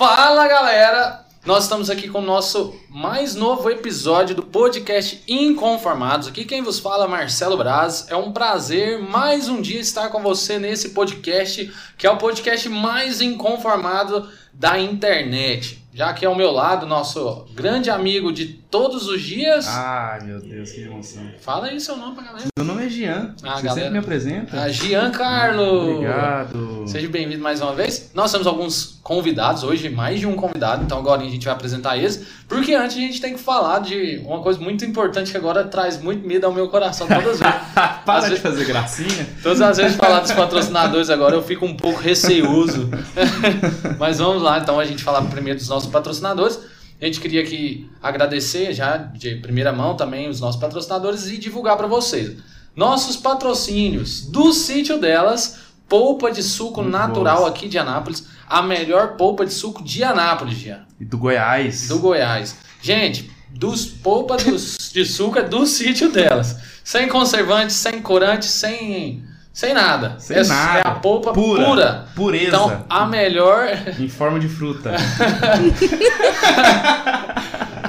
Fala galera! Nós estamos aqui com o nosso mais novo episódio do podcast Inconformados. Aqui quem vos fala é Marcelo Braz. É um prazer mais um dia estar com você nesse podcast, que é o podcast mais inconformado da internet. Já que ao meu lado, nosso grande amigo de todos os dias. Ai, meu Deus, que emoção. Fala aí seu nome pra galera. Meu nome é Gian. Ah, Você galera. sempre me apresenta. Ah, Giancarlo! Obrigado. Seja bem-vindo mais uma vez. Nós temos alguns convidados hoje, mais de um convidado, então agora a gente vai apresentar eles. Porque antes a gente tem que falar de uma coisa muito importante que agora traz muito medo ao meu coração todas as vezes. Para Às de vezes- fazer gracinha. Todas as vezes falar dos patrocinadores agora eu fico um pouco receoso. Mas vamos lá, então a gente falar primeiro dos nossos patrocinadores. A gente queria aqui agradecer já de primeira mão também os nossos patrocinadores e divulgar para vocês. Nossos patrocínios do sítio delas, polpa de suco Muito natural boas. aqui de Anápolis, a melhor polpa de suco de Anápolis, Jean, E do Goiás. do Goiás. Gente, dos polpa dos, de suco é do sítio delas. Sem conservante, sem corante, sem sem nada. Sem é, nada. é a polpa Pura. pura. Pureza. Então, a melhor Em forma de fruta.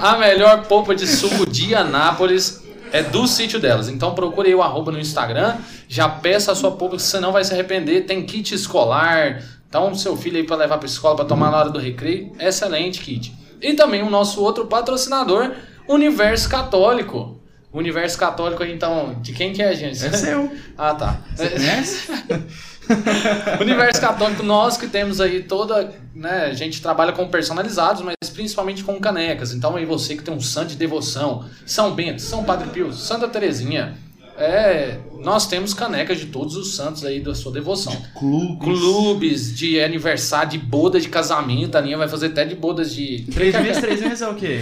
A melhor polpa de suco de Anápolis é do sítio delas. Então procure aí o arroba no Instagram, já peça a sua polpa, que você não vai se arrepender. Tem kit escolar, então seu filho aí para levar para escola para tomar na hora do recreio, excelente kit. E também o nosso outro patrocinador, Universo Católico. O Universo Católico aí, então, de quem que é, gente? É seu. Ah, tá. Você conhece? Universo Católico, nós que temos aí toda, né, a gente trabalha com personalizados, mas principalmente com canecas. Então aí você que tem um santo de devoção, São Bento, São Padre Pio, Santa Terezinha, é, nós temos canecas de todos os santos aí da sua devoção. Clubes. Clubes de aniversário, de boda de casamento, a Aninha vai fazer até de bodas de Três meses, três meses é o quê?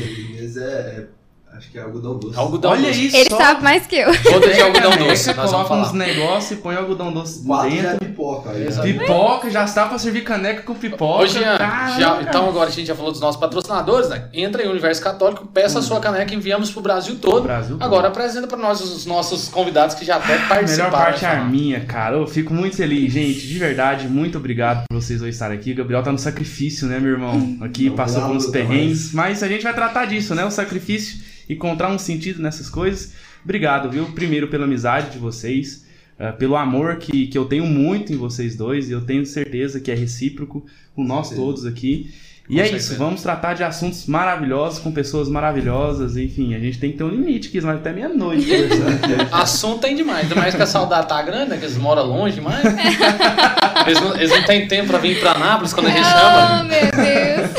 É- Acho que é algodão doce. algodão Olha doce. isso. Ele só. sabe mais que eu. Boda de algodão doce, nós vamos coloca uns negócios e põe algodão doce Quatro já é dentro. pipoca. aí, né? Pipoca, já está pra servir caneca com pipoca. Ô, Jean, já- então agora a gente já falou dos nossos patrocinadores, né? Entra no Universo Católico, peça a sua caneca, enviamos pro Brasil todo. Brasil todo. Agora apresenta pra nós os nossos convidados que já até A participaram. melhor parte é a minha, cara. Eu fico muito feliz, gente. De verdade, muito obrigado por vocês dois estarem aqui. O Gabriel tá no sacrifício, né, meu irmão? Aqui Não, passou por uns perrengues. Mas a gente vai tratar disso, né? O sacrifício. Encontrar um sentido nessas coisas. Obrigado, viu? Primeiro pela amizade de vocês. eh, pelo amor que, que eu tenho muito em vocês dois. E eu tenho certeza que é recíproco com nós Certeza. todos aqui. E Com é certeza. isso, vamos tratar de assuntos maravilhosos com pessoas maravilhosas. Enfim, a gente tem que ter um limite aqui, senão até meia-noite conversando aqui. Assunto tem demais, ainda mais que a saudade tá grande, né? Que eles moram longe demais. eles, não, eles não têm tempo pra vir pra Nápoles quando a gente Oh, chama. meu Deus.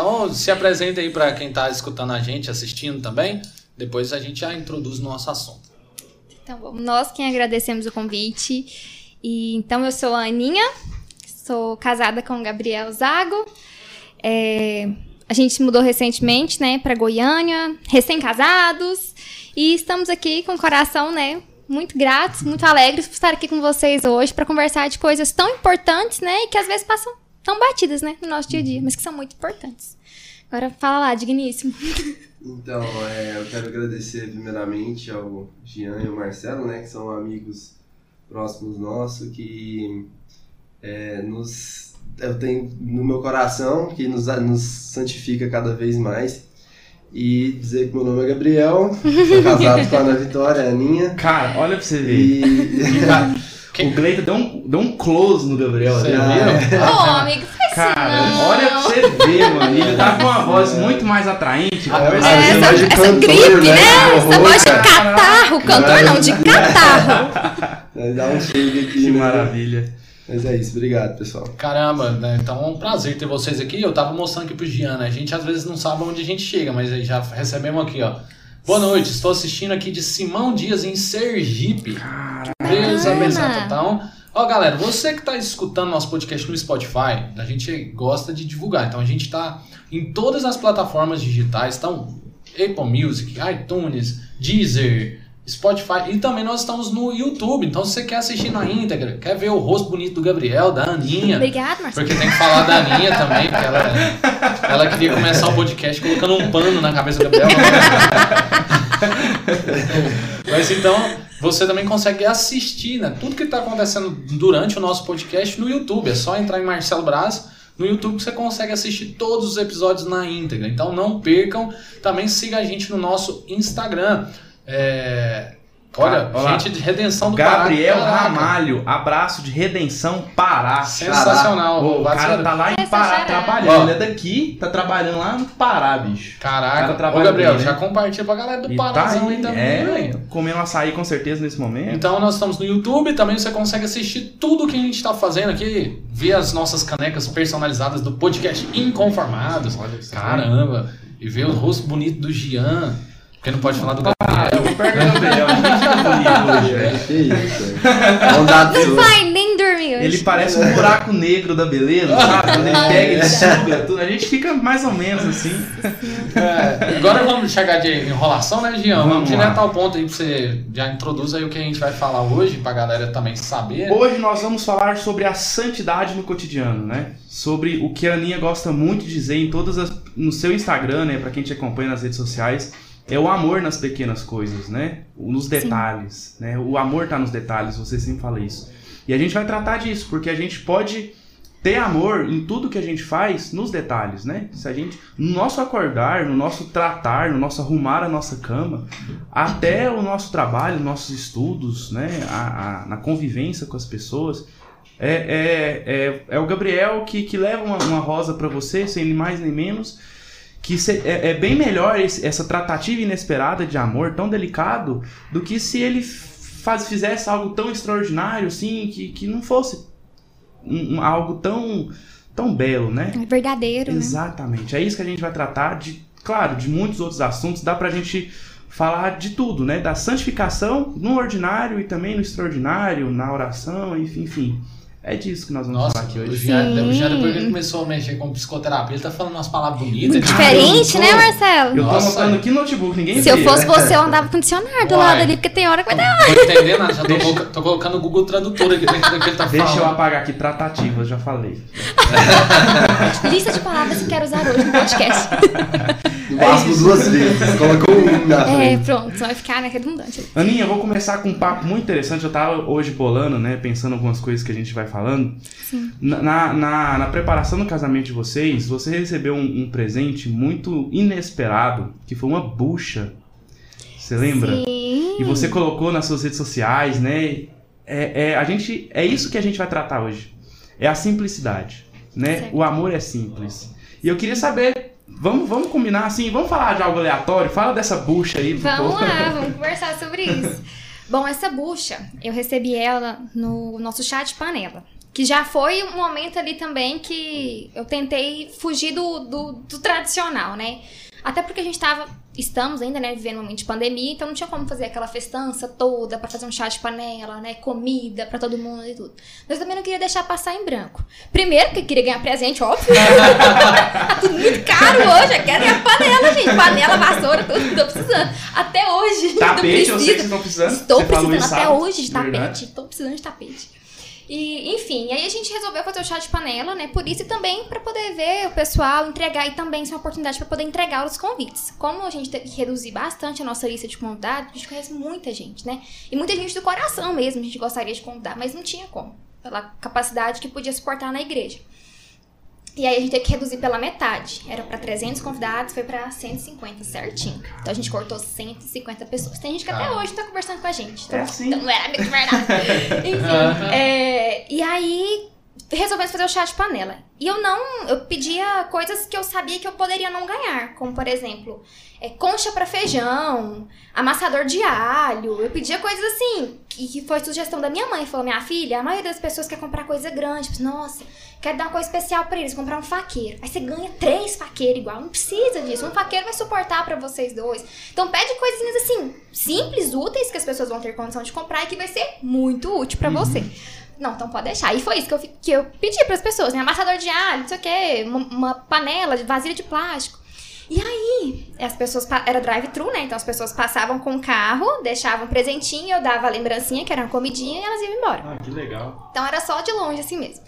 Então se apresenta aí pra quem tá escutando a gente, assistindo também. Depois a gente já introduz o nosso assunto. Então, bom, nós quem agradecemos o convite. E então eu sou a Aninha, sou casada com o Gabriel Zago. É, a gente mudou recentemente, né, para Goiânia, recém-casados. E estamos aqui com o coração, né, muito gratos, muito alegres por estar aqui com vocês hoje para conversar de coisas tão importantes, né, e que às vezes passam tão batidas, né, no nosso dia a dia, mas que são muito importantes. Agora fala lá, digníssimo. Então, é, eu quero agradecer primeiramente ao Jean e ao Marcelo, né? Que são amigos próximos nossos, que é, nos, eu tenho no meu coração, que nos, nos santifica cada vez mais. E dizer que meu nome é Gabriel, sou casado com a Ana Vitória, a Aninha. Cara, olha pra você ver. E Quem- O Gleito deu um, deu um close no Gabriel. Você né? viu? Ô, amigo, faz Cara, isso não. olha pra você ver, mano. Ele tá com uma voz muito mais atraente. Ah, É, essa, é essa cantor, gripe, né? né? Que Essa voz de cara. catarro. Cantor não, de catarro. Vai dar um chega aqui, Que né? maravilha. Mas é isso, obrigado, pessoal. Caramba, né? Então é um prazer ter vocês aqui. Eu tava mostrando aqui pro Gian, né? A gente às vezes não sabe onde a gente chega, mas aí já recebemos aqui, ó. Boa noite, estou assistindo aqui de Simão Dias em Sergipe. Deus Bacana. abençoe. Então, ó galera, você que tá escutando nosso podcast no Spotify, a gente gosta de divulgar. Então a gente tá em todas as plataformas digitais, então Apple Music, iTunes, Deezer, Spotify e também nós estamos no YouTube. Então se você quer assistir na íntegra, quer ver o rosto bonito do Gabriel, da Aninha, Obrigada, Marcelo. porque tem que falar da Aninha também, porque ela, ela queria começar o podcast colocando um pano na cabeça do Gabriel. Mas então, você também consegue assistir né, tudo que está acontecendo durante o nosso podcast no YouTube. É só entrar em Marcelo Braz, no YouTube você consegue assistir todos os episódios na íntegra. Então não percam. Também siga a gente no nosso Instagram. É, Olha, Olha lá. gente de Redenção do Pará. Gabriel. Ramalho, abraço de Redenção Pará. Sensacional. Ô, o cara tá lá em Pará é. trabalhando. Ó. Ele é daqui, tá trabalhando lá no Pará, bicho. Caraca. Cara Ô, trabalha Gabriel, bem, já né? compartilha pra galera do E Parazão tá aí também, é, velho. comendo açaí com certeza nesse momento. Então nós estamos no YouTube, também você consegue assistir tudo que a gente está fazendo aqui, ver as nossas canecas personalizadas do podcast Inconformados. Olha. Caramba! E ver o rosto bonito do Gian, porque não pode falar do Gabriel. Eu perco o Gabriel, a gente tá bonito hoje, velho. Que isso, velho. Bondade sua. Vai, nem dormir hoje. Ele parece um buraco negro da beleza, sabe? Quando ele pega, ele suga tudo. A gente fica mais ou menos assim. É, agora vamos chegar de enrolação, né, Gian? Vamos, Vamos direto ao ponto aí pra você já introduz aí o que a gente vai falar hoje, pra galera também saber. Hoje nós vamos falar sobre a santidade no cotidiano, né? Sobre o que a Aninha gosta muito de dizer em todas as, no seu Instagram, né? Pra quem te acompanha nas redes sociais, é o amor nas pequenas coisas, né? Nos detalhes, né? O amor tá nos detalhes, você sempre fala isso. E a gente vai tratar disso, porque a gente pode ter amor em tudo que a gente faz nos detalhes, né? Se a gente, no nosso acordar, no nosso tratar, no nosso arrumar a nossa cama, até o nosso trabalho, nossos estudos, né? A, a- na convivência com as pessoas. É, é, é, é o Gabriel que, que leva uma, uma rosa pra você, sem nem mais nem menos. Que se- é, é bem melhor essa tratativa inesperada de amor, tão delicado, do que se ele faz, fizesse algo tão extraordinário, assim, que, que não fosse um- algo tão, tão belo, né? É verdadeiro, né? Exatamente. É isso que a gente vai tratar de, claro, de muitos outros assuntos. Dá pra gente falar de tudo, né? Da santificação no ordinário e também no extraordinário, na oração, enfim, enfim. É disso que nós vamos Nossa, falar aqui o hoje. Jean, Sim. o Jean, depois que ele começou a mexer com psicoterapia, ele tá falando umas palavras bonitas. Diferente, né, Marcelo? Eu tô anotando aqui no notebook, ninguém Se eu fosse você, eu andava com o dicionário do Uai. lado ali, porque tem hora que vai dar. Não tô entendendo, já tô, coloca- tô colocando o Google Tradutor aqui dentro do que ele tá Deixa eu falando. apagar aqui, tratativa, já falei. Lista de palavras que quero usar hoje no podcast. No máximo duas vezes. Colocou um na É, pronto, vai ficar né, redundante. Aninha, eu vou começar com um papo muito interessante. Eu tava hoje bolando, né? Pensando algumas coisas que a gente vai falando. Sim. Na, na, na- preparação do casamento de vocês, você recebeu um, um presente muito inesperado, que foi uma bucha. Você lembra? Sim. E você colocou nas suas redes sociais, né? É, é, a gente, é isso que a gente vai tratar hoje. É a simplicidade, né? Certo. O amor é simples. E eu queria saber, vamos, vamos combinar assim, vamos falar de algo aleatório? Fala dessa bucha aí. Vamos lá, vamos conversar sobre isso. Bom, essa bucha, eu recebi ela no nosso chá de panela. Que já foi um momento ali também que eu tentei fugir do, do, do tradicional, né? Até porque a gente tava, estamos ainda, né, vivendo um momento de pandemia, então não tinha como fazer aquela festança toda pra fazer um chá de panela, né, comida pra todo mundo e tudo. Mas também não queria deixar passar em branco. Primeiro, porque queria ganhar presente, óbvio. tá tudo muito caro hoje, eu quero ganhar panela, gente. Panela, vassoura, tudo, tô precisando. Até hoje. Tapete, eu sei que vocês estão precisando. Estou Você precisando até sábado, hoje de tapete. Estou precisando de tapete. E, enfim, aí a gente resolveu fazer o chá de panela, né? Por isso e também para poder ver o pessoal entregar e também ser uma oportunidade para poder entregar os convites. Como a gente teve que reduzir bastante a nossa lista de convidados, a gente conhece muita gente, né? E muita gente do coração mesmo, a gente gostaria de convidar, mas não tinha como, pela capacidade que podia suportar na igreja. E aí a gente teve que reduzir pela metade. Era pra 300 convidados, foi pra 150, certinho. Então a gente cortou 150 pessoas. Tem gente que até Caramba. hoje tá conversando com a gente. Então, É assim. então não era amigo de verdade. Enfim. é, e aí resolvemos fazer o chá de panela. E eu não. Eu pedia coisas que eu sabia que eu poderia não ganhar. Como, por exemplo, é, concha pra feijão, amassador de alho. Eu pedia coisas assim, que, que foi sugestão da minha mãe. Falou, minha filha, a maioria das pessoas quer comprar coisa grande. Nossa, quero dar uma coisa especial pra eles, comprar um faqueiro. Aí você ganha três faqueiros igual. Não precisa disso. Um faqueiro vai suportar pra vocês dois. Então pede coisinhas assim, simples, úteis, que as pessoas vão ter condição de comprar e que vai ser muito útil pra você. Não, então pode deixar. E foi isso que eu, que eu pedi pras pessoas, né? Amassador de alho, não sei o quê, uma, uma panela, de vasilha de plástico. E aí, as pessoas. Era drive-thru, né? Então as pessoas passavam com o carro, deixavam um presentinho, eu dava a lembrancinha, que era uma comidinha, e elas iam embora. Ah, que legal. Então era só de longe, assim mesmo.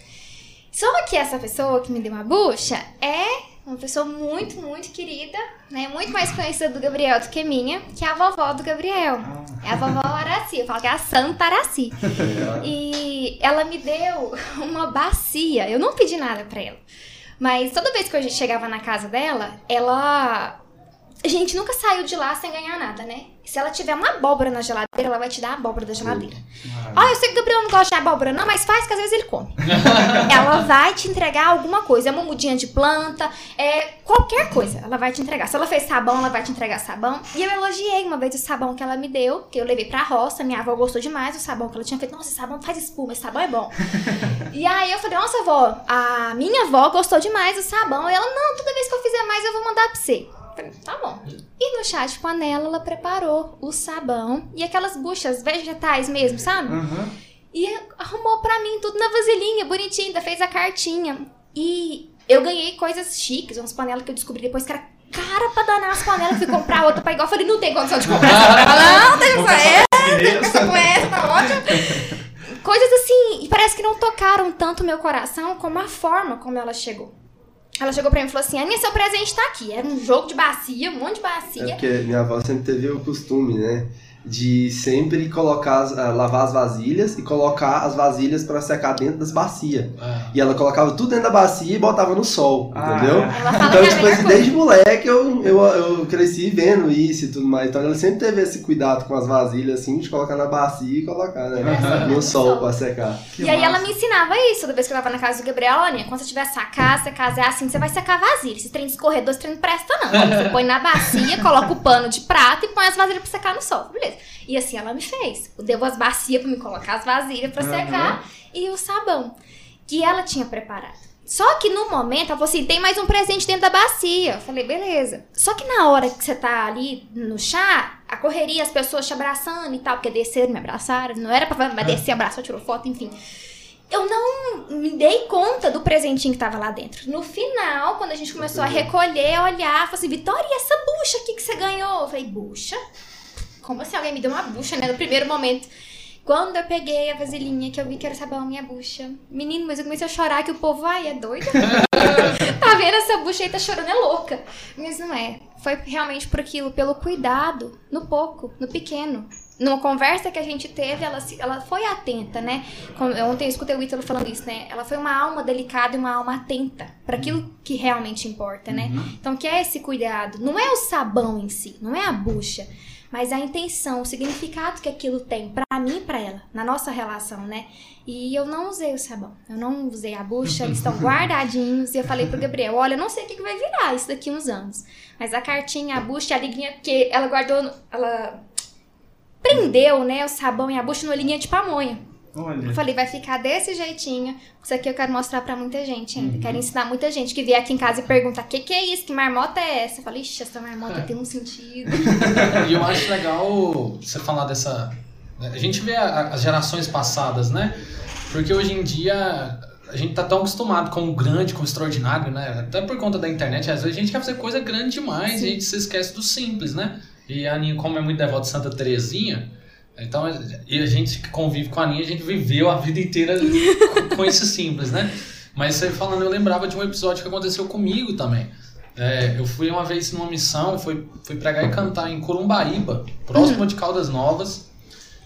Só que essa pessoa que me deu uma bucha é uma pessoa muito, muito querida, né? Muito mais conhecida do Gabriel do que minha, que é a vovó do Gabriel. É a vovó Araci. Eu falo que é a Santa Araci. E ela me deu uma bacia. Eu não pedi nada pra ela. Mas toda vez que a gente chegava na casa dela, ela. A gente nunca saiu de lá sem ganhar nada, né? Se ela tiver uma abóbora na geladeira, ela vai te dar a abóbora da geladeira. Ó, eu sei que o Gabriel não gosta de abóbora, não, mas faz que às vezes ele come. ela vai te entregar alguma coisa. É uma mudinha de planta, é qualquer coisa. Ela vai te entregar. Se ela fez sabão, ela vai te entregar sabão. E eu elogiei uma vez o sabão que ela me deu, que eu levei pra roça. Minha avó gostou demais do sabão que ela tinha feito. Nossa, esse sabão faz espuma, esse sabão é bom. e aí eu falei, nossa, avó, a minha avó gostou demais do sabão. E ela, não, toda vez que eu fizer mais, eu vou mandar pra você. Falei, tá bom. E no chá de panela, ela preparou o sabão e aquelas buchas vegetais mesmo, sabe? Aham. E arrumou pra mim tudo na vasilhinha, bonitinha, ainda fez a cartinha. E eu ganhei coisas chiques, umas panelas que eu descobri depois que era cara pra danar as panelas. Fui comprar outra pra igual. Eu falei, não tem condição de comprar essa panela, não, tem essa essa, com essa, tá ótimo. Coisas assim, e parece que não tocaram tanto meu coração como a forma como ela chegou. Ela chegou pra mim e falou assim: Aninha, seu presente tá aqui. Era um jogo de bacia, um monte de É bacia. porque minha avó sempre teve o costume, né? De sempre colocar, as- ah, lavar as vasilhas e colocar as vasilhas pra secar dentro das bacias. É. E ela colocava tudo dentro da bacia e botava no sol, Ah, entendeu? é. Então, que é tipo assim, desde moleque eu, eu, eu cresci vendo isso e tudo mais. Então ela sempre teve esse cuidado com as vasilhas, assim, de colocar na bacia e colocar, né? Aham. No sol sol. pra secar. Que e aí ela massa. me ensinava isso, toda vez que eu tava na casa do Gabriel, olha, quando você tiver sacar, você casar assim, você vai secar vasilha. Esse trem de escorredor, esse trem não presta não. Você põe na bacia, coloca o pano de prata e põe as vasilhas pra secar no sol. Beleza. E assim ela me fez. Deu as bacias pra me colocar as vasilhas pra secar e o sabão que ela tinha preparado. Só que no momento, ela falou assim: tem mais um presente dentro da bacia. Eu falei, beleza. Só que na hora que você tá ali no chá, a correria, as pessoas te abraçando e tal, porque desceram, me abraçaram. Não era pra falar, mas descer, abraçou, tirou foto, enfim. Eu não me dei conta do presentinho que tava lá dentro. No final, quando a gente começou a recolher, a olhar, falei assim: Vitória, e essa bucha aqui que você ganhou? Eu falei, bucha? Como assim alguém me deu uma bucha, né? No primeiro momento. Quando eu peguei a vasilhinha, que eu vi que era sabão, minha bucha. Menino, mas eu comecei a chorar que o povo, ai, é doida? tá vendo essa bucha aí, tá chorando, é louca. Mas não é. Foi realmente por aquilo, pelo cuidado, no pouco, no pequeno. Numa conversa que a gente teve, ela, se- ela foi atenta, né? Ontem eu escutei o Ítalo falando isso, né? Ela foi uma alma delicada e uma alma atenta para aquilo que realmente importa, né? Então, que é esse cuidado? Não é o sabão em si, não é a bucha, mas a intenção, o significado que aquilo tem pra mim e pra ela, na nossa relação, né? E eu não usei o sabão, eu não usei a bucha, eles estão guardadinhos. E eu falei pro Gabriel: olha, eu não sei o que, que vai virar isso daqui uns anos, mas a cartinha, a bucha, a liguinha, porque ela guardou, ela prendeu, né, o sabão e a bucha numa linha de pamonha. Eu Olha. falei, vai ficar desse jeitinho. Isso aqui eu quero mostrar pra muita gente Uhum. ainda. Quero ensinar muita gente que vier aqui em casa e pergunta: o que, que é isso? Que marmota é essa? Eu falei, ixi, essa marmota É. tem um sentido. E eu acho legal você falar dessa. A gente vê as gerações passadas, né? Porque hoje em dia a gente tá tão acostumado com o grande, com o extraordinário, né? Até por conta da internet, às vezes a gente quer fazer coisa grande demais e a gente se esquece do simples, né? E a Aninha, como é muito devota de Santa Terezinha, então e a gente que convive com a Aninha, a gente viveu a vida inteira com, esse simples, né? Mas você falando, eu lembrava de um episódio que aconteceu comigo também. É, eu fui uma vez numa missão, fui, fui pregar e cantar em Corumbaíba, próximo de Caldas Novas.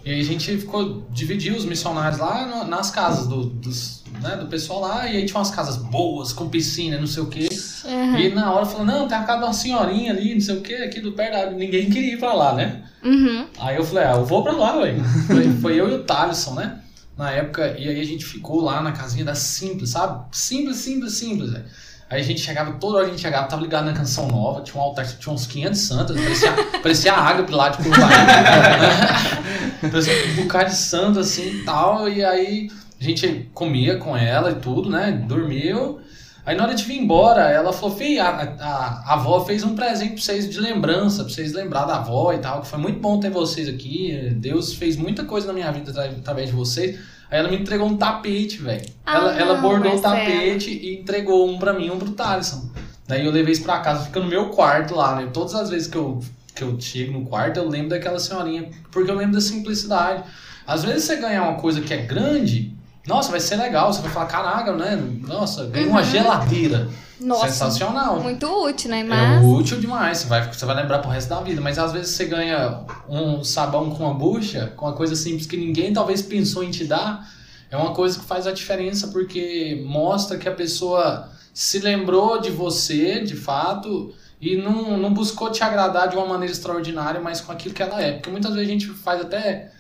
E aí a gente ficou, dividiu os missionários lá no- nas casas do, dos, né, do pessoal lá, e aí tinha umas casas boas, com piscina, não sei o quê. Uhum. E na hora falou, não, tem a casa de uma senhorinha ali, não sei o quê, aqui do perto da... Ninguém queria ir pra lá, né? Uhum. Aí eu falei, ah, eu vou pra lá, ué. Foi, foi eu e o Thaleson, né? Na época, e aí a gente ficou lá na casinha da Simples, sabe? Simples, simples, simples, velho. Aí a gente chegava, toda hora a gente chegava, tava ligado na canção nova, tinha um altar, tinha uns 500 santos, parecia, parecia a água lá de Curitiba. parecia um bocado de santo assim e tal, e aí a gente comia com ela e tudo, né? Dormiu. Aí na hora de vir embora, ela falou, Fih, a, a, a avó fez um presente pra vocês de lembrança, pra vocês lembrar da avó e tal, que foi muito bom ter vocês aqui. Deus fez muita coisa na minha vida atra- através de vocês. Aí ela me entregou um tapete, velho. Ah, ela, ela bordou o Marcelo. tapete e entregou um pra mim e um pro Thaleson. Daí eu levei isso pra casa, fica no meu quarto lá, né? Todas as vezes que eu, que eu chego no quarto, eu lembro daquela senhorinha, porque eu lembro da simplicidade. Às vezes você ganhar uma coisa que é grande, nossa, vai ser legal. Você vai falar, caraca, né? Nossa, ganhei uma Uhum. geladeira. Nossa, Sensacional. muito útil, né? É Mas. útil demais, você vai, você vai lembrar pro resto da vida. Mas às vezes você ganha um sabão com uma bucha, com uma coisa simples que ninguém talvez pensou em te dar. É uma coisa que faz a diferença porque mostra que a pessoa se lembrou de você, de fato, e não, não buscou te agradar de uma maneira extraordinária, mas com aquilo que ela é. Porque muitas vezes a gente faz até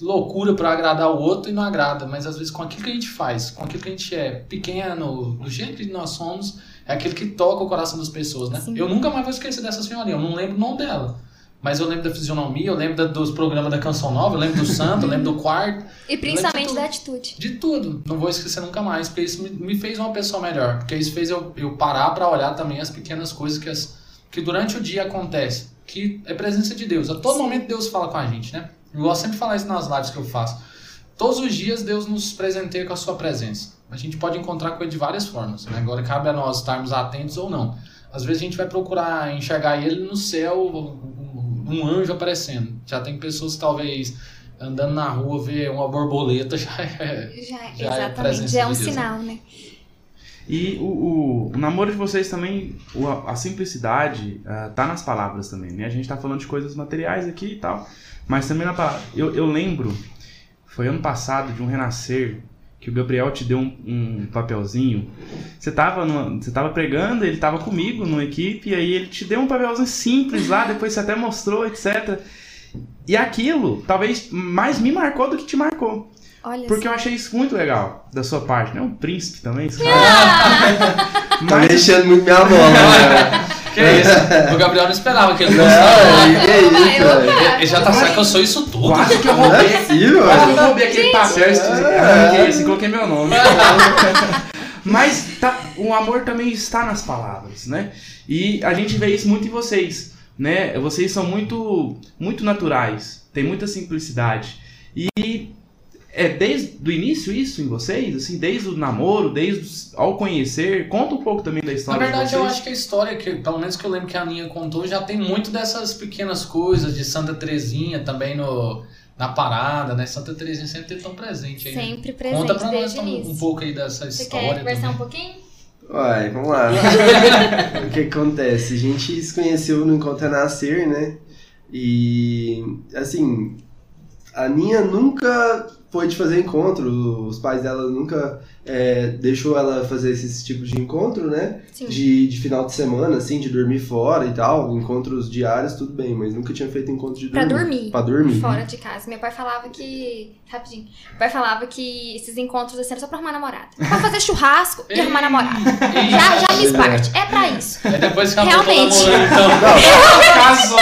loucura para agradar o outro e não agrada, mas às vezes com aquilo que a gente faz, com aquilo que a gente é pequeno, do jeito que nós somos, é aquilo que toca o coração das pessoas, né? Sim. Eu nunca mais vou esquecer dessa senhorinha, eu não lembro o nome dela. Mas eu lembro da fisionomia, eu lembro da- dos programas da Canção Nova, eu lembro do santo, eu lembro do quarto, E principalmente da atitude. de tudo. Não vou esquecer nunca mais, porque isso me, me fez uma pessoa melhor. Porque isso fez eu, eu parar para olhar também as pequenas coisas que, as, que durante o dia acontecem. Que é presença de Deus. A todo Sim. momento Deus fala com a gente, né? Eu gosto sempre de falar isso nas lives que eu faço. Todos os dias Deus nos presenteia com a sua presença. A gente pode encontrar com ele de várias formas. Né? Agora cabe a nós estarmos atentos ou não. Às vezes a gente vai procurar enxergar ele no céu, um anjo aparecendo. Já tem pessoas que talvez andando na rua ver uma borboleta já é. Já, Já é exatamente. presença Já é um de Deus, sinal, né? E o, o, o namoro de vocês também, o- a, simplicidade ah, tá nas palavras também, né? A gente tá falando de coisas materiais aqui e tal, mas também na palavra. Eu, eu lembro, foi ano passado, de um renascer, que o Gabriel te deu um, um papelzinho. Você tava, numa- você tava pregando, ele tava comigo numa equipe, e aí ele te deu um papelzinho simples lá, depois você até mostrou, etc. E aquilo, talvez, mais me marcou do que te marcou. Olha Porque eu só. achei isso muito legal da sua parte, né? Um príncipe também, esse cara. Tá Mas mexendo muito minha bola, né? Que isso? O Gabriel não esperava que ele Não, fosse. que isso, velho. Ele já tá sabendo que eu sou isso tudo. quase que eu Não é roubei. possível, Quase que eu roubei aquele papel e É. arranquei assim, coloquei meu nome. Mas tá, o amor também está nas palavras, né? E a gente vê isso muito em vocês, né? Vocês são muito, muito naturais, tem muita simplicidade. E é desde o início isso em vocês, assim, desde o namoro, desde ao conhecer, conta um pouco também da Na história verdade, de vocês. eu acho que a história, que pelo menos que eu lembro que a Aninha contou, já tem muito dessas pequenas coisas de Santa Terezinha também no, na parada, né? Santa Terezinha sempre teve tão presente aí. né? Sempre presente Conta pra nós um, início. um pouco aí dessa Você história. quer conversar também. um pouquinho? Uai, vamos lá. o que acontece? A gente se conheceu no Encontro Nascer, né? E, assim, a Ninha nunca foi de fazer encontro, os pais dela nunca é, deixou ela fazer esses tipos de encontro, né? Sim. De, de final de semana, assim, de dormir fora e tal, encontros diários, tudo bem, mas nunca tinha feito encontro de Pra dormir. dormir. Pra dormir. Fora de casa. Meu pai falava que. Rapidinho. Meu pai falava que esses encontros assim eram só pra arrumar namorada. Pra fazer churrasco e arrumar namorada. Já, já fiz parte. É pra isso. É depois que Realmente. namorando, então. Casou!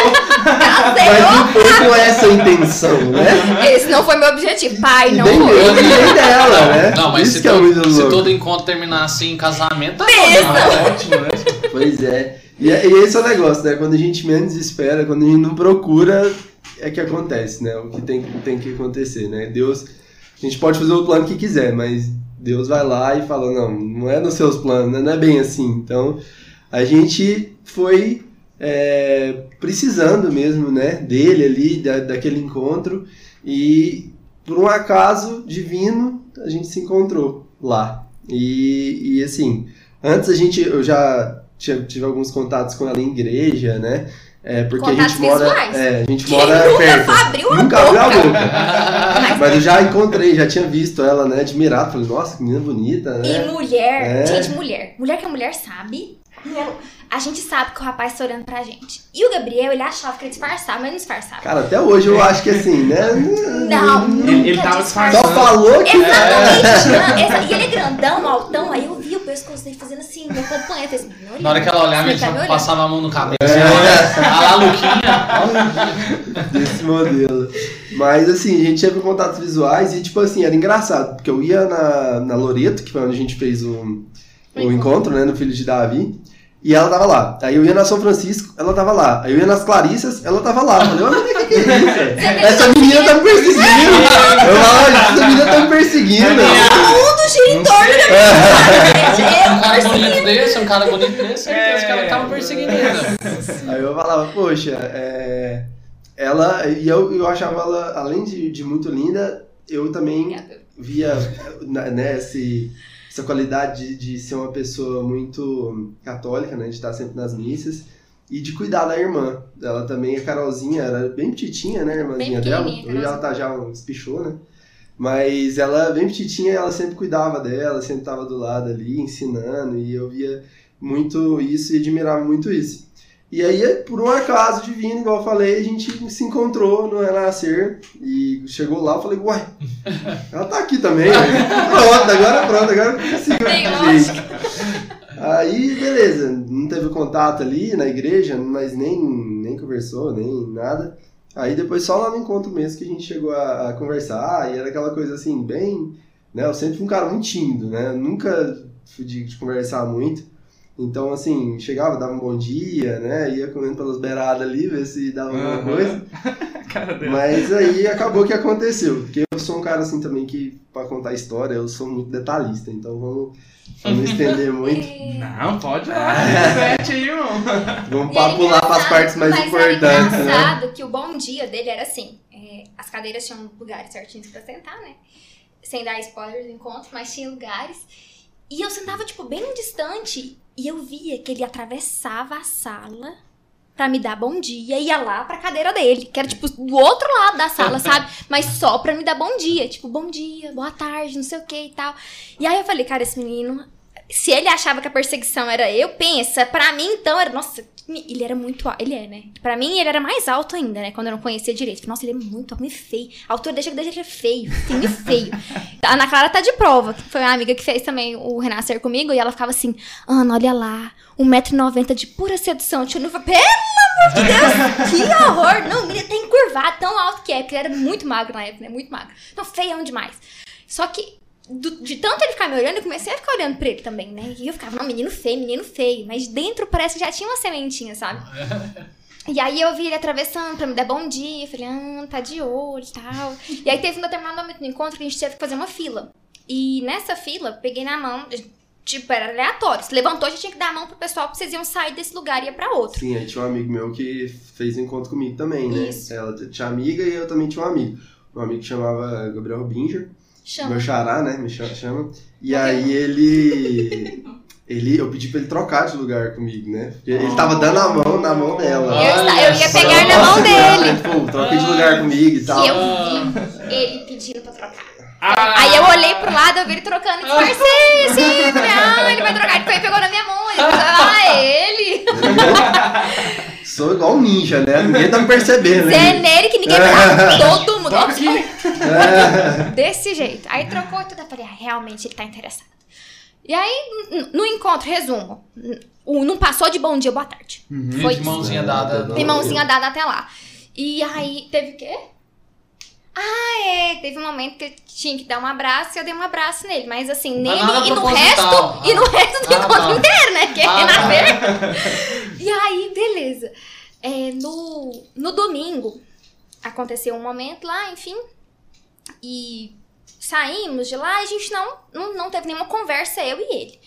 Mas não foi com essa intenção, né? Esse não foi meu objetivo. Pai, não nem foi. eu, nem dela, né? Não, mas Isso se, que é todo, muito se todo encontro terminar assim em casamento, tá né? Ótimo, né? Pois é. E, é- e esse é o negócio, né? Quando a gente menos espera, quando a gente não procura, é que acontece, né? O que tem, tem que acontecer, né? Deus. A gente pode fazer o plano que quiser, mas Deus vai lá e fala: não, não é nos seus planos, né? não é bem assim. Então, a gente foi é, precisando mesmo, né? Dele ali, da, daquele encontro. E por um acaso divino, a gente se encontrou lá. E, e assim, antes a gente, eu já tinha- tive alguns contatos com ela em igreja, né? É, porque a Contatos gente mora, é, a gente Quem mora nunca perto. abriu a Nunca abriu a boca? Mas eu já encontrei, já tinha visto ela, né? Admirado. Falei, nossa, que menina bonita, né? E mulher, É. gente, mulher. Mulher que a mulher sabe. A gente sabe que o rapaz tá olhando pra gente. E o Gabriel, ele achava que ele disfarçava, mas não disfarçava. Cara, até hoje eu acho que assim, né? Não, nunca Ele- ele tava Só disfarçando. falou que. Exatamente. não, exa- E ele é grandão, altão, aí eu vi o pescoço dele fazendo assim, me acompanha. falei assim. Na hora que ela olhava, ele tá passava a mão no cabelo. É. Assim, ó, a lá, Luquinha. desse modelo. Mas assim, a gente teve contatos visuais e, tipo assim, era engraçado, porque eu ia na, na Loreto, que foi onde a gente fez o, o O encontro, né, no Filho de Davi, e ela tava lá. Aí eu ia na São Francisco, ela tava lá. Aí eu ia nas Clarissas, ela tava lá. Eu falei, olha o que, que é isso? Essa menina tá me perseguindo. Eu falava, essa menina tá me perseguindo. Tudo gira em torno da Um minha cara bonito desse, um cara bonito desse, certeza que ela tava perseguindo ele. Aí eu falava, poxa, é, ela. E eu, eu achava ela, além de, de muito linda, eu também via né, esse, essa qualidade de, de ser uma pessoa muito católica, né? De estar sempre nas missas. E de cuidar da irmã. Ela também, a Carolzinha, era bem petitinha, né? A irmãzinha Bem dela. Hoje ela tá já um espichou, né? Mas ela, bem petitinha, ela sempre cuidava dela, sempre tava do lado ali, ensinando, e eu via muito isso e admirava muito isso. E aí, por um acaso divino, igual eu falei, a gente se encontrou no Renascer e chegou lá, eu falei, uai, ela tá aqui também, né? pronto, agora pronto, agora eu consigo. Gente. Aí, beleza, não teve contato ali na igreja, mas nem, nem conversou, nem nada. Aí depois só lá no encontro mesmo que a gente chegou a, a conversar, e era aquela coisa assim, bem. Né, eu sempre fui um cara muito tímido, né? Nunca fui de, de conversar muito. Então, assim, chegava, dava um bom dia, né? Ia comendo pelas beiradas ali, ver se dava alguma Uhum. coisa. Mas aí acabou que aconteceu. Porque eu sou um cara assim também que, pra contar história, eu sou muito detalhista. Então vamos, vamos estender muito. Não, pode lá. Repete aí, irmão. Vamos era pular para as partes mais mas importantes, era né? engraçado que o bom dia dele era assim: é, as cadeiras tinham lugares certinhos pra sentar, né? Sem dar spoiler do encontro, mas tinha lugares. E eu sentava, tipo, bem distante e eu via que ele atravessava a sala pra me dar bom dia e ia lá pra cadeira dele, que era, tipo, do outro lado da sala, sabe? Mas só pra me dar bom dia. Tipo, bom dia, boa tarde, não sei o que e tal. E aí eu falei, cara, esse menino se ele achava que a perseguição era eu, pensa, pra mim então era, nossa, ele era muito alto, ele é, né? Pra mim ele era mais alto ainda, né? Quando eu não conhecia direito. Nossa, ele é muito alto, muito feio. A altura deixa que ele é feio, assim, muito feio. A Ana Clara tá de prova, que foi uma amiga que fez também o Renascer comigo, e ela ficava assim, Ana, olha lá, 1,90m de pura sedução. Tio Nuva, pelo amor de Deus, que horror! Não, o menino tá encurvado, tão alto que é, porque ele era muito magro na época, né? Muito magro. Então, feião demais. Só que do- de tanto ele ficar me olhando, eu comecei a ficar olhando pra ele também, né? E eu ficava, não, menino feio, menino feio. Mas dentro parece que já tinha uma sementinha, sabe? E aí eu vi ele atravessando pra me dar bom dia. Eu falei, ah, tá de olho e tal. E aí teve um determinado momento no encontro que a gente teve que fazer uma fila. E nessa fila, peguei na mão, tipo, era aleatório. Se levantou, já tinha que dar a mão pro pessoal pra vocês iam sair desse lugar e ia pra outro. Sim, aí tinha um amigo meu que fez encontro comigo também, né? Isso. Ela tinha amiga e eu também tinha um amigo. Um amigo que chamava Gabriel Rubinger, Chama. meu xará, né? Me chama. chama. E Morreu. aí ele. Ele, eu pedi pra ele trocar de lugar comigo, né? Ele tava dando a mão na mão dela. Eu, eu ia pegar na mão dele. Pô, troca de lugar comigo e tal. E eu vi ele pedindo pra trocar. Aí eu olhei pro lado, eu vi ele trocando e disfarcei, assim, falei, ah, ele vai trocar. Depois ele pegou na minha mão, ele falou, ah, é ele. Sou igual um ninja, né? Ninguém tá me percebendo. Zé hein? nele que ninguém tá, todo mundo. Toca aqui. Desse jeito. Aí trocou e tudo. Eu falei, ah, realmente ele tá interessado. E aí, no encontro, resumo. o Não passou de bom dia, boa tarde. Foi de isso. mãozinha dada. Não. Tem mãozinha dada até lá. E aí, teve o quê? Ah, é. Teve um momento que eu tinha que dar um abraço e eu dei um abraço nele. Mas assim, Mas nele e no resto. E no resto do Ah, encontro tá. inteiro, né? Que é Ah, tá. E aí, beleza. É, no, no domingo, aconteceu um momento lá, enfim. E saímos de lá e a gente não, não, não teve nenhuma conversa, eu e ele.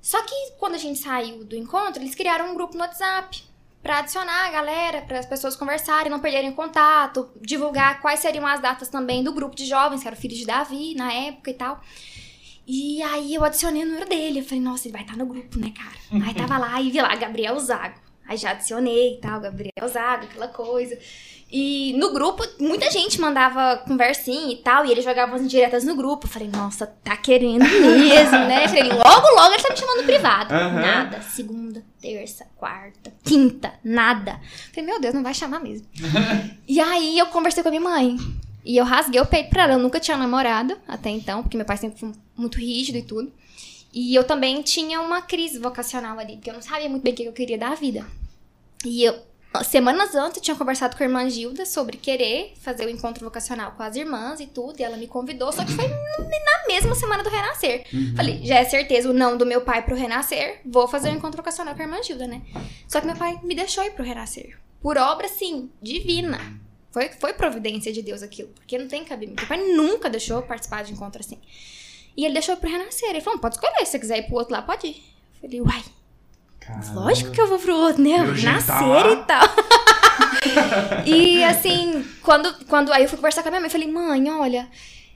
Só que quando a gente saiu do encontro, eles criaram um grupo no WhatsApp pra adicionar a galera, para as pessoas conversarem, não perderem contato, divulgar quais seriam as datas também do grupo de jovens, que era o filho de Davi na época e tal. E aí eu adicionei o número dele. Eu falei, nossa, ele vai estar no grupo, né, cara? Aí tava lá e vi lá, Gabriel Zago. Aí já adicionei e tal, Gabriel Zago, aquela coisa. E no grupo, muita gente mandava conversinha e tal, e ele jogava as indiretas no grupo. Eu falei, nossa, tá querendo mesmo, né? Eu falei, logo, logo ele tá me chamando privado. Aham. Nada. Segunda, terça, quarta, quinta, nada. Eu falei, meu Deus, não vai chamar mesmo. e aí eu conversei com a minha mãe. E eu rasguei o peito pra ela. Eu nunca tinha namorado até então, porque meu pai sempre foi muito rígido e tudo. E eu também tinha uma crise vocacional ali, porque eu não sabia muito bem o que eu queria da vida. E eu, semanas antes, eu tinha conversado com a irmã Gilda sobre querer fazer o encontro vocacional com as irmãs e tudo, e ela me convidou, só que foi na mesma semana do Renascer. Falei, já é certeza o não do meu pai pro Renascer, vou fazer o encontro vocacional com a irmã Gilda, né? Só que meu pai me deixou ir pro Renascer. Por obra, assim, divina. Foi, foi providência de Deus aquilo, porque não tem cabimento. Meu pai nunca deixou eu participar de encontro assim. E ele deixou pro Renascer. Ele falou, pode escolher, se você quiser ir pro outro lá, pode ir. Eu falei, uai, Caramba. Lógico que eu vou pro outro, né? Tá Nascer e tal. e assim, quando, quando aí eu fui conversar com a minha mãe, eu falei, mãe, olha,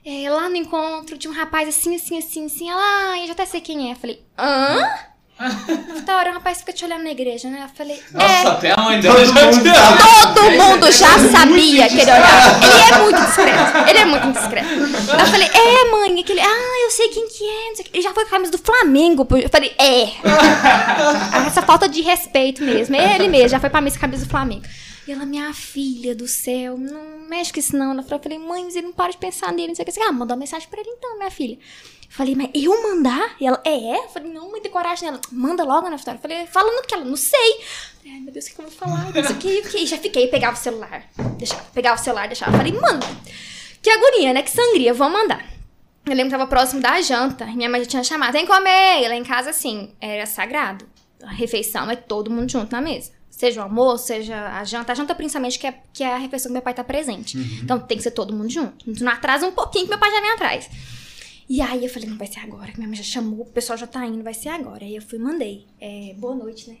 é, lá no encontro de um rapaz assim, assim, assim, assim, ela, ah, eu já até sei quem é. Eu falei, hã? Vitória, o rapaz fica te olhando na igreja, né? Eu falei, Nossa, é. até a mãe dela Todo já sabe. Todo mundo já sabia que ele olhava. Ele é muito discreto. Ele é muito discreto. Eu falei, é, mãe, aquele. Ah, eu sei quem que é. não sei o quê. Ele já foi com a camisa do Flamengo. Eu falei, é. Essa falta de respeito mesmo. É ele mesmo, já foi pra missa com a camisa do Flamengo. E ela, minha filha do céu, não mexe com isso não. Eu falei, mãe, mas ele não para de pensar nele, não sei o que. Ah, manda uma mensagem pra ele então, minha filha. Falei, mas eu mandar? E ela, é? Eu falei, não, tem coragem nela. Manda logo, Vitória? Eu falei, fala no que ela, não sei. Falei, Ai, meu Deus, o que eu vou falar? Não sei o que, o que. Já fiquei, pegava o celular. Deixava, pegava o celular, deixava. Falei, manda. Que agonia, né? Que sangria, vou mandar. Eu lembro que tava próximo da janta. e Minha mãe já tinha chamado, tem que comer. E lá em casa, assim, era sagrado. A refeição é todo mundo junto na mesa. Seja o almoço, seja a janta. A janta, principalmente, que é, que é a refeição que meu pai tá presente. Então tem que ser todo mundo junto. Não atrasa um pouquinho que meu pai já vem atrás. E aí eu falei, não vai ser agora, que minha mãe já chamou, o pessoal já tá indo, vai ser agora. Aí eu fui e mandei. É, boa noite, né?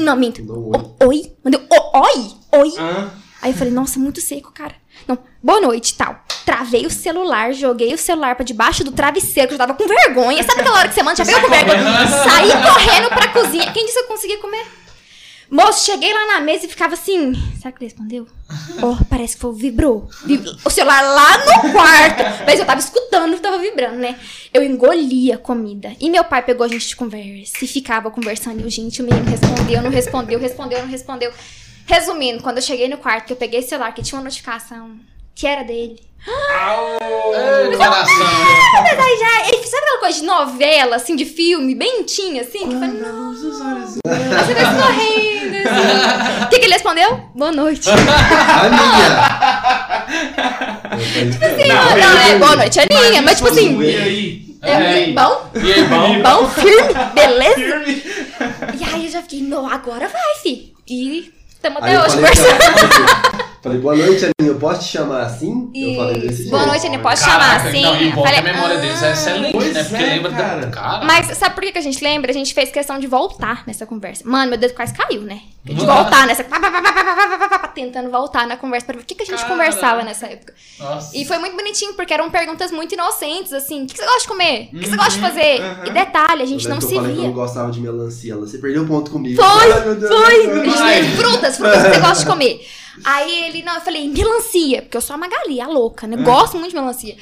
Não, minto. O- Oi? Mandei, o- oi? Oi? Ah, Aí eu falei, nossa, muito seco, cara. Não, boa noite, tal. Travei o celular, joguei o celular pra debaixo do travesseiro, que eu já tava com vergonha. Sabe aquela hora que você manda, já veio com vergonha? Saí correndo pra cozinha. Quem disse que eu conseguia comer? Moço, cheguei lá na mesa e ficava assim. Será que ele respondeu? Oh, parece que foi, vibrou. Vib- O celular lá no quarto. Mas eu tava escutando que tava vibrando, né? Eu engolia a comida. E meu pai pegou a gente de conversa e ficava conversando. E gente, o menino respondeu, não respondeu, respondeu, não respondeu. Resumindo, quando eu cheguei no quarto, que eu peguei o celular, que tinha uma notificação que era dele. Ei, coração. Mas já, ele sabe aquela coisa de novela, assim, de filme, bem tinha, assim? Que eu falei, não, você vai O que, que ele respondeu? Boa noite. A minha. Tipo assim, não, não, é boa noite, Aninha. Mas, tipo assim, E aí? é, É. bom, E aí, bom? bom, firme, beleza? Firme. E aí eu já fiquei, não, agora vai, fi. E estamos Aí até hoje conversando. Falei, boa noite, Aninha, eu posso te chamar assim? Isso. Eu falei desse Boa noite, Aninha, posso te chamar assim? Não, e falei, a memória deles é ah. excelente, né? Porque é, lembra cara. cara. Mas sabe por que a gente lembra? A gente fez questão de voltar nessa conversa. Mano, meu dedo quase caiu, né? De Mano. voltar nessa. Tentando voltar na conversa pra ver o que, que a gente conversava nessa época. Nossa. E foi muito bonitinho, porque eram perguntas muito inocentes, assim. O que, você gosta de comer? O que, você gosta de uhum. fazer? Uhum. E detalhe, a gente não se via. Eu não gostava de melancia. Você perdeu ponto comigo. Foi! Ai, foi! Ai, frutas, frutas que você gosta de comer. Aí ele, não, eu falei, melancia, porque eu sou a Magali, a louca, né? Gosto muito de melancia.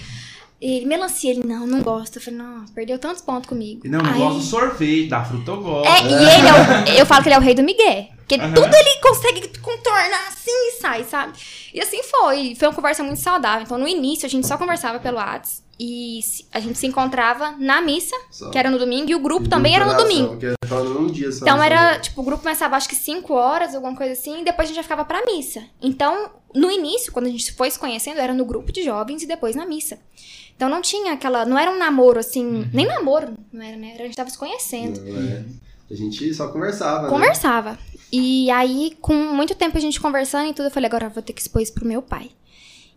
Ele, melancia, ele, não, não gosta. Eu falei, não, perdeu tantos pontos comigo. Não, não Aí- gosto do sorvete, da fruta eu gosto. É, e ele é o, eu falo que ele é o rei do Miguel. Porque Aham. tudo ele consegue contornar assim e sai, sabe? E assim foi. Foi uma conversa muito saudável. Então, no início, a gente só conversava pelo WhatsApp. E a gente se encontrava na missa, Só. que era no domingo, e o grupo também era no domingo. Porque tava num dia só. Então só. era, tipo, o grupo começava acho que 5 horas, alguma coisa assim, e depois a gente já ficava pra missa. Então, no início, quando a gente foi se conhecendo, era no grupo de jovens e depois na missa. Então não tinha aquela. Não era um namoro assim. Nem namoro, não era, né? A gente tava se conhecendo. Não, é. A gente só conversava, né? E aí, com muito tempo a gente conversando e tudo, eu falei, agora eu vou ter que expor isso pro meu pai.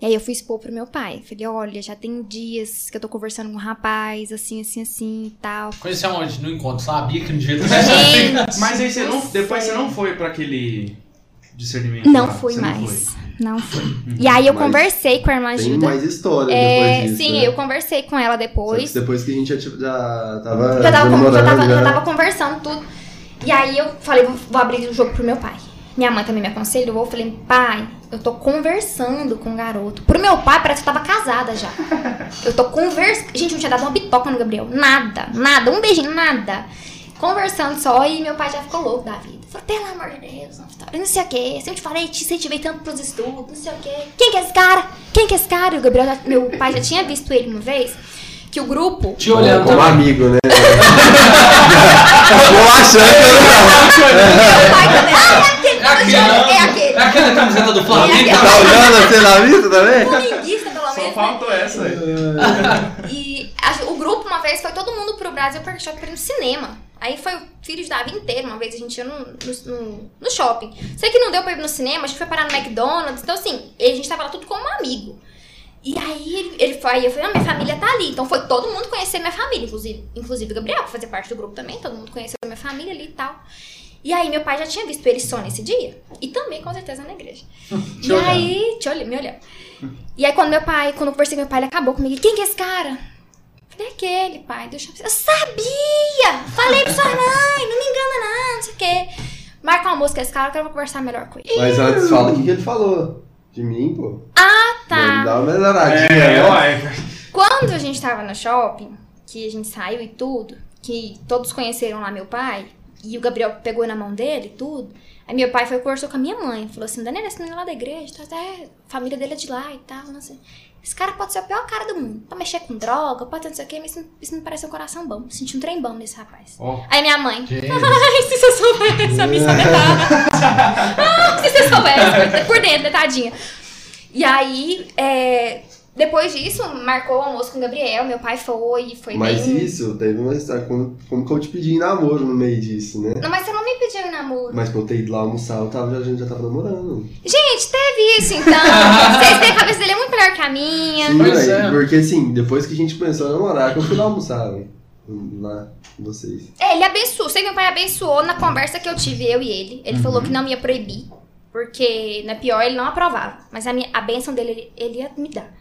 E aí eu fui expor pro meu pai. Falei, olha, já tem dias que eu tô conversando com um rapaz, assim, assim, assim e tal. Conheci aonde? No encontro. Sabia que no dia do Gente, Mas aí você não. do Depois você não foi pra aquele discernimento. Não lá. fui Você mais. Não foi. Não fui. E aí eu Mas conversei com a irmã Tem Gilda. mais história É, depois disso, sim, né? eu conversei com ela depois. depois que a gente já, tipo, já tava Já tava, com- já, namorando, tava, já tava conversando tudo. E aí eu falei, vou, vou abrir o jogo pro meu pai. Minha mãe também me aconselhou. Eu falei, pai, eu tô conversando com o garoto. Pro meu pai, parece que eu tava casada já. Eu tô conversando. Gente, não tinha dado uma bitoca no Gabriel. Nada, nada. Um beijinho, nada. Conversando só e meu pai já ficou louco da vida. Falei, pelo amor de Deus, não, Vitória, não sei o que. Se eu te falei, te incentivei tanto pros estudos, não sei o que. Quem que é esse cara? Quem que é esse cara? E o Gabriel, já- meu pai já tinha visto ele uma vez. Que o grupo Te olhando Como amigo, né? Tô achando que eu Meu pai também. Ah, é aquele, É aquele, é aquele. É aquela camiseta do Flamengo. É tá olhando assim na vista também? Flamenguista, pelo Só menos. né? faltou essa aí. E a- o grupo, uma vez, foi todo mundo pro Brasil para shopping no cinema. Aí foi o filho de Davi inteiro, uma vez a gente ia no, no, no- shopping. Sei que não deu pra ir no cinema, a gente foi parar no McDonald's. Então, assim, a gente tava lá tudo como amigo. E aí ele, ele foi, aí eu falei, ah, minha família tá ali. Então foi todo mundo conhecer minha família, inclusive, inclusive o Gabriel, pra fazer parte do grupo também, todo mundo conheceu minha família ali e tal. E aí meu pai já tinha visto ele só nesse dia. E também, com certeza, na igreja. E olhando. aí, te olhando, me olhando. E aí quando meu pai, quando eu conversei com meu pai, ele acabou comigo. Quem que é esse cara? Falei, aquele, pai. Deixa eu... eu sabia! Falei pra sua mãe, não me engana não, não sei o quê. Marca uma música esse cara que eu vou conversar melhor com ele. Mas antes fala o que, que ele falou. De mim, pô. Tá. Dá uma melhoradinha, É, né? uai. Quando a gente tava no shopping, que a gente saiu e tudo, que todos conheceram lá meu pai, e o Gabriel pegou na mão dele e tudo, aí meu pai foi e conversou com a minha mãe, falou assim, Daniela, esse menino é lá da igreja, tá, até a família dele é de lá e tal, não sei. Esse cara pode ser o pior cara do mundo, pode mexer com droga, pode ter não sei o quê, mas isso, isso me parece um coração bom, senti um trem bom nesse rapaz. Ó. Aí minha mãe, ai, se você soubesse, a missa metade. Se você soubesse, por dentro, metadinha. E aí, é, depois disso, marcou o almoço com o Gabriel, meu pai foi, foi Mas bem... isso, teve uma história. Como, como que eu te pedi em namoro no meio disso, né? Não, mas você não me pediu em namoro. Mas pra eu ter ido lá almoçar, eu tava, a gente já tava namorando. Gente, teve isso então. Vocês têm a cabeça dele é muito melhor que a minha. Sim, Pois é. porque assim, depois que a gente começou a namorar, que eu fui lá almoçar, velho. Lá vocês. É, ele abençoou. Sei que meu pai abençoou na conversa que eu tive, eu e ele. Ele falou Uhum. que não me ia proibir. Porque, na pior, ele não aprovava. Mas a, minha, a bênção dele, ele, ele ia me dar.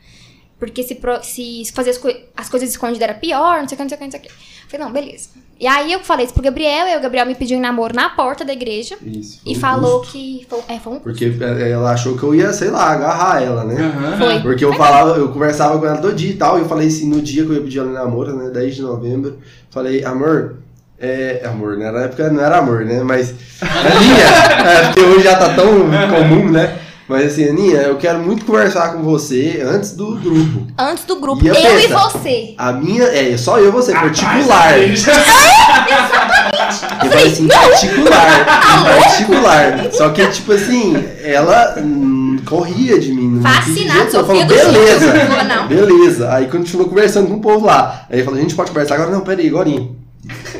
Porque se, pro- se fazer as, coi- as coisas escondidas era pior, não sei o que, não sei o que, não sei o que. Eu falei, não, beleza. E aí eu falei isso pro Gabriel, e o Gabriel me pediu em namoro na porta da igreja. Isso. foi E um falou custo. que. Foi, é, foi um. Porque ela achou que eu ia, sei lá, agarrar ela, né? Aham. Foi. Porque eu falava, eu conversava com ela todo dia e tal, e eu falei assim, no dia que eu ia pedir ela em namoro, né, 10 de novembro, falei, amor, é, amor, né, na época não era amor, né, mas, Aninha, é, porque hoje já tá tão comum, né, mas assim, Aninha, eu quero muito conversar com você antes do grupo. Antes do grupo, E eu eu e pensa- você. A minha, é, só eu e você, particular. da Eu falei assim, particular, particular. Só que, tipo assim, ela hum, corria de mim. não Fascinado, entendia. Eu Sofia falo, do Rio. beleza. Não. Beleza. Aí continuou conversando com o povo lá. Aí falou, a gente pode conversar agora? Não, peraí, agora.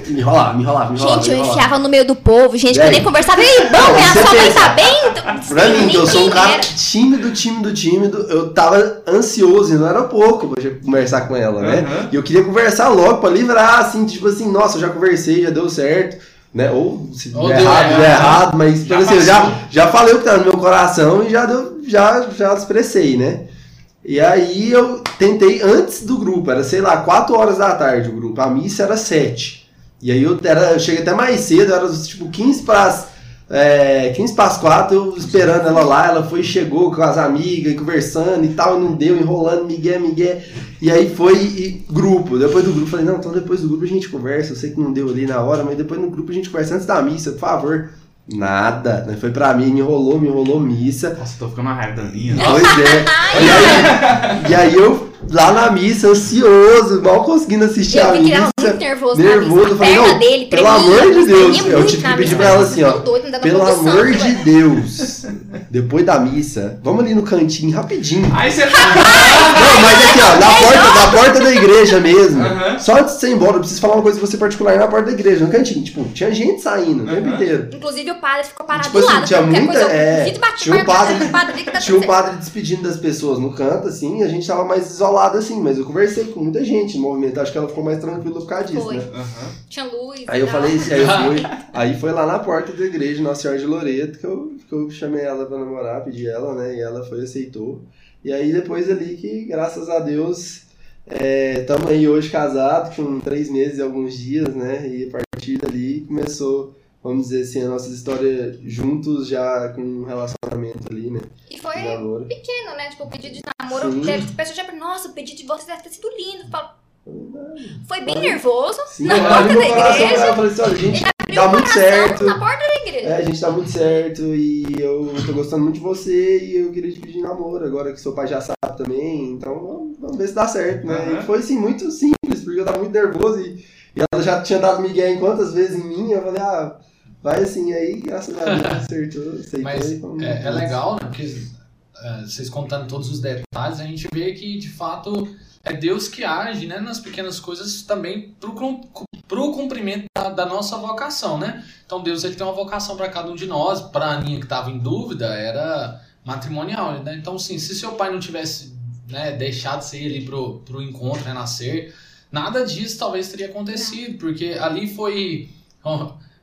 Me enrolava, me enrolava, me enrolava. Gente, eu me enrolava. enfiava no meio do povo, gente, que eu nem conversava. Ei, bom, minha sua mãe pensa. tá bem? Pra mim, que eu sou um cara tímido, tímido, tímido, eu tava ansioso e não era pouco pra conversar com ela, né? Aham. E eu queria conversar logo pra livrar, assim, tipo assim, nossa, eu já conversei, já deu certo, né? Ou se Ou der deu errado, errado. der errado, mas Já tipo assim, eu já, já falei o que tá no meu coração e já deu, já, já expressei, né? E aí eu tentei antes do grupo, era, sei lá, 4 horas da tarde o grupo, a missa era 7. E aí eu, era, eu cheguei até mais cedo, era tipo 15 para é, 15 para as 4, eu esperando ela lá, ela foi e chegou com as amigas, conversando e tal, e não deu, enrolando, migué, migué. E aí foi e, grupo. Depois do grupo, falei, não, então depois do grupo a gente conversa. Eu sei que não deu ali na hora, mas depois no grupo a gente conversa antes da missa, por favor. Nada, né? Foi pra mim, me enrolou, me enrolou missa. Nossa, tô ficando uma raiva da minha. Pois é. E aí, e aí eu lá na missa, ansioso, mal conseguindo assistir Eu a missa. Muito nervoso, nervoso, na perna não, dele pelo amor de Deus, eu tive que pedir pra ela assim, ó, Pelo amor de. Deus, depois da missa, vamos ali no cantinho rapidinho. Aí você Não, mas aqui, ó, na porta, na porta da igreja mesmo. Só antes de você ir embora, eu preciso falar uma coisa com você particular na porta da igreja, no cantinho. Tipo, tinha gente saindo o tempo inteiro. Inclusive o padre ficou parado Tipo do assim, lado. tinha muita- coisa, eu é, tinha um bate- padre- tá Tinha um certo. padre despedindo das pessoas no canto, assim, e a gente tava mais isolado, assim, mas eu conversei com muita gente no movimento. Acho que ela ficou mais tranquila por causa disso, Foi. né? Aham. Tinha luz. Aí eu tal. falei assim, aí eu fui, aí foi lá na porta da igreja Nossa Senhora de Loreto que eu, que eu chamei ela pra namorar, pedi ela, né? E ela foi, aceitou. E aí depois ali que, graças a Deus, estamos aí hoje casados, com três meses e alguns dias, né? E a partir dali começou, vamos dizer assim, a nossa história juntos já com um relacionamento ali, né? E foi pequeno, né? Tipo, o pedido de namoro. Sim. Teve pessoas já falaram, nossa, o pedido de vocês deve ter sido lindo. Eu falo, Foi bem nervoso. Sim, na eu porta da igreja. ela, eu falei assim, olha, gente, o muito certo. Na porta da igreja. É, a gente tá muito certo e eu tô gostando muito de você e eu queria te pedir namoro, agora que seu pai já sabe também, então vamos, ver se dá certo, né? Aham. E foi assim, muito simples, porque eu tava muito nervoso e, e ela já tinha dado migué em quantas vezes em mim, eu falei, ah, vai assim, aí graças a Deus acertou, aceitou. Mas é, é legal, né? Porque é, vocês contando todos os detalhes, a gente vê que de fato é Deus que age, né? Nas pequenas coisas também pro, cum- pro cumprimento da, da nossa vocação, né? Então Deus ele tem uma vocação para cada um de nós. Para a Aninha que estava em dúvida era matrimonial, né? Então sim, se seu pai não tivesse né, deixado você ir ali pro, pro encontro renascer, nada disso talvez teria acontecido, porque ali foi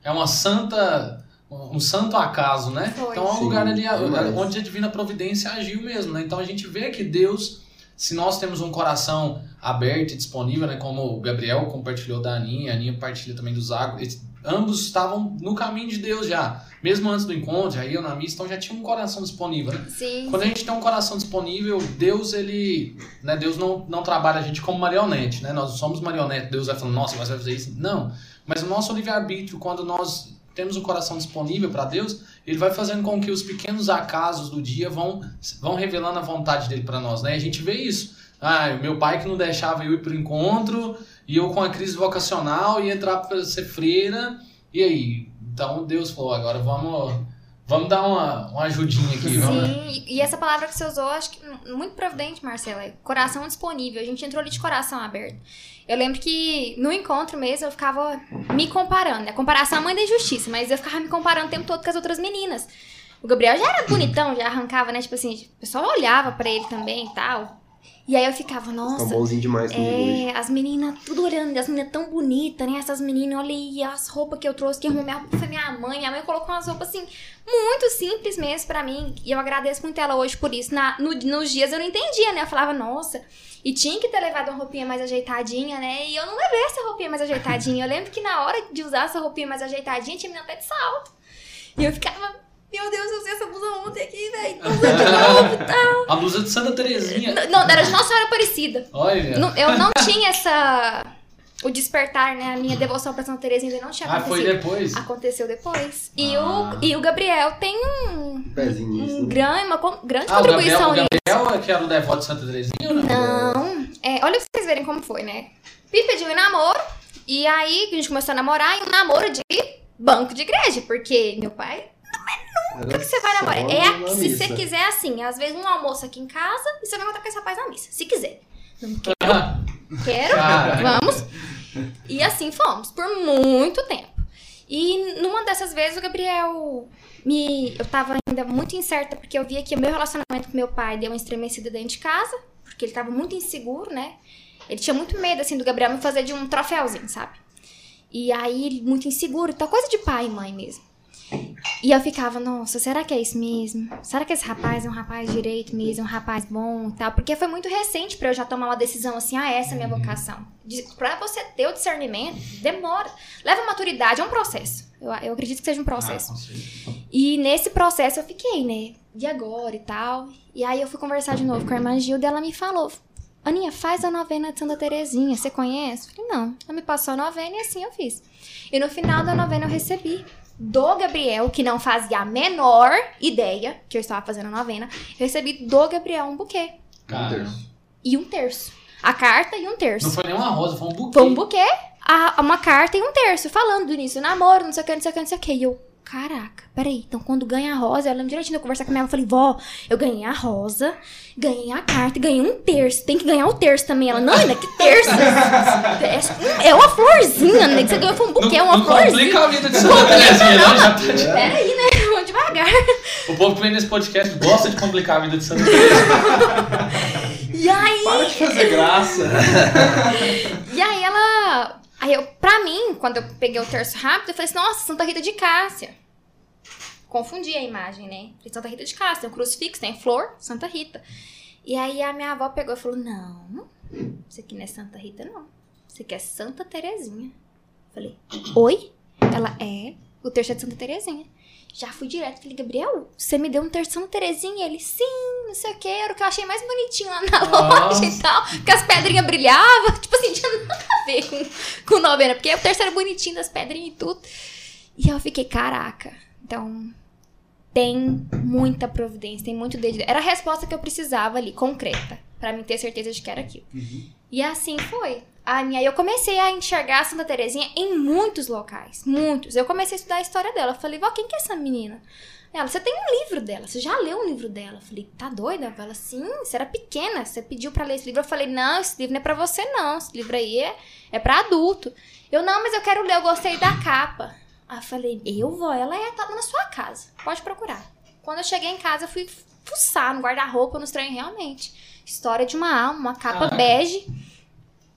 é uma santa um santo acaso, né? Foi. Então é um Sim, lugar ali demais. onde a divina providência agiu mesmo, né? Então a gente vê que Deus se nós temos um coração aberto e disponível, né, como o Gabriel compartilhou da Aninha, a Aninha partilha também do Zago, eles- ambos estavam no caminho de Deus já. Mesmo antes do encontro, aí eu na missa, então já tinha um coração disponível, né? Sim. Quando a gente tem um coração disponível, Deus, ele. Né, Deus não, não trabalha a gente como marionete, né? Nós somos marionete, Deus vai falando, nossa, você vai fazer isso. Não. Mas o nosso livre-arbítrio, quando nós temos o coração disponível para Deus, ele vai fazendo com que os pequenos acasos do dia vão, vão revelando a vontade dele para nós, né? A gente vê isso. Ah, meu pai que não deixava eu ir pro encontro, e eu com a crise vocacional, ia entrar para ser freira, e aí? Então Deus falou, agora vamos, vamos dar uma, uma ajudinha aqui. Vamos, Sim, e essa palavra que você usou, acho que muito providente, Marcela, é coração disponível. A gente entrou ali de coração aberto. Eu lembro que no encontro mesmo eu ficava me comparando, né? Comparação a mãe da injustiça, mas eu ficava me comparando o tempo todo com as outras meninas. O Gabriel já era bonitão, já arrancava, né? Tipo assim, o pessoal olhava pra ele também e tal. E aí eu ficava, Tá nossa, bonzinho demais é, as meninas tudo olhando, as meninas tão bonitas, né? Essas meninas, olha aí as roupas que eu trouxe, que arrumou minha roupa foi minha mãe. Minha mãe colocou umas roupas assim, muito simples mesmo pra mim. E eu agradeço muito ela hoje por isso. Na, no- nos dias eu não entendia, né? Eu falava, nossa. E tinha que ter levado uma roupinha mais ajeitadinha, né? E eu não levei essa roupinha mais ajeitadinha. Eu lembro que na hora de usar essa roupinha mais ajeitadinha, tinha menina até de salto. E eu ficava, meu Deus, eu usei essa blusa ontem aqui, velho. Tô usando de novo e tal. A blusa de Santa Terezinha. Não, era de Nossa Senhora Aparecida. Olha. Não- eu não tinha essa. O despertar, né? A minha devoção pra Santa Teresa ainda não tinha Ah, foi acontecido. depois. Aconteceu depois. E, Ah. o, e o Gabriel tem um, Um pezinho nisso. um né? grande, uma grande Ah, o Gabriel, contribuição o nisso. Gabriel é que era o devoto de Santa Terezinha ou não? Não. É, olha pra vocês verem como foi, né? Me pediu em namoro. E aí a gente começou a namorar e um namoro de banco de igreja. Porque meu pai. Era Por que você vai namorar? na É, se missa. você quiser assim, às vezes um almoço aqui em casa e você vai encontrar com esse rapaz na missa. Se quiser. Não quero. Ah, Quero, vamos. E assim fomos, por muito tempo. E numa dessas vezes o Gabriel me. Eu tava ainda muito incerta, porque eu via que o meu relacionamento com meu pai deu uma estremecida dentro de casa, porque ele tava muito inseguro, né? Ele tinha muito medo, assim, do Gabriel me fazer de um troféuzinho, sabe? E aí, ele muito inseguro, tal coisa de pai e mãe mesmo. E eu ficava, nossa, será que é isso mesmo? Será que esse rapaz é um rapaz direito mesmo, um rapaz bom e tal? Porque foi muito recente pra eu já tomar uma decisão assim, ah, essa é a minha vocação. De, pra você ter o discernimento, demora. Leva maturidade, é um processo. Eu, eu acredito que seja um processo. Ah, com certeza. E nesse processo eu fiquei, né? E agora e tal. E aí eu fui conversar de novo com a irmã Gilda e ela me falou: Aninha, faz a novena de Santa Terezinha, você conhece? Eu falei, não. Ela me passou a novena e assim eu fiz. E no final da novena eu recebi do Gabriel, que não fazia a menor ideia que eu estava fazendo a novena, eu recebi do Gabriel um buquê Cara, e um terço. A carta e um terço. não foi nem uma rosa, foi um buquê. Foi um buquê, a- uma carta e um terço, falando do início do namoro, não sei o que, não sei o que, não sei o que. E eu, caraca, peraí, então quando ganha a rosa, eu lembro direitinho de eu conversar com a minha mãe, eu falei, vó, eu ganhei a rosa, ganhei a carta e ganhei um terço, tem que ganhar o terço também. Ela, não, ainda que terço? É- É uma florzinha, né, que você ganhou foi um buquê, é não, uma não florzinha. complica a vida de Santa Terezinha, não. Já tá de- Peraí, né, vamos devagar. O povo que vem nesse podcast gosta de complicar a vida de Santa Terezinha. E aí... Para de fazer graça. Aí eu, pra mim, quando eu peguei o terço rápido, eu falei assim, nossa, Santa Rita de Cássia. Confundi a imagem, né? Falei, Santa Rita de Cássia, tem um crucifixo, tem flor, Santa Rita. E aí a minha avó pegou e falou, não, isso aqui não é Santa Rita, não. Isso aqui é Santa Terezinha. Falei, oi? Ela, é, o terço é de Santa Terezinha. Já fui direto, falei, Gabriel, você me deu um Santa Terezinha? Ele, sim, não sei o que, era o que eu achei mais bonitinho lá na Nossa. loja e tal. Porque as pedrinhas brilhavam. Tipo assim, tinha nada a ver com, com novena. Porque o terço era bonitinho das pedrinhas e tudo. E eu fiquei, caraca. Então, tem muita providência, tem muito dedo. Era a resposta que eu precisava ali, concreta. Pra mim ter certeza de que era aquilo. E assim foi. Aí eu comecei a enxergar a Santa Terezinha em muitos locais. Muitos. Eu comecei a estudar a história dela. Eu falei, vó, quem que é essa menina? Ela, você tem um livro dela, você já leu um livro dela? Eu falei, tá doida? Ela, sim, você era pequena, você pediu pra ler esse livro. Eu falei, não, esse livro não é pra você, não. Esse livro aí é, é pra adulto. Eu, não, mas eu quero ler, eu gostei da capa. Aí eu falei, eu vou, ela é, tá na sua casa, pode procurar. Quando eu cheguei em casa, eu fui fuçar no guarda-roupa, nos trem, realmente. História de uma alma, uma capa Caraca. bege,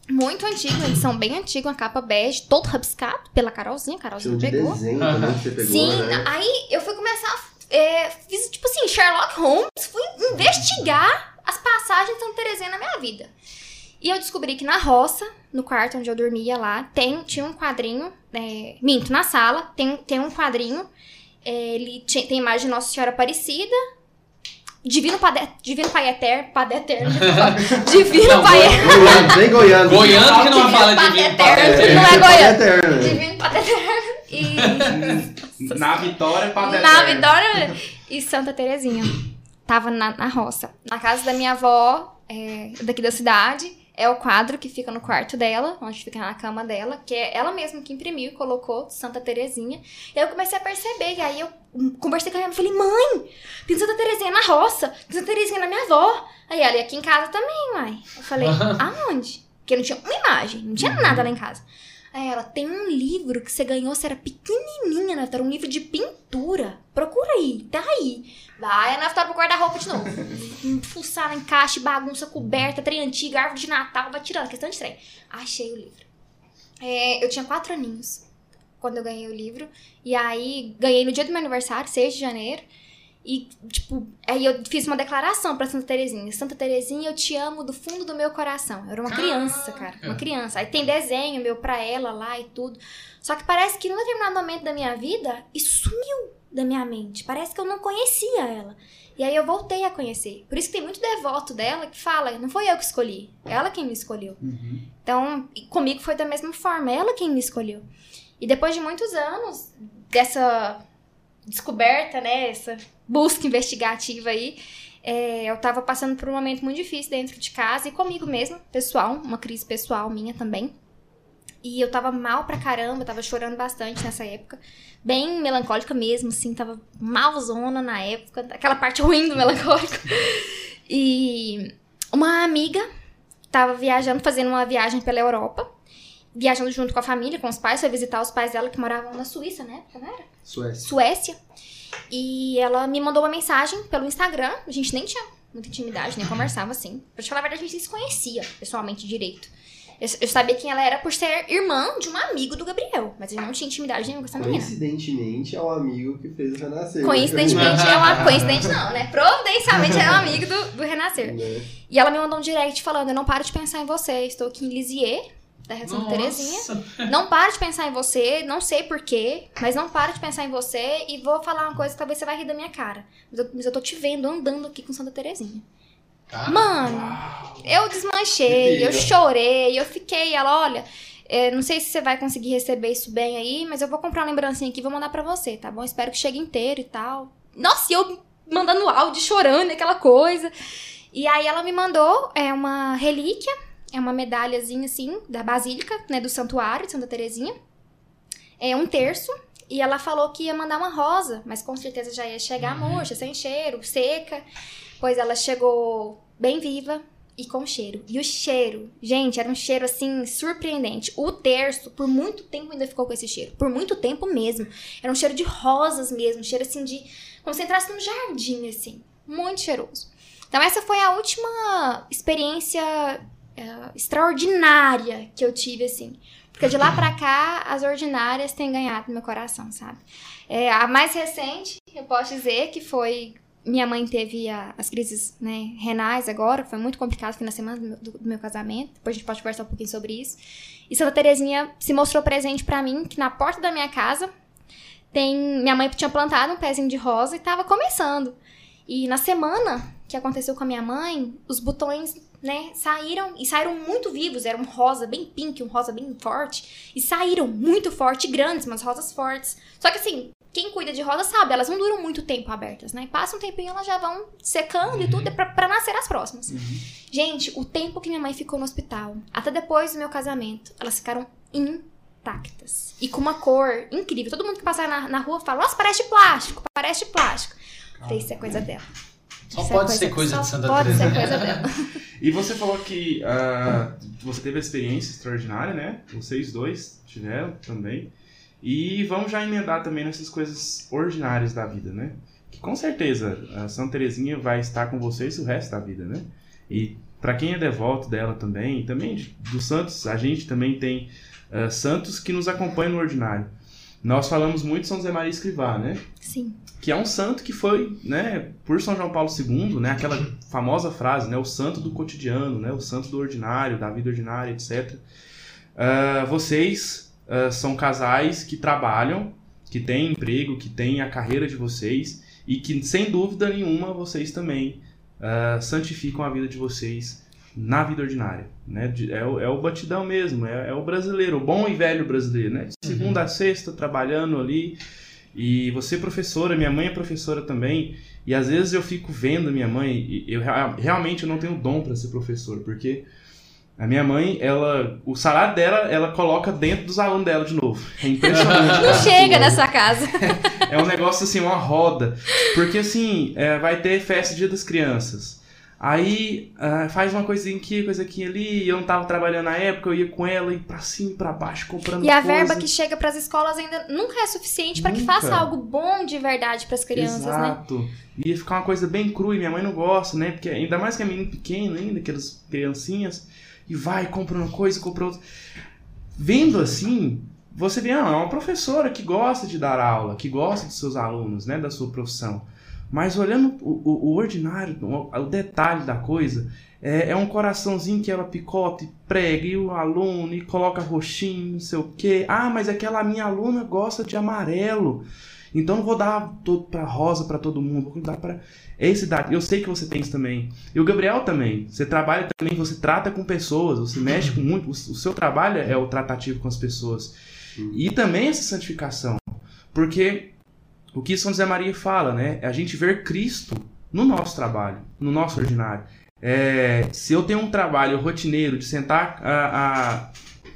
muito antiga, uma edição bem antiga, uma capa bege, todo rabiscado pela Carolzinha, Carolzinha de pegou. desenho também que você pegou, Sim, né? aí eu fui começar. é, fiz tipo assim, Sherlock Holmes, fui investigar as passagens de Santa Terezinha na minha vida. E eu descobri que na roça, no quarto onde eu dormia lá, tem, tinha um quadrinho, é, minto, na sala, tem, tem um quadrinho, é, ele tinha, tem imagem de Nossa Senhora Aparecida, Divino, Padre, Divino Pai Eterno, Padre Eterno, Divino Não, Pai Goiano, bem goiano. Goiano que não Divino fala Padre divino Eterno. Padre Eterno. Não é Padre goiano. Eterno? Divino Padre Eterno e... Na vitória, Padre Na Eterno. Vitória e Santa Terezinha. Tava na, na roça. Na casa da minha avó, é, daqui da cidade, é o quadro que fica no quarto dela, onde fica na cama dela, que é ela mesma que imprimiu e colocou Santa Terezinha. E aí eu comecei a perceber, e aí eu conversei com ela e falei, mãe, tem Santa Terezinha na roça, tem Santa Terezinha na minha avó. Aí ela, e aqui em casa também, mãe. Eu falei, aonde? Porque não tinha uma imagem, não tinha nada lá em casa. Aí ela, tem um livro que você ganhou, você era pequenininha, né? Era um livro de pintura. Procura aí, tá aí. Vai na Vitória pro guarda-roupa de novo. Fuçar na encaixe, bagunça, coberta, trem antigo, árvore de Natal, vai tirando, questão de trem. Achei o livro. É, eu tinha quatro aninhos quando eu ganhei o livro. E aí, ganhei no dia do meu aniversário, 6 de janeiro. E, tipo, aí eu fiz uma declaração pra Santa Terezinha. Santa Terezinha, eu te amo do fundo do meu coração. Eu era uma criança, cara. Uma criança. Aí tem desenho meu pra ela lá e tudo. Só que parece que num determinado momento da minha vida, isso sumiu da minha mente. Parece que eu não conhecia ela. E aí eu voltei a conhecer. Por isso que tem muito devoto dela que fala, não foi eu que escolhi. Ela quem me escolheu. Uhum. Então, comigo foi da mesma forma, ela quem me escolheu. E depois de muitos anos dessa descoberta, né, essa busca investigativa aí, é, eu tava passando por um momento muito difícil dentro de casa e comigo mesma, pessoal, uma crise pessoal minha também. E eu tava mal pra caramba, tava chorando bastante nessa época. Bem melancólica mesmo, assim, tava malzona na época, aquela parte ruim do melancólico. E uma amiga tava viajando, fazendo uma viagem pela Europa, viajando junto com a família, com os pais, foi visitar os pais dela que moravam na Suíça, né? Não era? Suécia. Suécia. E ela me mandou uma mensagem pelo Instagram. A gente nem tinha muita intimidade, nem conversava assim. Pra te falar a verdade, a gente nem se conhecia pessoalmente direito. Eu, eu sabia quem ela era por ser irmã de um amigo do Gabriel, mas eu não tinha intimidade nenhuma com essa menina. Coincidentemente, é o amigo que fez o Renascer. Coincidentemente é uma. Coincidente não, né? Providencialmente é um amigo do, do Renascer. Né? E ela me mandou um direct falando: Eu não paro de pensar em você. Estou aqui em Lisieux, da Santa Terezinha. Nossa. Não paro de pensar em você, não sei porquê, mas não paro de pensar em você e vou falar uma coisa que talvez você vai rir da minha cara. Mas eu, mas eu tô te vendo andando aqui com Santa Terezinha. Cara, Mano, eu desmanchei, eu chorei, eu fiquei, ela, olha, é, não sei se você vai conseguir receber isso bem aí, mas eu vou comprar uma lembrancinha aqui e vou mandar pra você, tá bom? Espero que chegue inteiro e tal. Nossa, e eu mandando áudio, chorando, aquela coisa. E aí ela me mandou é uma relíquia, é uma medalhazinha assim, da Basílica, né, do Santuário de Santa Terezinha. É um terço. E ela falou que ia mandar uma rosa, mas com certeza já ia chegar murcha, sem cheiro, seca. Pois ela chegou bem viva e com cheiro. E o cheiro, gente, era um cheiro assim surpreendente. O terço, por muito tempo ainda ficou com esse cheiro. Por muito tempo mesmo. Era um cheiro de rosas mesmo, um cheiro assim de. Como se entrasse num jardim, assim. Muito cheiroso. Então, essa foi a última experiência eh, extraordinária que eu tive, assim. Porque de lá pra cá, as ordinárias têm ganhado meu coração, sabe? É, a mais recente, eu posso dizer que foi. Minha mãe teve a- as crises né, renais agora, foi muito complicado, foi na semana do meu, do- meu casamento. Depois a gente pode conversar um pouquinho sobre isso. E Santa Terezinha se mostrou presente pra mim, que na porta da minha casa tem. Minha mãe tinha plantado um pezinho de rosa e tava começando. E na semana que aconteceu com a minha mãe, os botões, né, saíram e saíram muito vivos. Era um rosa bem pink, um rosa bem forte. E saíram muito forte, grandes, umas rosas fortes. Só que assim, quem cuida de rosa sabe, elas não duram muito tempo abertas, né? Passa um tempinho, elas já vão secando e tudo, é pra, pra nascer as próximas. Gente, o tempo que minha mãe ficou no hospital, até depois do meu casamento, elas ficaram intactas. E com uma cor incrível. Todo mundo que passar na, na rua fala, nossa, parece plástico, parece plástico. Falei, isso é coisa dela. Só Isso é pode ser coisa de Santa Pode Teresa. ser coisa dela. E você falou que ah, você teve a experiência extraordinária, né? Vocês dois tiveram também. E vamos já emendar também nessas coisas ordinárias da vida, né? Que com certeza a Santa Terezinha vai estar com vocês o resto da vida, né? E para quem é devoto dela também, e também dos santos, a gente também tem ah, santos que nos acompanham no ordinário. Nós falamos muito de São José Maria Escrivá, né? Sim. Que é um santo que foi, né, por São João Paulo II, né, aquela famosa frase, né, o santo do cotidiano, né, o santo do ordinário, da vida ordinária, etc. Uh, vocês uh, são casais que trabalham, que têm emprego, que têm a carreira de vocês e que, sem dúvida nenhuma, vocês também uh, santificam a vida de vocês na vida ordinária. Né? É, o, é o batidão mesmo, é, é, o brasileiro, o bom e velho brasileiro. Né? De segunda uhum. a sexta, trabalhando ali. E você, professora, minha mãe é professora também. E às vezes eu fico vendo minha mãe, e eu realmente eu não tenho dom para ser professor, porque a minha mãe, ela, o salário dela, ela coloca dentro dos alunos dela de novo. É impressionante. Não chega na sua casa. É, é, um negócio assim, uma roda. Porque assim, é, vai ter festa dia das crianças. Aí uh, faz uma coisinha aqui, coisa aqui ali. Eu não tava trabalhando na época, eu ia com ela e pra cima e pra baixo comprando E a coisa. verba que chega para as escolas ainda nunca é suficiente para que faça algo bom de verdade para as crianças, Exato. né? Exato. Ia ficar uma coisa bem crua e minha mãe não gosta, né? Porque ainda mais que é menino pequeno ainda, aquelas criancinhas. E vai, compra uma coisa, compra outra. Vendo assim, você vê, ah, é uma professora que gosta de dar aula, que gosta dos seus alunos, né? Da sua profissão. Mas olhando o, o, o ordinário, o, o, detalhe da coisa, é, é, um coraçãozinho que ela picota e prega, e o aluno, e coloca roxinho, não sei o quê. Ah, mas aquela minha aluna gosta de amarelo. Então não vou dar todo para rosa para todo mundo, vou dar para esse daqui. Eu sei que você tem isso também. E o Gabriel também. Você trabalha também, você trata com pessoas, você mexe com muito. O seu trabalho é o tratativo com as pessoas. E também essa santificação. Porque o que São José Maria fala, né? É a gente ver Cristo no nosso trabalho, no nosso ordinário. É, se eu tenho um trabalho rotineiro de sentar a, a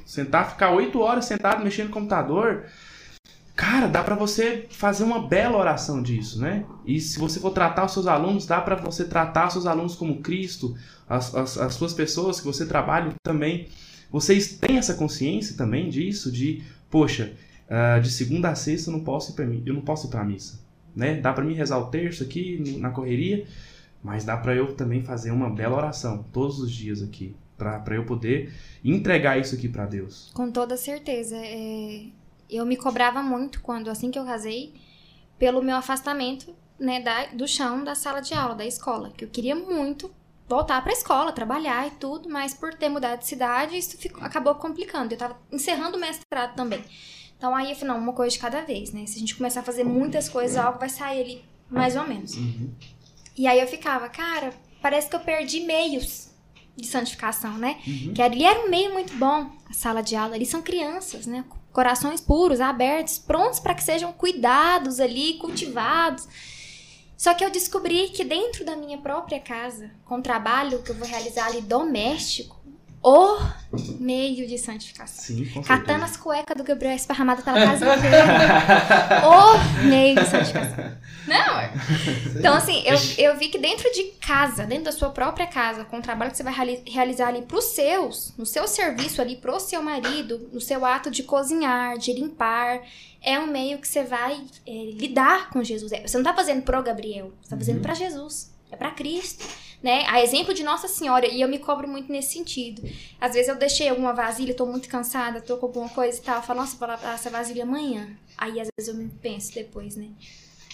sentar, ficar oito horas sentado mexendo no computador, cara, dá para você fazer uma bela oração disso, né? E se você for tratar os seus alunos, dá para você tratar os seus alunos como Cristo, as, as, as suas pessoas que você trabalha também. Vocês têm essa consciência também disso, de, poxa, Uh, de segunda a sexta eu não posso ir para eu não posso ir para missa, né? Dá para mim rezar o terço aqui na correria, mas dá para eu também fazer uma bela oração todos os dias aqui, para eu poder entregar isso aqui para Deus. Com toda certeza, é... eu me cobrava muito quando assim que eu casei, pelo meu afastamento, né, da, do chão da sala de aula da escola, que eu queria muito voltar para a escola, trabalhar e tudo, mas por ter mudado de cidade, isso ficou, acabou complicando. Eu estava encerrando o mestrado também. Então aí não, uma coisa de cada vez, né? Se a gente começar a fazer muitas coisas, algo vai sair ali mais ou menos. Uhum. E aí eu ficava, cara, parece que eu perdi meios de santificação, né? Uhum. Que ali era um meio muito bom, a sala de aula, ali são crianças, né? Corações puros, abertos, prontos para que sejam cuidados ali, cultivados. Só que eu descobri que dentro da minha própria casa, com o trabalho que eu vou realizar ali doméstico, o meio de santificação. Sim, com Catando as cuecas do Gabriel esparramada pela casa inteira. o meio de santificação. Não, é. Então, assim, eu, eu vi que dentro de casa, dentro da sua própria casa, com o trabalho que você vai realizar ali pros seus, no seu serviço ali pro seu marido, no seu ato de cozinhar, de limpar, é um meio que você vai é, lidar com Jesus. É, você não tá fazendo pro Gabriel, você tá fazendo uhum. para Jesus. É para Cristo né? A exemplo de Nossa Senhora, e eu me cobro muito nesse sentido. Às vezes eu deixei alguma vasilha, tô muito cansada, tô com alguma coisa e tal, eu falo, nossa, vou lavar essa vasilha amanhã. Aí às vezes eu me penso depois, né?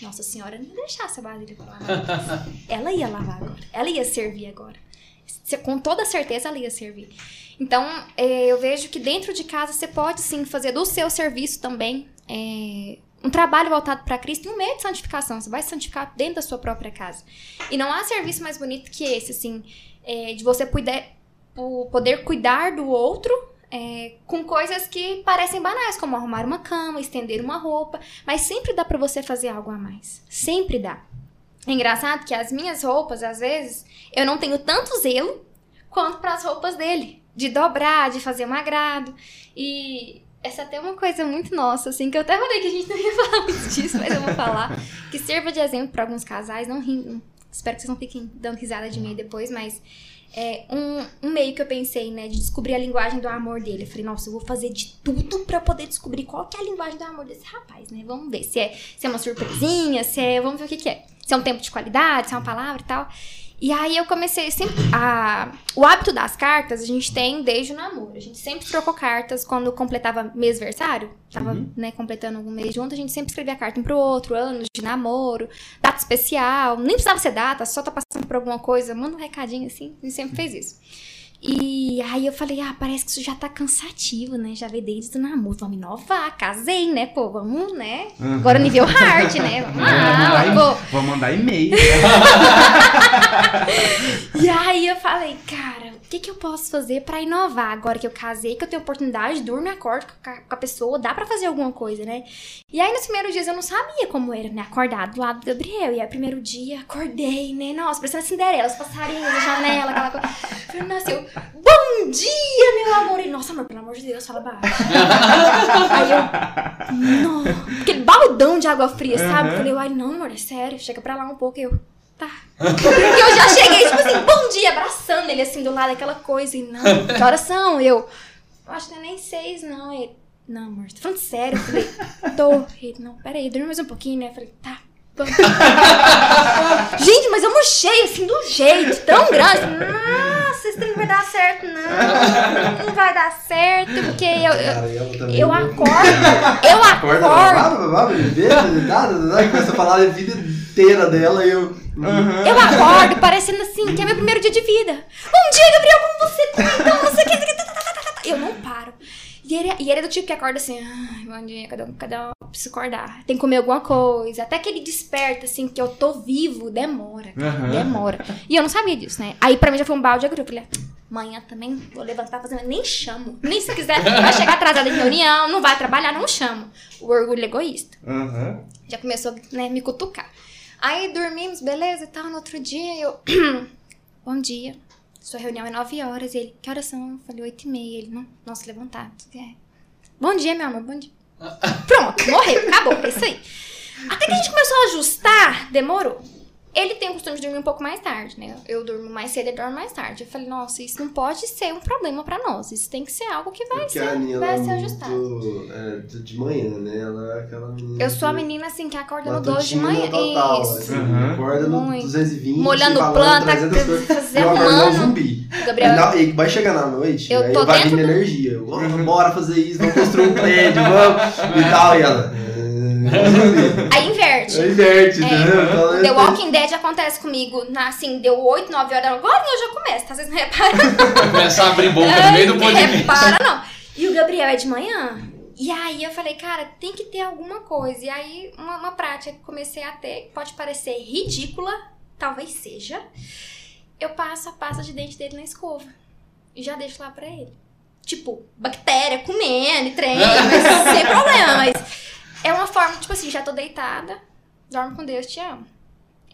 Nossa Senhora não ia deixar essa vasilha pra lavar. ela ia lavar agora, ela ia servir agora. Com toda certeza ela ia servir. Então, é, eu vejo que dentro de casa você pode sim fazer do seu serviço também é, um trabalho voltado para Cristo e um meio de santificação. Você vai santificar dentro da sua própria casa. E não há serviço mais bonito que esse, assim, é, de você poder, poder cuidar do outro é, com coisas que parecem banais, como arrumar uma cama, estender uma roupa, mas sempre dá para você fazer algo a mais. Sempre dá. É engraçado que as minhas roupas, às vezes, eu não tenho tanto zelo quanto para as roupas dele, de dobrar, de fazer um agrado. E essa é até uma coisa muito nossa, assim, que eu até falei que a gente não ia falar muito disso, mas eu vou falar. Que sirva de exemplo para alguns casais, não ri, espero que vocês não fiquem dando risada de mim depois, mas é um, um meio que eu pensei, né, de descobrir a linguagem do amor dele. Eu falei, nossa, eu vou fazer de tudo para poder descobrir qual que é a linguagem do amor desse rapaz, né? Vamos ver se é, se é uma surpresinha, se é, vamos ver o que que é. Se é um tempo de qualidade, se é uma palavra e tal. E aí eu comecei sempre. A, o hábito das cartas a gente tem desde o namoro. A gente sempre trocou cartas quando completava mêsversário. Tava, Uhum. né, completando algum mês junto, a gente sempre escrevia carta um pro outro, anos de namoro, data especial. Nem precisava ser data, só tá passando por alguma coisa, manda um recadinho assim. A gente sempre fez isso. E aí eu falei, ah, parece que isso já tá cansativo, né? Já veio desde o namoro. Vamos inovar, casei, né? Pô, vamos, né? Uhum. Agora nível hard, né? Vamos Vou mandar, lá, pô. vou mandar e-mail. E aí eu falei, cara, o que, que eu posso fazer pra inovar agora que eu casei, que eu tenho oportunidade, durmo e acordo com a, pessoa, dá pra fazer alguma coisa, né? E aí nos primeiros dias eu não sabia como era, né? Acordar do lado do Gabriel. E aí primeiro dia, acordei, né? Nossa, parecendo Cinderela, os passarinhos na janela, aquela coisa. Falei, nossa, eu, bom dia, meu amor. E, nossa, amor, pelo amor de Deus, fala baixo. aí eu, não, aquele baldão de água fria, sabe? Aham. Falei, ai, não, amor, é sério, chega pra lá um pouco. Eu, tá. Porque eu já cheguei, tipo assim, bom dia, abraçando ele assim do lado, aquela coisa. E não, que horas são? Eu, eu acho que não é nem seis, não. Ele, não, amor, tô falando sério. Eu falei, tô. Ele, não, peraí, dorme mais um pouquinho, né? Eu falei, tá. Gente, mas eu murchei assim do jeito, tão grande. Nossa, isso não vai dar certo, não. Não vai dar certo, porque eu, eu, eu né? acordo. Eu Acorda, acordo. babá, babá, bebê, nada, nada, começa a falar a vida inteira dela e eu. Uhum. Eu acordo parecendo assim, que é meu primeiro dia de vida. Bom dia, Gabriel, como você tá? Então, não sei o que. tá, tá, tá, tá, tá, tá. Eu não paro. E ele, e ele é do tipo que acorda assim, ai, bom dia, cadê, cadê eu preciso acordar? Tem que comer alguma coisa. Até que ele desperta, assim, que eu tô vivo, demora, cara, Aham. demora. E eu não sabia disso, né? Aí pra mim já foi um balde de agulha. Eu falei, amanhã também vou levantar fazendo, nem chamo. Nem se quiser, vai chegar atrasada em reunião, não vai trabalhar, não chamo. O orgulho egoísta Uhum. já começou né, me cutucar. Aí dormimos, beleza e tal. No outro dia eu. Bom dia. Sua reunião é 9 horas. E ele, que horas são? Eu falei, 8 e meia. Ele, não, nossa, levantado. É. Bom dia, meu amor, bom dia. Pronto, morreu, acabou, é isso aí. Até que a gente começou a ajustar, demorou. Ele tem o costume de dormir um pouco mais tarde, né? Eu durmo mais cedo e ele dorme mais tarde. Eu falei, nossa, isso não pode ser um problema pra nós. Isso tem que ser algo que vai Porque ser, a Aninha vai ela ser ajustado. muito. É, de manhã, né? Ela é aquela menina. Eu sou a menina assim que acorda no 12 de manhã. Total, Isso. assim, Uhum. Acorda no Muito. 220. Molhando falando planta, 300 coisas. fazer Eu acordo igual um zumbi. Gabriel, E na- E vai chegar na noite, Eu aí tô vai vindo do- energia. "Oh, Bora fazer isso, vamos construir um prédio, vamos. E tal, e ela. "É, aí inverte. Aí inverte, É. entendeu? Então, The eu- Walking Dead acontece comigo, na, assim, deu 8, 9 horas, agora eu já começo, tá? Vocês não reparam? Vai começar a abrir boca no meio do Não podcast. repara, não. E o Gabriel é de manhã. E aí eu falei, cara, tem que ter alguma coisa. E aí, uma, uma prática que comecei a ter, que pode parecer ridícula, talvez seja. Eu passo a pasta de dente dele na escova. E já deixo lá pra ele. Tipo, bactéria comendo, e trem, mas sem problema. Mas é uma forma, tipo assim, já tô deitada, dorme com Deus, te amo.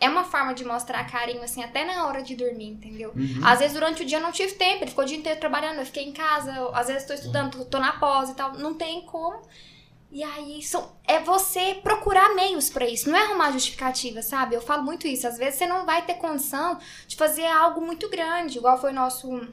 É uma forma de mostrar carinho, assim, até na hora de dormir, entendeu? Uhum. Às vezes durante o dia eu não tive tempo, ele ficou o dia inteiro trabalhando, eu fiquei em casa, eu, às vezes tô estudando, tô, tô na pós e tal, não tem como. E aí são, é você procurar meios pra isso, não é arrumar justificativa, sabe? Eu falo muito isso, às vezes você não vai ter condição de fazer algo muito grande, igual foi o nosso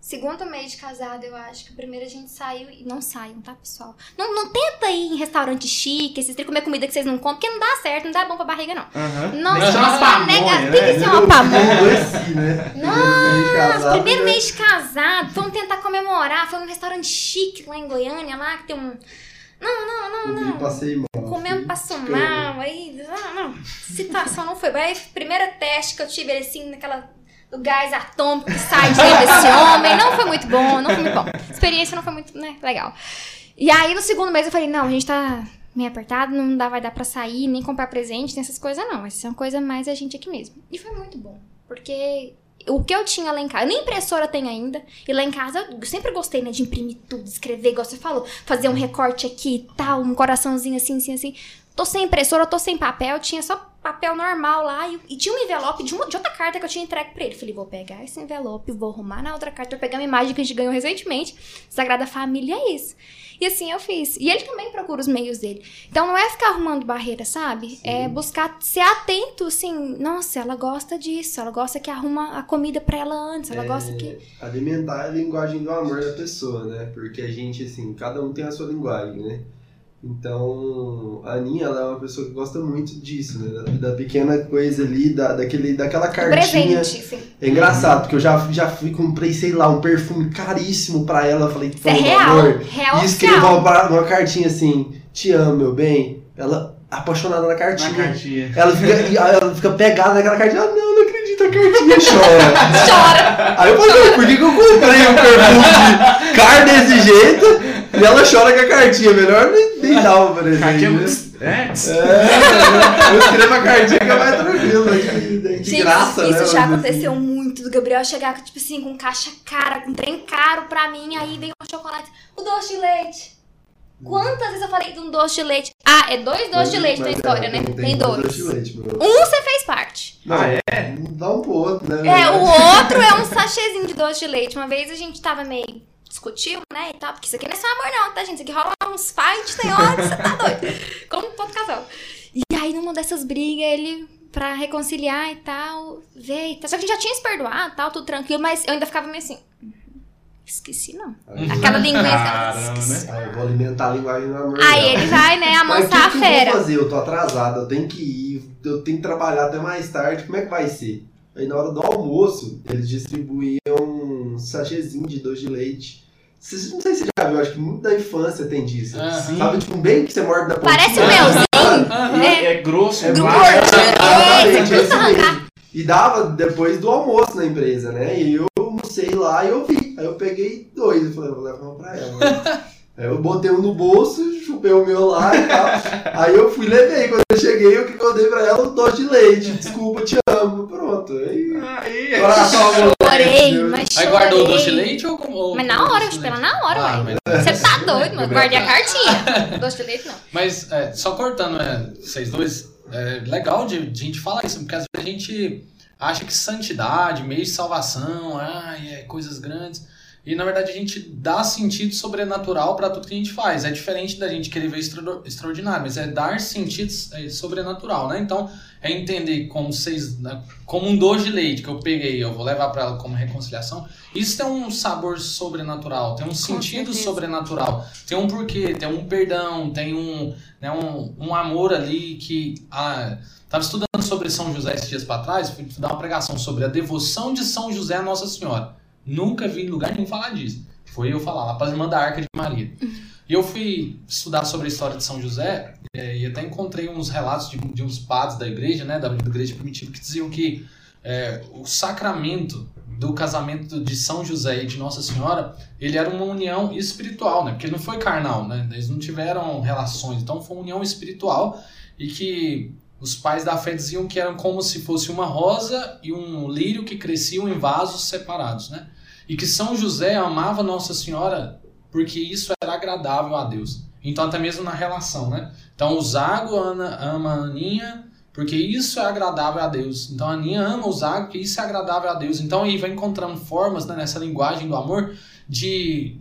segundo mês de casado, eu acho que o primeiro a gente saiu e não saiam, tá, pessoal? Não, não tenta ir em restaurante chique, esses trem comer comida que vocês não comem, porque não dá certo, não dá bom pra barriga não. Uhum. Nossa, que ser uma pamonha, nega- né? tem que ser uma pamonha. Adoeci, né? Primeiro mês de casado, Primeiro né? mês de casado, vamos tentar comemorar. Foi num restaurante chique lá em Goiânia, lá que tem um. Não, não, não, não. Passei mal. Comemos passou mal, aí. Não, não. Situação não foi. Aí, primeiro teste que eu tive, assim, naquela. Do gás atômico que sai de dentro desse homem. Não foi muito bom, não foi muito bom. A experiência não foi muito, né, legal. E aí, no segundo mês, eu falei, não, a gente tá meio apertado, não dá, vai dar pra sair, nem comprar presente, nem essas coisas, não. Vai ser uma coisa mais a gente aqui mesmo. E foi muito bom. Porque o que eu tinha lá em casa, nem impressora tem ainda. E lá em casa eu sempre gostei, né, de imprimir tudo, escrever, igual você falou, fazer um recorte aqui e tal, um coraçãozinho assim, assim, assim. Tô sem impressora, tô sem papel, tinha só papel normal lá e, e tinha um envelope de, uma, de outra carta que eu tinha entregue pra ele. Falei, vou pegar esse envelope, vou arrumar na outra carta, vou pegar uma imagem que a gente ganhou recentemente. Sagrada Família é isso. E assim eu fiz. E ele também procura os meios dele. Então não é ficar arrumando barreira, sabe? É buscar ser atento, assim, nossa, ela gosta disso, ela gosta que arruma a comida pra ela antes, ela É, gosta que. Alimentar a linguagem do amor da pessoa, né? Porque a gente, assim, cada um tem a sua linguagem, né? Então, a Aninha, ela é uma pessoa que gosta muito disso, né? Da, da pequena coisa ali, da, daquele, daquela cartinha. Presente, sim. É engraçado, porque eu já, já fui, comprei, sei lá, um perfume caríssimo pra ela. Falei, Isso é "Toma, real. amor. Real E escrevo oficial. uma, uma cartinha assim, te amo, meu bem. Ela, apaixonada na Na cartinha. cartinha. Ela fica, ela fica pegada naquela cartinha. Ah, não, não acredito, a cartinha chora. Chora. Aí eu falei, por que, que eu comprei um perfume de car desse jeito e ela chora com a cartinha? Melhor nem, nem dar o presente. Cartinha. né? É? É, eu escrevo a cartinha que é mais tranquilo, né? de, de Gente, graça, isso né? já aconteceu muito do Gabriel chegar, tipo assim, com caixa cara, com trem caro pra mim, aí vem um chocolate, o doce de leite. Quantas vezes eu falei de um doce de leite? Ah, é dois doces de leite na mas, história, é, né? Tem, Tem dois dois. de leite, meu. Um você fez parte. Não, Ah, é? Dá um pro outro, né? É, o outro é um sachêzinho de doce de leite. Uma vez a gente tava meio discutiu, né, e tal, porque isso aqui não é só amor não, tá, gente? Isso aqui rola uns fights, tem hora que você tá doido. Como todo casal. E aí, numa dessas brigas, ele, pra reconciliar e tal, veio. Só que a gente já tinha se perdoado, tal, tudo tranquilo, mas eu ainda ficava meio assim... "Uhum, Esqueci, não. Aquela linguinha. Caramba, esqueci. né? Ah, eu vou alimentar a linguagem do amor. Aí dela. ele vai, né, Mas o que, amansar a que eu vou fera. fazer? Eu tô atrasado, eu tenho que ir, eu tenho que trabalhar até mais tarde, como é que vai ser? Aí na hora do almoço, eles distribuíam um sachêzinho de doce de leite. Vocês- Não sei se você já viu, acho que muito da infância tem disso. Aham. Sabe, tipo, um bem que você morde da pontinha. Parece um melzinho. Aham. É, é grosso, É. É, arrancar. mesmo. E dava depois do almoço na empresa, né? E eu almocei lá e eu vi. Aí eu peguei dois e falei, vou levar um pra ela. né? Aí eu botei um no bolso, chupei o meu lá e tal. Aí eu fui e levei. Quando eu cheguei, o que eu dei pra ela? Um doce de leite. Desculpa, te amo. Pronto. Aí. Aí, Coração. Chorei, mas Aí guardou o chorei. doce de leite ou como. Mas na hora, eu chupei ela na hora, Ah, ué. mas- Você tá doido, mano. Guardei a cartinha. Doce de leite, não. Mas, é, só cortando, é, vocês dois, é legal de, de a gente falar isso, porque às vezes a gente acha que santidade, meio de salvação, ai, é coisas grandes. E na verdade a gente dá sentido sobrenatural para tudo que a gente faz. É diferente da gente querer ver extra- extraordinário, mas é dar sentido é, sobrenatural, né? Então é entender como vocês, né, como um doce de leite que eu peguei, eu vou levar para ela como reconciliação. Isso tem um sabor sobrenatural, tem um sentido certeza. sobrenatural, tem um porquê, tem um perdão, tem um, né, um, um amor ali que. Ah, Tava estudando sobre São José esses dias para trás, fui dar uma pregação sobre a devoção de São José à Nossa Senhora. Nunca vi em lugar nenhum falar disso. Foi eu falar lá para a irmã da Arca de Maria. E eu fui estudar sobre a história de São José eh, e até encontrei uns relatos de, de uns padres da igreja, né, da igreja primitiva, que diziam que eh, o sacramento do casamento de São José e de Nossa Senhora, ele era uma união espiritual, né? Porque não foi carnal, né? Eles não tiveram relações, então foi uma união espiritual e que os pais da fé diziam que eram como se fosse uma rosa e um lírio que cresciam em vasos separados, né? E que São José amava Nossa Senhora porque isso era agradável a Deus. Então até mesmo na relação, né? Então o Zago ama a Aninha porque isso é agradável a Deus. Então a Aninha ama o Zago porque isso é agradável a Deus. Então aí vai encontrando formas né, nessa linguagem do amor de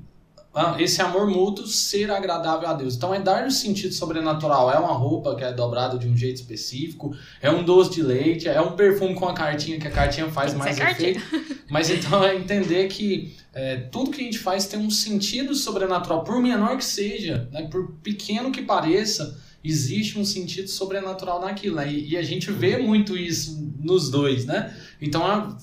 esse amor mútuo ser agradável a Deus. Então é dar um sentido sobrenatural. É uma roupa que é dobrada de um jeito específico, é um doce de leite, é um perfume com a cartinha que a cartinha faz que mais ser cartinha. efeito. Mas então é entender que é, tudo que a gente faz tem um sentido sobrenatural, por menor que seja, né, por pequeno que pareça, existe um sentido sobrenatural naquilo. Né? E, e a gente vê muito isso nos dois, né? Então a-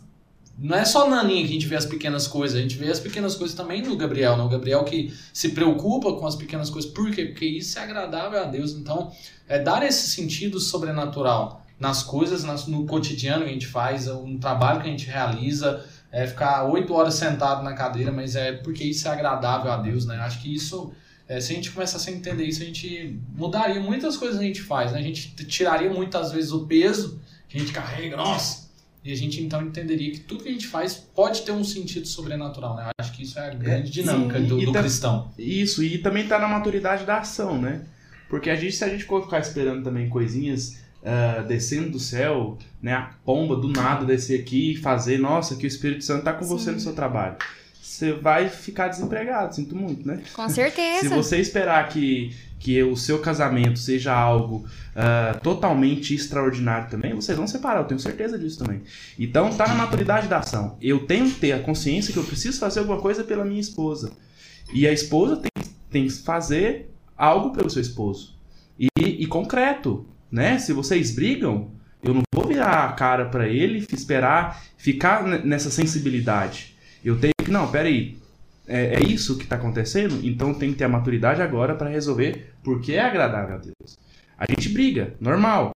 não é só na Aninha que a gente vê as pequenas coisas, a gente vê as pequenas coisas também no Gabriel, né? O Gabriel que se preocupa com as pequenas coisas. Por quê? Porque isso é agradável a Deus. Então, é dar esse sentido sobrenatural nas coisas, no cotidiano que a gente faz, no trabalho que a gente realiza, é ficar oito horas sentado na cadeira, mas é porque isso é agradável a Deus, né? Acho que isso, é, se a gente começasse a entender isso, a gente mudaria muitas coisas que a gente faz, né? A gente tiraria muitas vezes o peso que a gente carrega, nossa, e a gente então entenderia que tudo que a gente faz pode ter um sentido sobrenatural, né? Acho que isso é a grande dinâmica sim, do, do tá- cristão. Isso, e também tá na maturidade da ação, né? Porque a gente, se a gente for ficar esperando também coisinhas ah, descendo do céu, né? A pomba do nada descer aqui e fazer, nossa, que o Espírito Santo tá com você Sim. no seu trabalho. Você vai ficar desempregado, sinto muito, né? Com Se certeza. você esperar que, que o seu casamento seja algo ah, totalmente extraordinário também, vocês vão separar, eu tenho certeza disso também. Então tá na maturidade da ação. Eu tenho que ter a consciência que eu preciso fazer alguma coisa pela minha esposa. E a esposa tem, tem que fazer algo pelo seu esposo. E, e concreto, né? Se vocês brigam, eu não vou virar a cara para ele esperar ficar nessa sensibilidade. Eu tenho que, não, peraí, é, é isso que está acontecendo? Então tem que ter a maturidade agora para resolver porque é agradável a Deus. A gente briga, normal,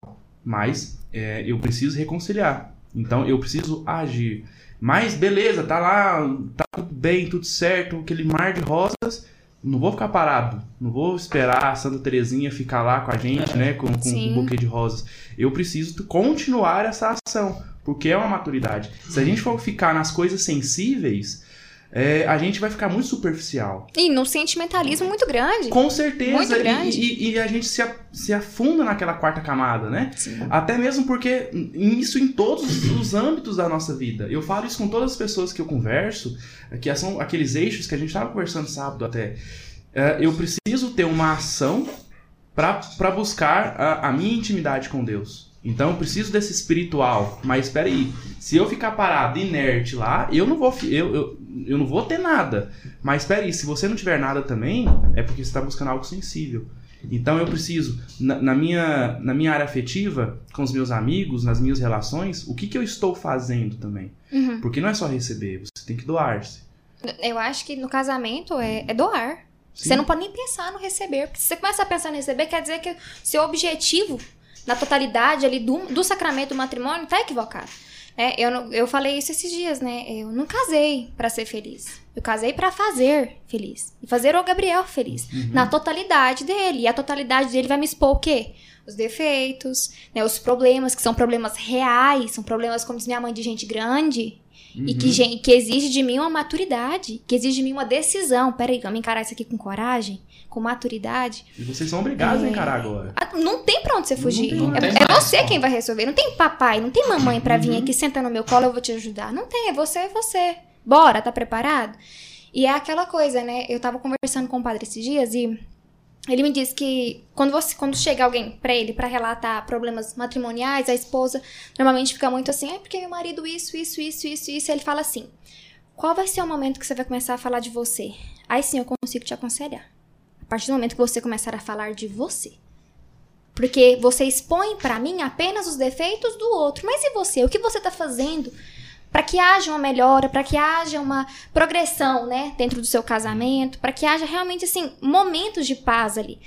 mas é, eu preciso reconciliar. Então eu preciso agir. Mas beleza, tá lá, tá tudo bem, tudo certo, aquele mar de rosas. Não vou ficar parado, não vou esperar a Santa Terezinha ficar lá com a gente, né, com, com um buquê de rosas. Eu preciso continuar essa ação, porque é uma maturidade. Se a gente for ficar nas coisas sensíveis, é, a gente vai ficar muito superficial. E num sentimentalismo muito grande. Com certeza. Muito grande. E, e, e a gente se, se afunda naquela quarta camada, né? Sim. Até mesmo porque isso em todos os âmbitos da nossa vida. Eu falo isso com todas as pessoas que eu converso, que são aqueles eixos que a gente estava conversando sábado até. É, eu preciso ter uma ação para buscar a, a minha intimidade com Deus. Então eu preciso desse espiritual. Mas espera aí, se eu ficar parado, inerte lá, eu não vou, eu, eu, eu não vou ter nada. Mas espera aí, se você não tiver nada também, é porque você está buscando algo sensível. Então eu preciso, na, na, minha, na minha área afetiva, com os meus amigos, nas minhas relações, o que, que eu estou fazendo também? Uhum. Porque não é só receber, você tem que doar-se. Eu acho que no casamento é, é doar. Sim. Você não pode nem pensar no receber. Porque se você começa a pensar no receber, quer dizer que seu objetivo na totalidade ali do, do sacramento do matrimônio está equivocado. É, eu, eu falei isso esses dias, né? Eu não casei para ser feliz. Eu casei para fazer feliz. E fazer o Gabriel feliz. Uhum. Na totalidade dele. E a totalidade dele vai me expor o quê? Os defeitos, né? Os problemas, que são problemas reais. São problemas, como diz minha mãe, de gente grande. Uhum. E que, uhum. que exige de mim uma maturidade. Que exige de mim uma decisão. Peraí, vamos encarar isso aqui com coragem? Com maturidade. E vocês são obrigados é... a encarar agora. Não tem pra onde você fugir. Não tem, não é, é você quem vai resolver. Não tem papai, não tem mamãe pra vir uhum. aqui, sentar no meu colo, eu vou te ajudar. Não tem, é você, é você. Bora, tá preparado? E é aquela coisa, né? Eu tava conversando com o padre esses dias e ele me disse que quando você quando chega alguém para ele para relatar problemas matrimoniais, a esposa normalmente fica muito assim, é porque meu marido isso, isso, isso, isso, isso, e ele fala assim: "Qual vai ser o momento que você vai começar a falar de você?" Aí sim eu consigo te aconselhar partir do momento que você começar a falar de você. Porque você expõe para mim apenas os defeitos do outro. Mas e você? O que você tá fazendo para que haja uma melhora, para que haja uma progressão, né, dentro do seu casamento, para que haja realmente assim momentos de paz ali.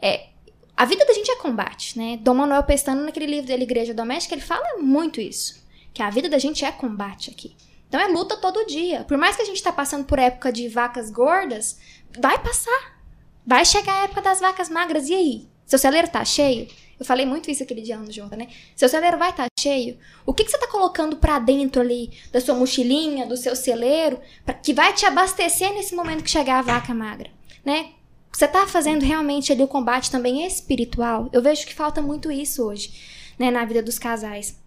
É, a vida da gente é combate, né? Dom Manuel Pestano naquele livro dele Igreja Doméstica, ele fala muito isso, que a vida da gente é combate aqui. Então é luta todo dia. Por mais que a gente tá passando por época de vacas gordas, vai passar. Vai chegar a época das vacas magras, e aí? Seu celeiro tá cheio? Eu falei muito isso aquele dia no Jota, né? Seu celeiro vai estar tá cheio? O que, que você tá colocando para dentro ali da sua mochilinha, do seu celeiro, pra, que vai te abastecer nesse momento que chegar a vaca magra, né? Você tá fazendo realmente ali o combate também espiritual? Eu vejo que falta muito isso hoje, né, na vida dos casais.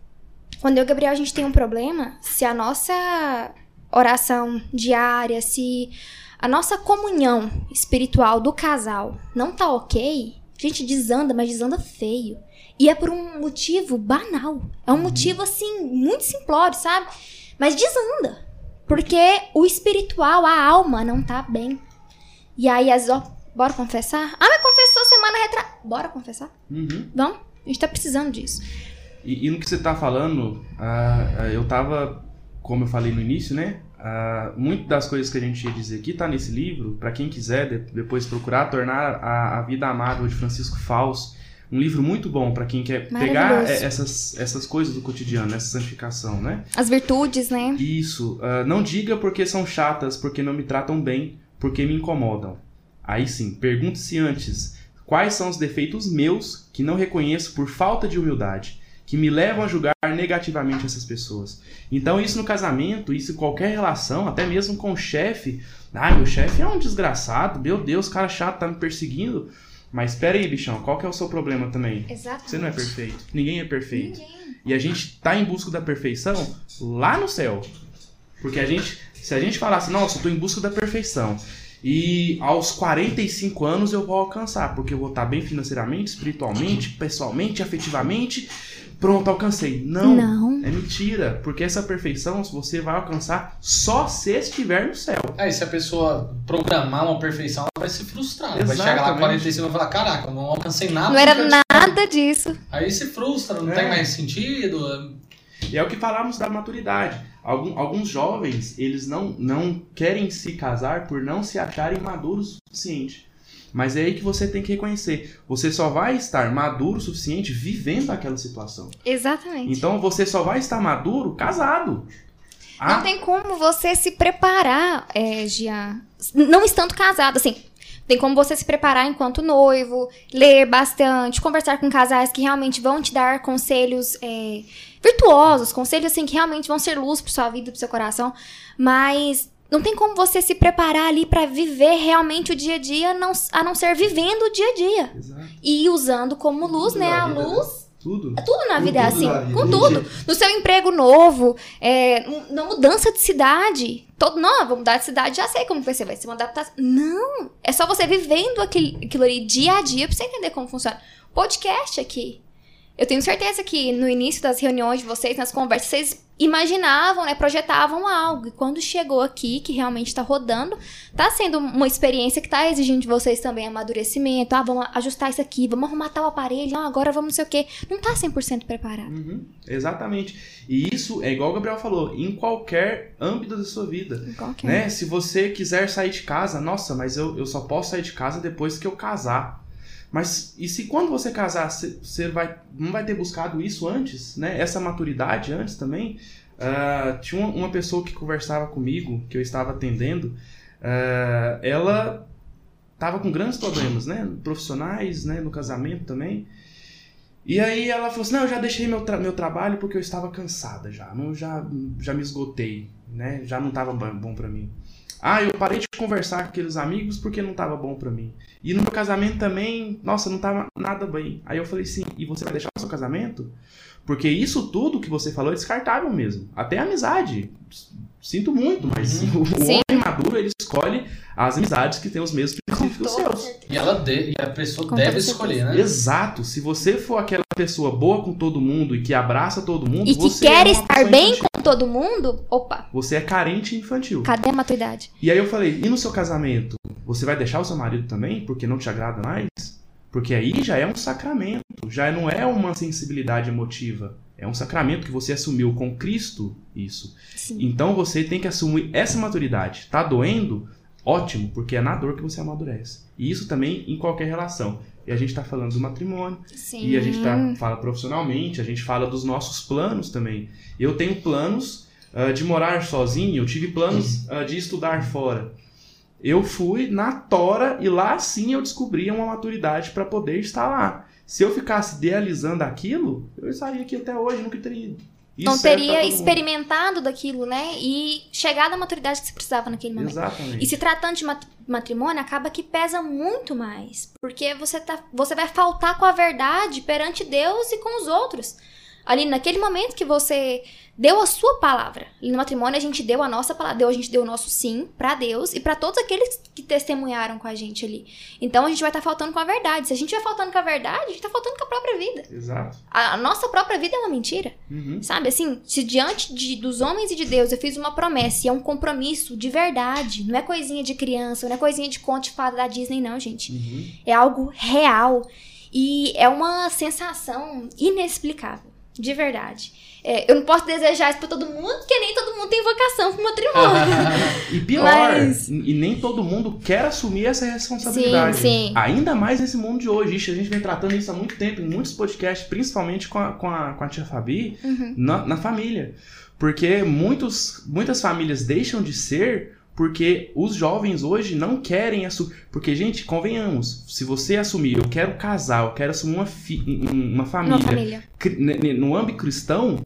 Quando eu e o Gabriel a gente tem um problema, se a nossa oração diária, se a nossa comunhão espiritual do casal não tá ok, a gente desanda, mas desanda feio. E é por um motivo banal. É um uhum. motivo, assim, muito simplório, sabe? Mas desanda. Porque o espiritual, a alma, não tá bem. E aí, as ó, bora confessar? Ah, mas confessou semana retrasada. Bora confessar? Uhum. Vamos? A gente tá precisando disso. E, e no que você tá falando, uh, eu tava, como eu falei no início, né? Uh, muito das coisas que a gente ia dizer aqui está nesse livro. Para quem quiser de, depois procurar, Tornar a, a Vida Amável de Francisco Faus. Um livro muito bom para quem quer pegar essas, essas coisas do cotidiano, essa santificação, né? As virtudes, né? Isso. Uh, não diga porque são chatas, porque não me tratam bem, porque me incomodam. Aí sim, pergunte-se antes quais são os defeitos meus que não reconheço por falta de humildade que me levam a julgar negativamente essas pessoas. Então, isso no casamento, isso em qualquer relação, até mesmo com o chefe. Ah, meu chefe é um desgraçado, meu Deus, cara chato, tá me perseguindo. Mas espera aí, bichão, qual que é o seu problema também? Exatamente. Você não é perfeito. Ninguém é perfeito. Ninguém. E a gente tá em busca da perfeição lá no céu. Porque a gente, se a gente falasse, nossa, eu tô em busca da perfeição. E aos 45 anos eu vou alcançar, porque eu vou estar bem financeiramente, espiritualmente, pessoalmente, afetivamente pronto, alcancei. Não. Não. É mentira, porque essa perfeição você vai alcançar só se estiver no céu. Aí se a pessoa programar uma perfeição, ela vai se frustrar. Vai chegar lá Exatamente. 45 e vai falar, caraca, eu não alcancei nada. Não era do que eu tinha." nada disso. Aí se frustra, não É. tem mais sentido. E é o que falamos da maturidade. Algum- alguns jovens, eles não, não querem se casar por não se acharem maduros o suficiente. Mas é aí que você tem que reconhecer. Você só vai estar maduro o suficiente vivendo aquela situação. Exatamente. Então você só vai estar maduro casado. Ah, Não tem como você se preparar, é, Gia, não estando casado, assim. Tem como você se preparar enquanto noivo, ler bastante, conversar com casais que realmente vão te dar conselhos é, virtuosos, conselhos assim que realmente vão ser luz para sua vida, pro seu coração. Mas não tem como você se preparar ali para viver realmente o dia a dia, não- a não ser vivendo o dia a dia Exato. e usando como luz, Tudo né? A vida, luz Tudo. tudo na Com vida é tudo assim, na vida, com gente. tudo. No seu emprego novo, é, na mudança de cidade. Todo, não, vou mudar de cidade, já sei como vai ser, vai ser uma adaptação. Não, é só você vivendo aquele, aquilo ali dia a dia pra você entender como funciona. Podcast aqui. Eu tenho certeza que no início das reuniões de vocês, nas conversas, vocês imaginavam, né, projetavam algo. E quando chegou aqui, que realmente tá rodando, tá sendo uma experiência que tá exigindo de vocês também amadurecimento. Ah, vamos ajustar isso aqui, vamos arrumar tal aparelho, ah, agora vamos não sei o quê. Não tá 100% preparado. Uhum, exatamente. E isso é igual o Gabriel falou, em qualquer âmbito da sua vida. Qualquer. Né? Se você quiser sair de casa, nossa, mas eu, eu só posso sair de casa depois que eu casar. Mas e se quando você casar, você vai, não vai ter buscado isso antes, né? Essa maturidade antes também? Ah, tinha uma, pessoa que conversava comigo, que eu estava atendendo, ah, ela estava com grandes problemas, né? Profissionais, né? No casamento também. E aí ela falou assim, não, eu já deixei meu, tra- meu trabalho porque eu estava cansada já, não, já, já me esgotei, né? Já não estava bom para mim. Ah, eu parei de conversar com aqueles amigos porque não estava bom para mim. E no meu casamento também, nossa, não estava nada bem. Aí eu falei sim, e você vai deixar o seu casamento? Porque isso tudo que você falou é descartável mesmo. Até a amizade. Sinto muito, mas o, o Sim. homem maduro, ele escolhe as amizades que têm os mesmos princípios que os seus. E ela de- e a pessoa Com deve escolher, né? Exato. Se você for aquela pessoa boa com todo mundo e que abraça todo mundo, E que você quer é estar bem infantil. com todo mundo, opa, Você é carente infantil. cadê a maturidade? E aí eu falei, e no seu casamento? Você vai deixar o seu marido também porque não te agrada mais? Porque aí já é um sacramento, já não é uma sensibilidade emotiva. É um sacramento que você assumiu com Cristo, isso. Sim. Então você tem que assumir essa maturidade. Tá doendo? Ótimo, porque é na dor que você amadurece. E isso também em qualquer relação. E a gente tá falando do matrimônio, Sim. e a gente tá, fala profissionalmente, a gente fala dos nossos planos também. Eu tenho planos ah, de morar sozinho, eu tive planos ah, de estudar fora. Eu fui na tora e lá sim eu descobri uma maturidade para poder estar lá. Se eu ficasse idealizando aquilo, eu estaria aqui até hoje, nunca teria ido. Isso não pra teria experimentado daquilo, né? E chegado à maturidade que se precisava naquele momento. Exatamente. E se tratando de mat- matrimônio, acaba que pesa muito mais. Porque você, tá, você vai faltar com a verdade perante Deus e com os outros. Ali, naquele momento que você deu a sua palavra. E no matrimônio, a gente deu a nossa palavra. Deu, a gente deu o nosso sim pra Deus e pra todos aqueles que testemunharam com a gente ali. Então, a gente vai estar faltando com a verdade. Se a gente vai faltando com a verdade, a gente tá faltando com a própria vida. Exato. A, a nossa própria vida é uma mentira. Uhum. Sabe, assim, se diante de- dos homens e de Deus eu fiz uma promessa e é um compromisso de verdade, não é coisinha de criança, não é coisinha de conto de fada da Disney, não, gente. Uhum. É algo real e é uma sensação inexplicável, de verdade. É, eu não posso desejar isso pra todo mundo, porque nem todo mundo tem vocação pro matrimônio. E pior, Mas- e nem todo mundo quer assumir essa responsabilidade. Sim, sim. Ainda mais nesse mundo de hoje. Ixi, a gente vem tratando isso há muito tempo, em muitos podcasts, principalmente com a, com a, com a tia Fabi, Uhum. na, na família. Porque muitos, muitas famílias deixam de ser porque os jovens hoje não querem assumir. Porque, gente, convenhamos, se você assumir, eu quero casar, eu quero assumir uma, fi- um- uma Uma família, família. ne- ne- no âmbito cristão,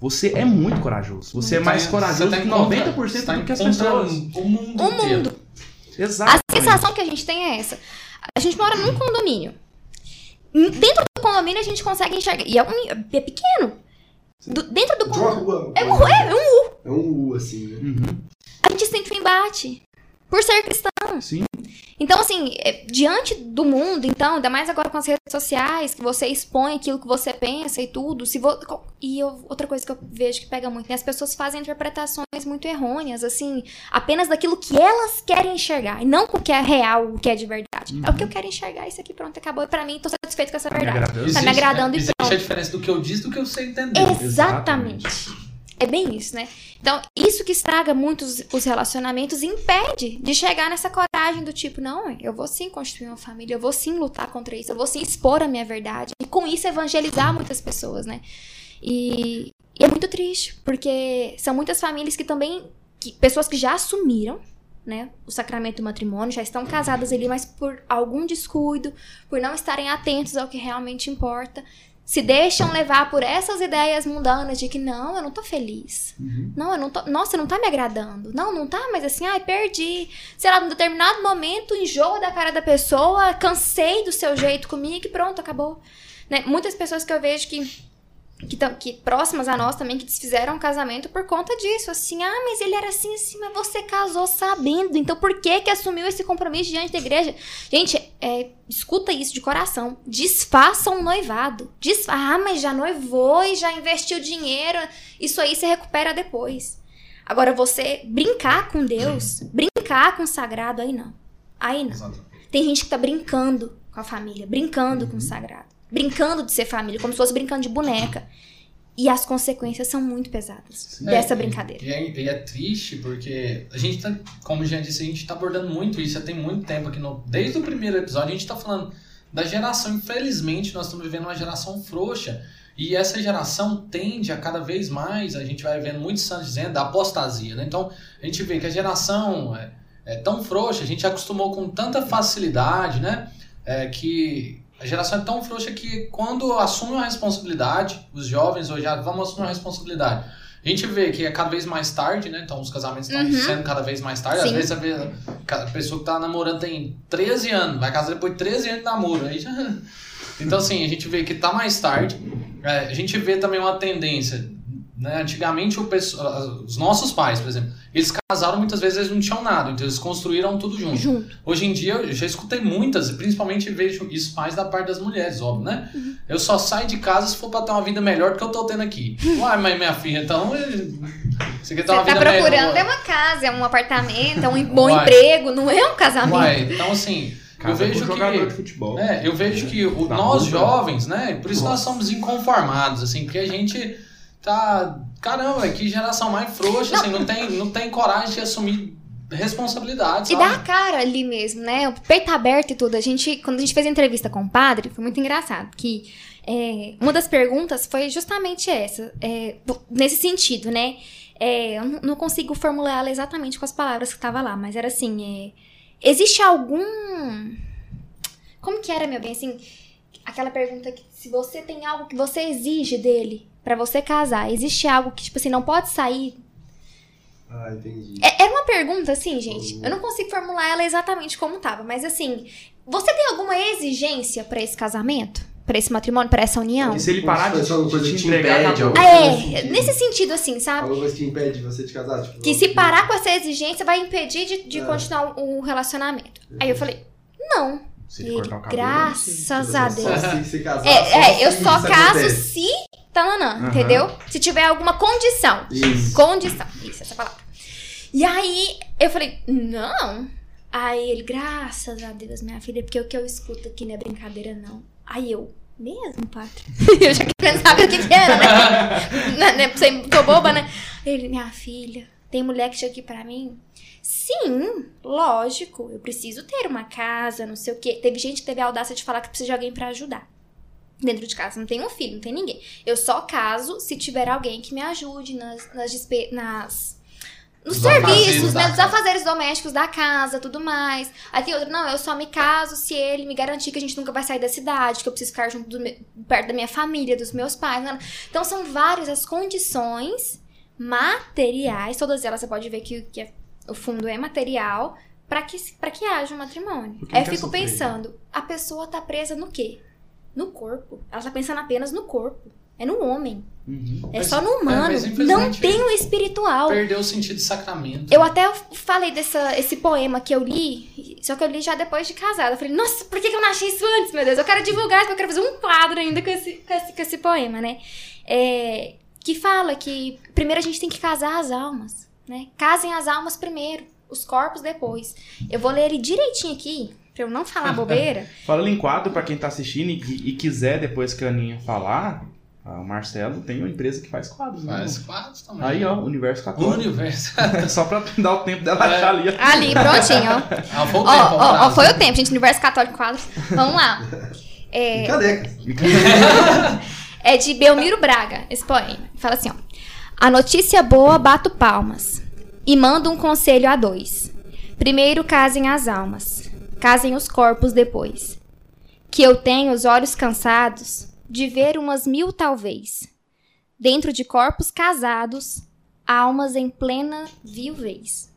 você é muito corajoso. Você é mais Tá- corajoso tá que em contra- 90% você tá do que as pessoas. O mundo O mundo. Exato. A sensação que a gente tem é essa. A gente mora num condomínio. Dentro do condomínio a gente consegue enxergar. E é, um, é pequeno. Do- dentro do De uma rua. É um, é um É um U, assim, né? Uhum. a gente sente um embate. Por ser cristão. Sim. Então, assim, é, diante do mundo, então, ainda mais agora com as redes sociais, que você expõe aquilo que você pensa e tudo, se vo... e eu, outra coisa que eu vejo que pega muito, né? As pessoas fazem interpretações muito errôneas, assim, apenas daquilo que elas querem enxergar, e não com o que é real, o que é de verdade. Uhum. É o que eu quero enxergar, isso aqui, pronto, acabou. E pra mim, tô satisfeito com essa Tá me verdade. agradando. Tá me agradando e existe pronto. a diferença do que eu disse do que eu sei entender. Exatamente. É bem isso, né? Então, isso que estraga muito os, os relacionamentos impede de chegar nessa coragem do tipo, não, eu vou sim construir uma família, eu vou sim lutar contra isso, eu vou sim expor a minha verdade. E com isso evangelizar muitas pessoas, né? E, e é muito triste, porque são muitas famílias que também. Que, pessoas que já assumiram. Né, o sacramento do matrimônio, já estão casadas ali, mas por algum descuido, por não estarem atentos ao que realmente importa, se deixam levar por essas ideias mundanas de que não, eu não tô feliz. Uhum. Não, eu não tô. Nossa, não tá me agradando. Não, não tá, mas assim, ai, perdi. Sei lá, num determinado momento, enjoo da cara da pessoa, cansei do seu jeito comigo e pronto, acabou. Né? Muitas pessoas que eu vejo que. Que, que próximas a nós também, que desfizeram o casamento por conta disso. Assim, ah, mas ele era assim, assim, mas você casou sabendo. Então por que que assumiu esse compromisso diante da igreja? Gente, é, escuta isso de coração. Desfaça um noivado. Desfa ah, mas já noivou e já investiu dinheiro. Isso aí você recupera depois. Agora, você brincar com Deus, brincar com o sagrado, aí não. Aí não. Tem gente que tá brincando com a família, brincando com o sagrado. Brincando de ser família, como se fosse brincando de boneca. E as consequências são muito pesadas dessa É, brincadeira. E é, e é triste porque a gente tá, como já disse, a gente tá abordando muito isso já tem muito tempo aqui no. Desde o primeiro episódio, a gente tá falando da geração. Infelizmente, nós estamos vivendo uma geração frouxa. E essa geração tende a cada vez mais, a gente vai vendo muitos santos dizendo, da apostasia, né? Então, a gente vê que a geração é, é tão frouxa, a gente acostumou com tanta facilidade, né? É, que a geração é tão frouxa que quando assume uma responsabilidade, os jovens hoje já vamos assumir uma responsabilidade. A gente vê que é cada vez mais tarde, né? Então os casamentos estão Uhum. sendo cada vez mais tarde. Às Sim. vezes você vê a pessoa que tá namorando tem 13 anos, vai casar depois de 13 anos de namoro. Aí já... Então, assim, a gente vê que tá mais tarde. É, a gente vê também uma tendência. Né? Antigamente, o pesso- os nossos pais, por exemplo, eles casaram muitas vezes eles não tinham nada, então eles construíram tudo junto. Junto. Hoje em dia eu já escutei muitas, e principalmente vejo isso mais da parte das mulheres, óbvio, né? Eu só saio de casa se for pra ter uma vida melhor do que eu tô tendo aqui. Uai, mas minha filha, então. Você quer ter uma Você tá vida procurando é melhor? uma casa, é um apartamento, é um bom Uai. emprego, não é um casamento. Uai, então assim. Eu vejo jogador de que. futebol. É, eu vejo que nós rua. jovens, né? Por isso nós Nossa. somos inconformados, assim, porque a gente tá. Caramba, que geração mais frouxa, assim, não tem, não tem coragem de assumir responsabilidade. E sabe? dá a cara ali mesmo, né? O peito aberto e tudo. A gente, quando a gente fez a entrevista com o padre, foi muito engraçado. Que é, uma das perguntas foi justamente essa. é, nesse sentido, né? É, eu não- não consigo formular ela exatamente com as palavras que tava lá, mas era assim: é, existe algum. Como que era, meu bem? Assim, aquela pergunta que se você tem algo que você exige dele pra você casar, existe algo que, tipo assim, não pode sair Ah, entendi. é, é uma pergunta, assim, gente. Eu não consigo formular ela exatamente como tava, mas assim, você tem alguma exigência pra esse casamento? Pra esse matrimônio, pra essa união? E se ele parar de, só uma coisa te te entregar, impede, acabou. alguma coisa nesse é, sentido. nesse sentido, assim, sabe? Alguma coisa que impede você de casar? Tipo, Que se parar com essa exigência vai impedir de, de É. continuar o relacionamento. Aí eu falei, não. Se ele Ele, cortar o cabelo, graças Você a só Deus. se, se casar, É, é, eu só caso acontece. se. Tananã, Aham. entendeu? Se tiver alguma condição. Isso. Condição. Isso, essa palavra. E aí, eu falei, não. Aí ele, graças a Deus, minha filha, porque o que eu escuto aqui não é brincadeira, não. Aí eu, mesmo, padre? eu já queria saber o que, que era, né? né, né? Você tô boba, né? Ele, minha filha, tem mulher que chega aqui pra mim. Sim, lógico, eu preciso ter uma casa, não sei o quê. Teve gente que teve a audácia de falar que precisa de alguém pra ajudar. Dentro de casa, não tem um filho, não tem ninguém. Eu só caso se tiver alguém que me ajude nas, nas, despe- nas nos serviços, né? Casa. afazeres domésticos da casa, tudo mais. Aí tem outro, não, eu só me caso se ele me garantir que a gente nunca vai sair da cidade, que eu preciso ficar junto do me- perto da minha família, dos meus pais. né? Então são várias as condições materiais, todas elas você pode ver que, que é- o fundo é material, pra que, pra que haja um matrimônio. Aí eu fico sofrer. pensando, a pessoa tá presa no quê? No corpo. Ela tá pensando apenas no corpo. É no homem. Uhum. É Mas- só no é, humano. mas não tem o espiritual. Perdeu o sentido de sacramento. Eu até falei desse esse poema que eu li Só que eu li já depois de casada. Eu falei, nossa, por que eu não achei isso antes, meu Deus? Eu quero divulgar, porque eu quero fazer um quadro ainda com esse, com esse, com esse poema, né? É, que fala que primeiro a gente tem que casar as almas, né? Casem as almas primeiro, os corpos depois. Eu vou ler ele direitinho aqui, pra eu não falar bobeira. Falando em quadro, pra quem tá assistindo e, e quiser depois que a Aninha falar, ah, o Marcelo tem uma empresa que faz quadros, né? Faz quadros também. Aí, ó, Universo O Católico. universo. Só pra dar o tempo dela É. achar ali. Ali, prontinho, ó. Ah, foi o Ó, tempo, ó, ó, foi o tempo, gente. Universo Católico Quadros. Vamos lá. É, Cadê? é de Belmiro Braga, esse poema. Fala assim, ó. A notícia boa bato palmas e mando um conselho a dois. Primeiro casem as almas, casem os corpos depois. Que eu tenho os olhos cansados de ver umas mil talvez. Dentro de corpos casados, almas em plena viuvez.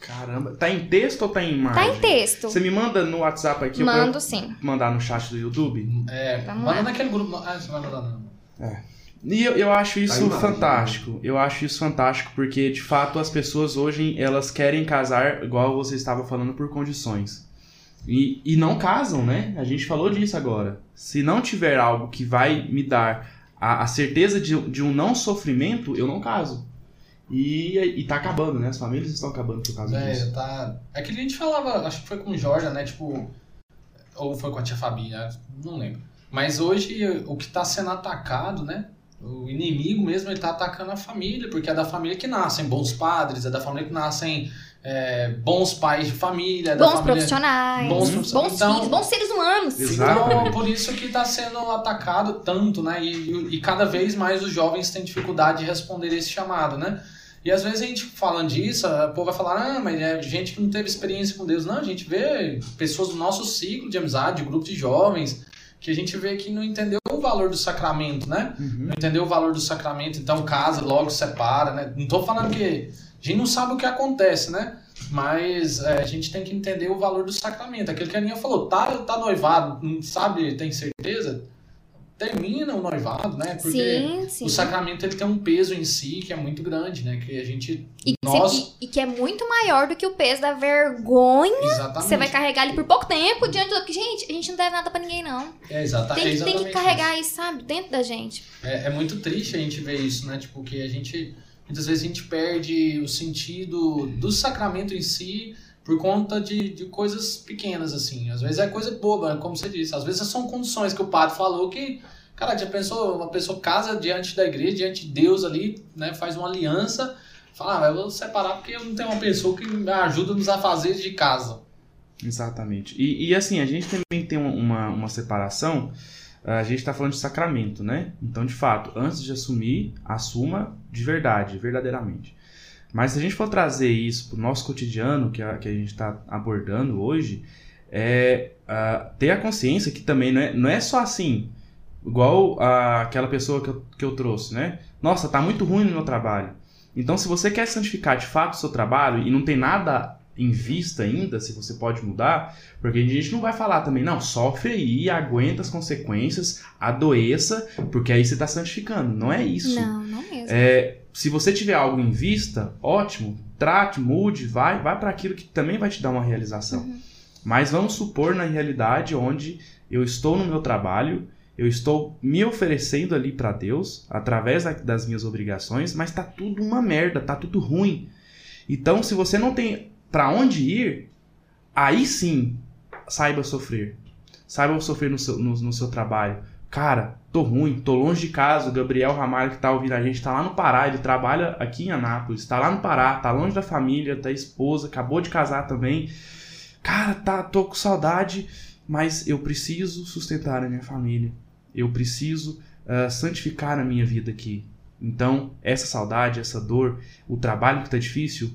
Caramba, tá em texto ou tá em imagem? Tá em texto. Você me manda no WhatsApp aqui Mando eu sim. mandar no chat do YouTube? É, Vamos manda lá. naquele grupo. Ah, você vai mandar não. E eu, eu acho isso imagem, fantástico. Eu acho isso fantástico porque, de fato, as pessoas hoje elas querem casar, igual você estava falando, por condições. E, e não casam, né? A gente falou disso agora. Se não tiver algo que vai me dar a, a certeza de, de um não sofrimento, eu não caso. E, e tá acabando, né? As famílias estão acabando por causa disso. É, tá. É que a gente falava, acho que foi com o Jordan, né? Tipo. Ou foi com a tia Fabi, né? não lembro. Mas hoje o que tá sendo atacado, né? O inimigo mesmo, ele tá atacando a família, porque é da família que nascem bons padres, é da família que nascem é, bons pais de família, da Bons família. profissionais, Bons bons, profissionais. Então- filhos, bons seres humanos. Exato. Então, por isso que está sendo atacado tanto, né? E, e- e cada vez mais os jovens têm dificuldade de responder esse chamado, né? E às vezes a gente falando disso, o povo vai falar, ah, mas é gente que não teve experiência com Deus. Não, a gente vê pessoas do nosso ciclo de amizade, de grupo de jovens, que a gente vê que não entendeu o valor do sacramento, né? Uhum. Não entendeu o valor do sacramento, então casa, logo separa, né? Não tô falando que a gente não sabe o que acontece, né? Mas é, a gente tem que entender o valor do sacramento. Aquilo que a Aninha falou, tá, tá noivado, não sabe, tem certeza? Termina o noivado, né? Porque sim, sim. o sacramento ele tem um peso em si que é muito grande, né? Que a gente. E, nós. e- e que é muito maior do que o peso da vergonha Exatamente. que você vai carregar ali por pouco tempo diante do. Porque, gente, a gente não deve nada pra ninguém, não. É, exata, Tem, é que- tem exatamente que carregar isso, sabe? Dentro da gente. É, é muito triste a gente ver isso, né? Tipo, que a gente. Muitas vezes a gente perde o sentido do sacramento em si por conta de, de coisas pequenas, assim. Às vezes é coisa boba, como você disse. Às vezes são condições que o padre falou que. Cara, já pensou, uma pessoa casa diante da igreja, diante de Deus ali, né? Faz uma aliança, fala, ah, eu vou separar porque eu não tenho uma pessoa que me ajuda nos afazeres de casa. Exatamente. E, e, assim, a gente também tem uma, uma separação. A gente está falando de sacramento, né? Então, de fato, antes de assumir, assuma de verdade, verdadeiramente. Mas se a gente for trazer isso para o nosso cotidiano, que a, que a gente está abordando hoje, é ter a consciência que também não é, não é só assim, igual ah, aquela pessoa que eu, que eu trouxe, né? Nossa, tá muito ruim no meu trabalho. Então, se você quer santificar de fato o seu trabalho e não tem nada em vista ainda, se você pode mudar, porque a gente não vai falar também, não, sofre aí, aguenta as consequências, adoeça, porque aí você está santificando. Não é isso. Não, não mesmo. É, se você tiver algo em vista, ótimo, trate, mude, vai, vai para aquilo que também vai te dar uma realização. Uhum. Mas vamos supor na realidade onde eu estou no meu trabalho, eu estou me oferecendo ali para Deus através da- das minhas obrigações, mas tá tudo uma merda, tá tudo ruim. Então, se você não tem para onde ir, aí sim, saiba sofrer. Saiba sofrer no seu, no, no seu trabalho. Cara, tô ruim, tô longe de casa. O Gabriel Ramalho que tá ouvindo a gente tá lá no Pará, ele trabalha aqui em Anápolis, tá lá no Pará, tá longe da família, da esposa, acabou de casar também. Cara, tá, tô com saudade, mas eu preciso sustentar a minha família. Eu preciso ah, santificar a minha vida aqui. Então, essa saudade, essa dor, o trabalho que tá difícil,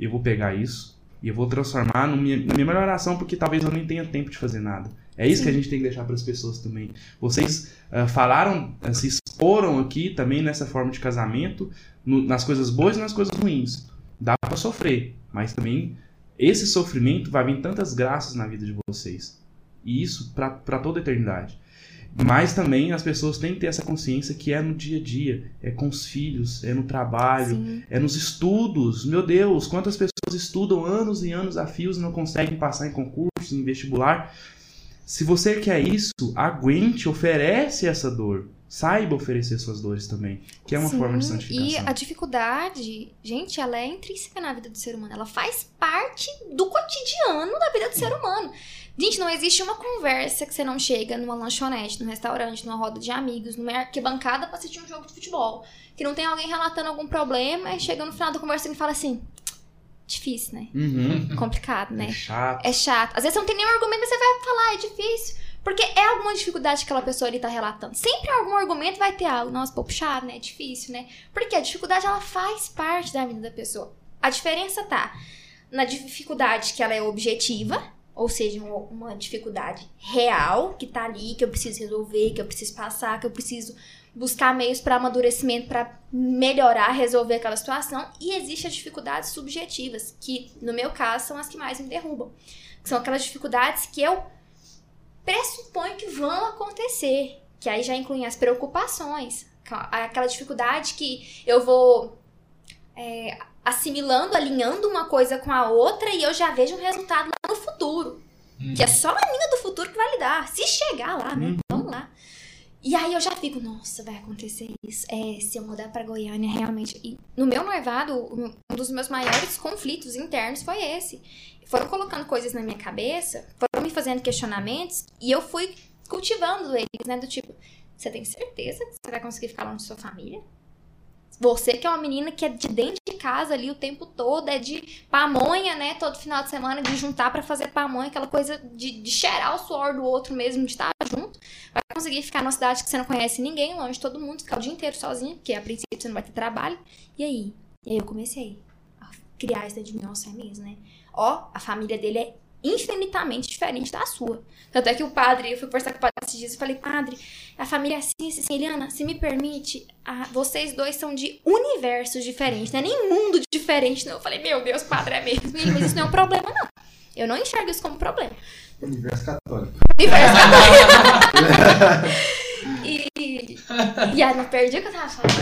eu vou pegar isso e eu vou transformar no minha, na minha melhor ação, porque talvez eu nem tenha tempo de fazer nada. É isso que a gente tem que deixar para as pessoas também. Vocês ah, falaram, ah, se exporam aqui também nessa forma de casamento, no- nas coisas boas e nas coisas ruins. Dá para sofrer, mas também esse sofrimento vai vir tantas graças na vida de vocês. E isso para toda a eternidade. Mas também as pessoas têm que ter essa consciência que é no dia a dia, é com os filhos, é no trabalho, Sim. é nos estudos. Meu Deus, quantas pessoas estudam anos e anos a fios e não conseguem passar em concurso, em vestibular. Se você quer isso, aguente, oferece essa dor. Saiba oferecer suas dores também, que é uma Sim, forma de E santificação. a dificuldade, gente, ela é intrínseca na vida do ser humano. Ela faz parte do cotidiano da vida do ser humano. Gente, não existe uma conversa que você não chega numa lanchonete, num restaurante, numa roda de amigos, numa arquibancada pra assistir um jogo de futebol. Que não tem alguém relatando algum problema e chega no final da conversa e fala assim: difícil, né? Uhum. Complicado, É né? chato. É chato. Às vezes você não tem nenhum argumento, mas você vai falar, é difícil. Porque é alguma dificuldade que aquela pessoa ali tá relatando. Sempre algum argumento vai ter algo. Nossa, pô, puxado, né? É difícil, né? Porque a dificuldade, ela faz parte da vida da pessoa. A diferença tá na dificuldade que ela é objetiva, ou seja, uma, dificuldade real, que tá ali, que eu preciso resolver, que eu preciso passar, que eu preciso buscar meios para amadurecimento, para melhorar, resolver aquela situação. E existem as dificuldades subjetivas, que no meu caso são as que mais me derrubam. São aquelas dificuldades que eu pressuponho que vão acontecer, que aí já incluem as preocupações, aquela dificuldade que eu vou é, assimilando, alinhando uma coisa com a outra e eu já vejo um resultado lá no futuro. Que é só a linha do futuro que vai lidar. Se chegar lá, né? Uhum. Vamos lá. E aí eu já fico, nossa, vai acontecer isso. É, se eu mudar pra Goiânia, realmente. E no meu noivado, um dos meus maiores conflitos internos foi esse. Foram colocando coisas na minha cabeça, foram me fazendo questionamentos, e eu fui cultivando eles, né? Do tipo, você tem certeza que você vai conseguir ficar longe de sua família? Você que é uma menina que é de dentro de casa ali o tempo todo, é de pamonha, né? Todo final de semana, de juntar pra fazer pamonha, aquela coisa de, de cheirar o suor do outro mesmo, de estar junto. Vai conseguir ficar numa cidade que você não conhece ninguém, longe de todo mundo, ficar o dia inteiro sozinha, porque a princípio você não vai ter trabalho. E aí? E aí eu comecei a criar dentro de mim, nossa, é mesmo, né? Ó, a família dele é infinitamente diferente da sua. Tanto é que o padre, eu fui conversar com o padre esses dias e falei, padre, a família é assim, assim, assim, Eliana, se me permite, a- vocês dois são de universos diferentes, não é nem mundo diferente, não. Eu falei, meu Deus, padre, é mesmo. Ele, mas isso não é um problema, não. Eu não enxergo isso como problema. Universo católico. Universo e, e aí, não perdi o que eu tava falando.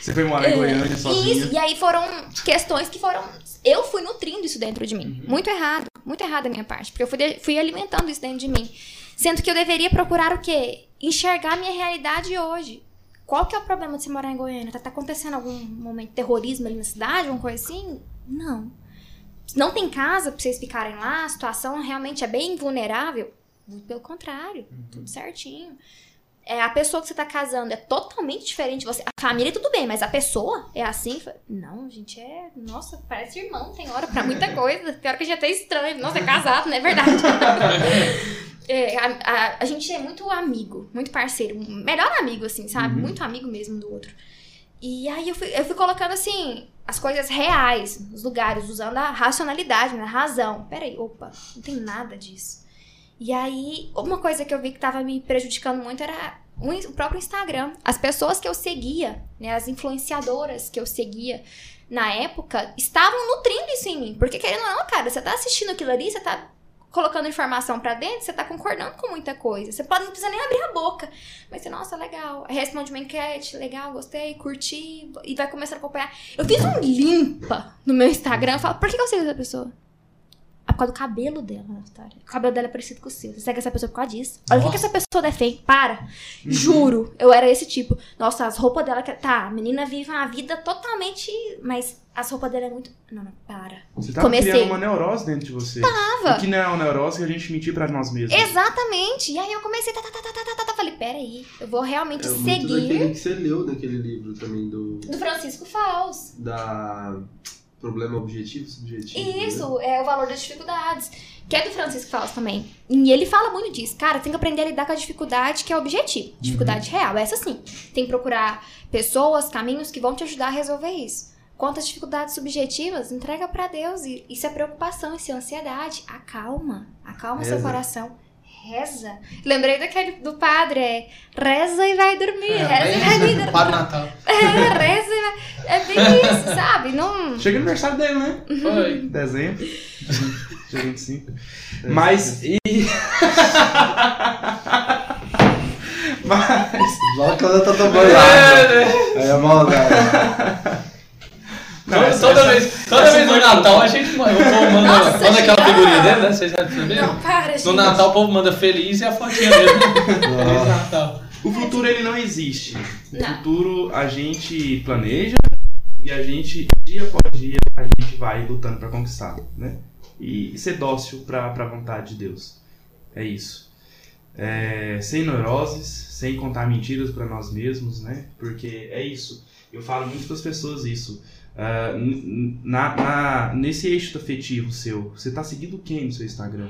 Você foi morar em Goiânia sozinha. Isso, e aí foram questões que foram. Eu fui nutrindo isso dentro de mim. Muito errado. Muito errado da minha parte. Porque eu fui, de- fui alimentando isso dentro de mim. Sendo que eu deveria procurar o quê? Enxergar a minha realidade hoje. Qual que é o problema de você morar em Goiânia? Tá, tá acontecendo algum momento de terrorismo ali na cidade? Alguma coisa assim? Não. Não tem casa pra vocês ficarem lá? A situação realmente é bem vulnerável? Muito pelo contrário. Tudo certinho. É, a pessoa que você tá casando é totalmente diferente de você. A família tudo bem, mas a pessoa é assim? Não, gente, é. Nossa, parece irmão, tem hora pra muita coisa. Tem hora que a gente é até estranho. Nossa, é casado, não é verdade? É, a, a- a gente é muito amigo, muito parceiro. Melhor amigo, assim, sabe? Uhum. Muito amigo mesmo do outro. E aí eu fui, eu fui colocando assim. As coisas reais, os lugares, usando a racionalidade, né, a razão. Peraí, opa, não tem nada disso. E aí, uma coisa que eu vi que tava me prejudicando muito era o próprio Instagram. As pessoas que eu seguia, né, as influenciadoras que eu seguia na época, estavam nutrindo isso em mim. Porque querendo ou não, cara, você tá assistindo aquilo ali, você tá colocando informação pra dentro, você tá concordando com muita coisa. Você pode não precisa nem abrir a boca. Mas você, nossa, legal. Responde uma enquete, legal, gostei, curti, e vai começar a acompanhar. Eu fiz um limpa no meu Instagram, eu falo, por que eu sigo essa pessoa? Por causa do cabelo dela, Natália. O cabelo dela é parecido com o seu. Você segue essa pessoa por causa disso. Olha o que, que essa pessoa defende. Para. Juro. Eu era esse tipo. Nossa, as roupas dela. que- Tá, a menina vive uma vida totalmente. Mas as roupas dela é muito. Não, não, para. Você tava Comecei. criando uma neurose dentro de você. Tava. O que não é uma neurose que a gente mentir pra nós mesmos. Exatamente. E aí eu comecei. Tá, tá, tá, tá, tá, tá, tá. Falei, peraí. Eu vou realmente É muito daquele seguir. que você leu naquele livro também do. Do Francisco Faus. Da. Problema objetivo, subjetivo. né? Isso, é o valor das dificuldades. Que é do Francisco Faus também. E ele fala muito disso. Cara, tem que aprender a lidar com a dificuldade que é objetivo. Dificuldade real, essa sim. Tem que procurar pessoas, caminhos que vão te ajudar a resolver isso. Quanto às dificuldades subjetivas, entrega pra Deus. E isso é preocupação, isso é ansiedade. Acalma. Acalma seu Reza. coração. Reza. Lembrei daquele do padre, é reza e vai dormir. reza e vai dormir. O Natal. É, reza e vai... É bem isso, sabe? Não... Chega o aniversário dele, né? Foi. Dezembro. Dia 25. É, Mas. E... Mas. Logo quando eu tô tomando água. Aí é maldade. Não, toda essa- toda essa- vez, toda essa vez no Natal a gente manda, o povo manda, Nossa, manda aquela gente. figurinha dele, né? Vocês já perceberam? Não, para, gente. No Natal o povo manda feliz e a fotinha dele. Feliz Natal. O futuro ele não existe. O futuro a gente planeja e a gente, dia após dia, a gente vai lutando pra conquistar, né? E ser dócil pra, pra vontade de Deus. É isso. É, sem neuroses, sem contar mentiras pra nós mesmos, né? Porque é isso. Eu falo muito para as pessoas isso. N- na, na- nesse eixo afetivo seu, você tá seguindo quem no seu Instagram?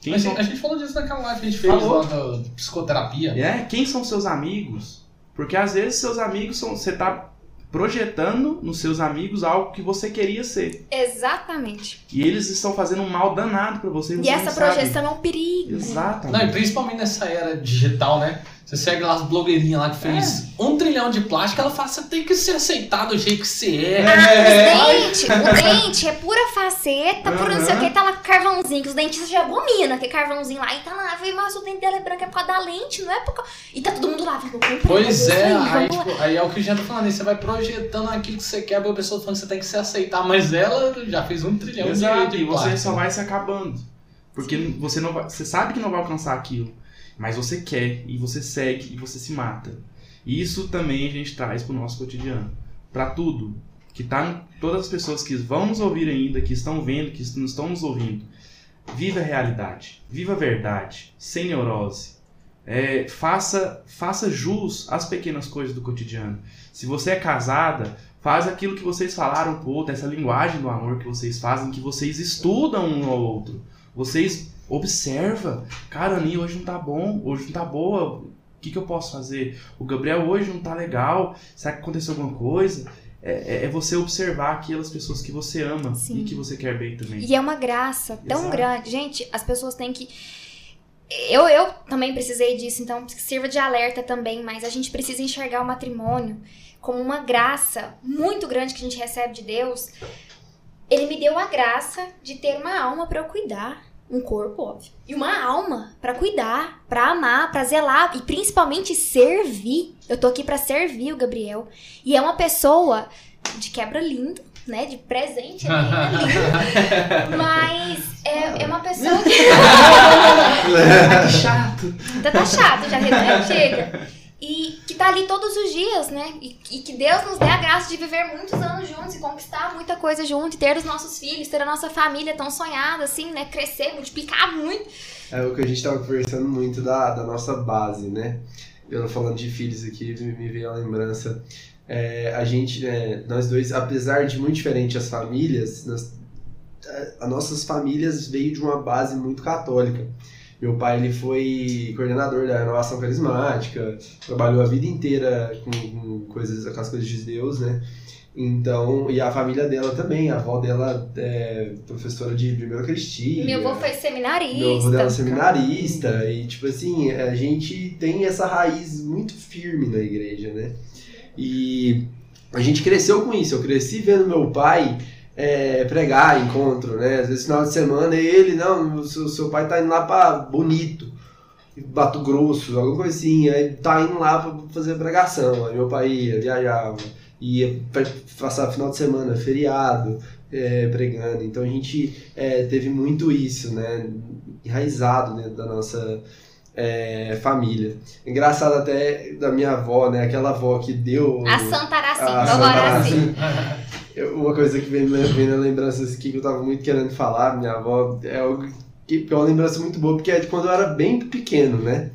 Quem A são- gente, a gente falou disso naquela live que a gente fez Falou. lá da psicoterapia. É, quem são seus amigos? Porque às vezes seus amigos são. Você tá projetando nos seus amigos algo que você queria ser. Exatamente. E eles estão fazendo um mal danado pra você. E essa não sabe. projeção é um perigo. Não, e Exatamente. principalmente nessa era digital, né? Você segue lá as blogueirinhas lá que fez um trilhão de plástico, ela fala, você tem que ser aceitado do jeito que você é. Ah, os dentes, o dente é pura faceta, pura não sei o que, tá lá com carvãozinho, que os dentistas já abominam aquele carvãozinho lá, e tá lá, "Ai, mas o dente dela é branco é por causa da lente, não é por causa... E tá todo mundo lá, comprar. Pois é, lá. aí, tipo, aí é o que Jean tá falando, aí você vai projetando aquilo que você quer, a pessoa falando que você tem que se aceitar, mas ela já fez um trilhão de, Exato, de e você plástico. só vai se acabando. Porque você não vai, você sabe que não vai alcançar aquilo, mas você quer e você segue e você se mata. Isso também a gente traz pro nosso cotidiano, Pra tudo, que tá todas as pessoas que vão nos ouvir ainda, que estão vendo, que estão nos ouvindo. Viva a realidade, viva a verdade, sem neurose. É, faça, faça jus às pequenas coisas do cotidiano. Se você é casada, faz aquilo que vocês falaram pro outro, essa linguagem do amor que vocês fazem, que vocês estudam um ao outro. Vocês observa, cara, a Aninha hoje não tá bom, hoje não tá boa, o que, que eu posso fazer? O Gabriel hoje não tá legal, será que aconteceu alguma coisa? É, é- é você observar aquelas pessoas que você ama Sim. e que você quer bem também. E é uma graça tão Exato. grande. Gente, as pessoas têm que. Eu, eu também precisei disso, então sirva de alerta também, mas a gente precisa enxergar o matrimônio como uma graça muito grande que a gente recebe de Deus. Ele me deu a graça de ter uma alma pra eu cuidar. Um corpo, óbvio. E uma alma pra cuidar, pra amar, pra zelar e principalmente servir. Eu tô aqui pra servir o Gabriel. E é uma pessoa de quebra lindo, né? De presente né? lindo. Mas é, é uma pessoa que. que chato! Tá, tá chato já, né? Chega. E que tá ali todos os dias, né? E, e que Deus nos dê a graça de viver muitos anos juntos e conquistar muita coisa junto, e ter os nossos filhos, ter a nossa família tão sonhada, assim, né? Crescer, multiplicar muito. É o que a gente tava conversando muito da, da nossa base, né? Eu falando de filhos aqui, me, veio a lembrança. É, a gente, né, nós dois, apesar de muito diferente as famílias, nós, é, as nossas famílias veio de uma base muito católica. Meu pai ele foi coordenador da renovação carismática, trabalhou a vida inteira com, coisas, com as coisas de Deus, né? Então, e a família dela também, a avó dela é professora de primeira Cristina. Meu avô foi seminarista. Meu avô dela é seminarista e tipo assim, a gente tem essa raiz muito firme na igreja, né? E a gente cresceu com isso. Eu cresci vendo meu pai é, pregar, encontro, né? Às vezes final de semana ele, não, o seu, seu pai tá indo lá pra Bonito, Bato Grosso, alguma coisa assim, aí tá indo lá pra fazer pregação. Aí meu pai ia, viajava, ia passar final de semana, feriado, é, pregando. Então a gente é, teve muito isso, né? Enraizado dentro da nossa é, família. Engraçado até da minha avó, né? Aquela avó que deu. A Santa Araci, a Santa Araci. Eu- Uma coisa que vem, na lembrança aqui que eu tava muito querendo falar, minha avó, é algo que, é uma lembrança muito boa, porque é de quando eu era bem pequeno, né?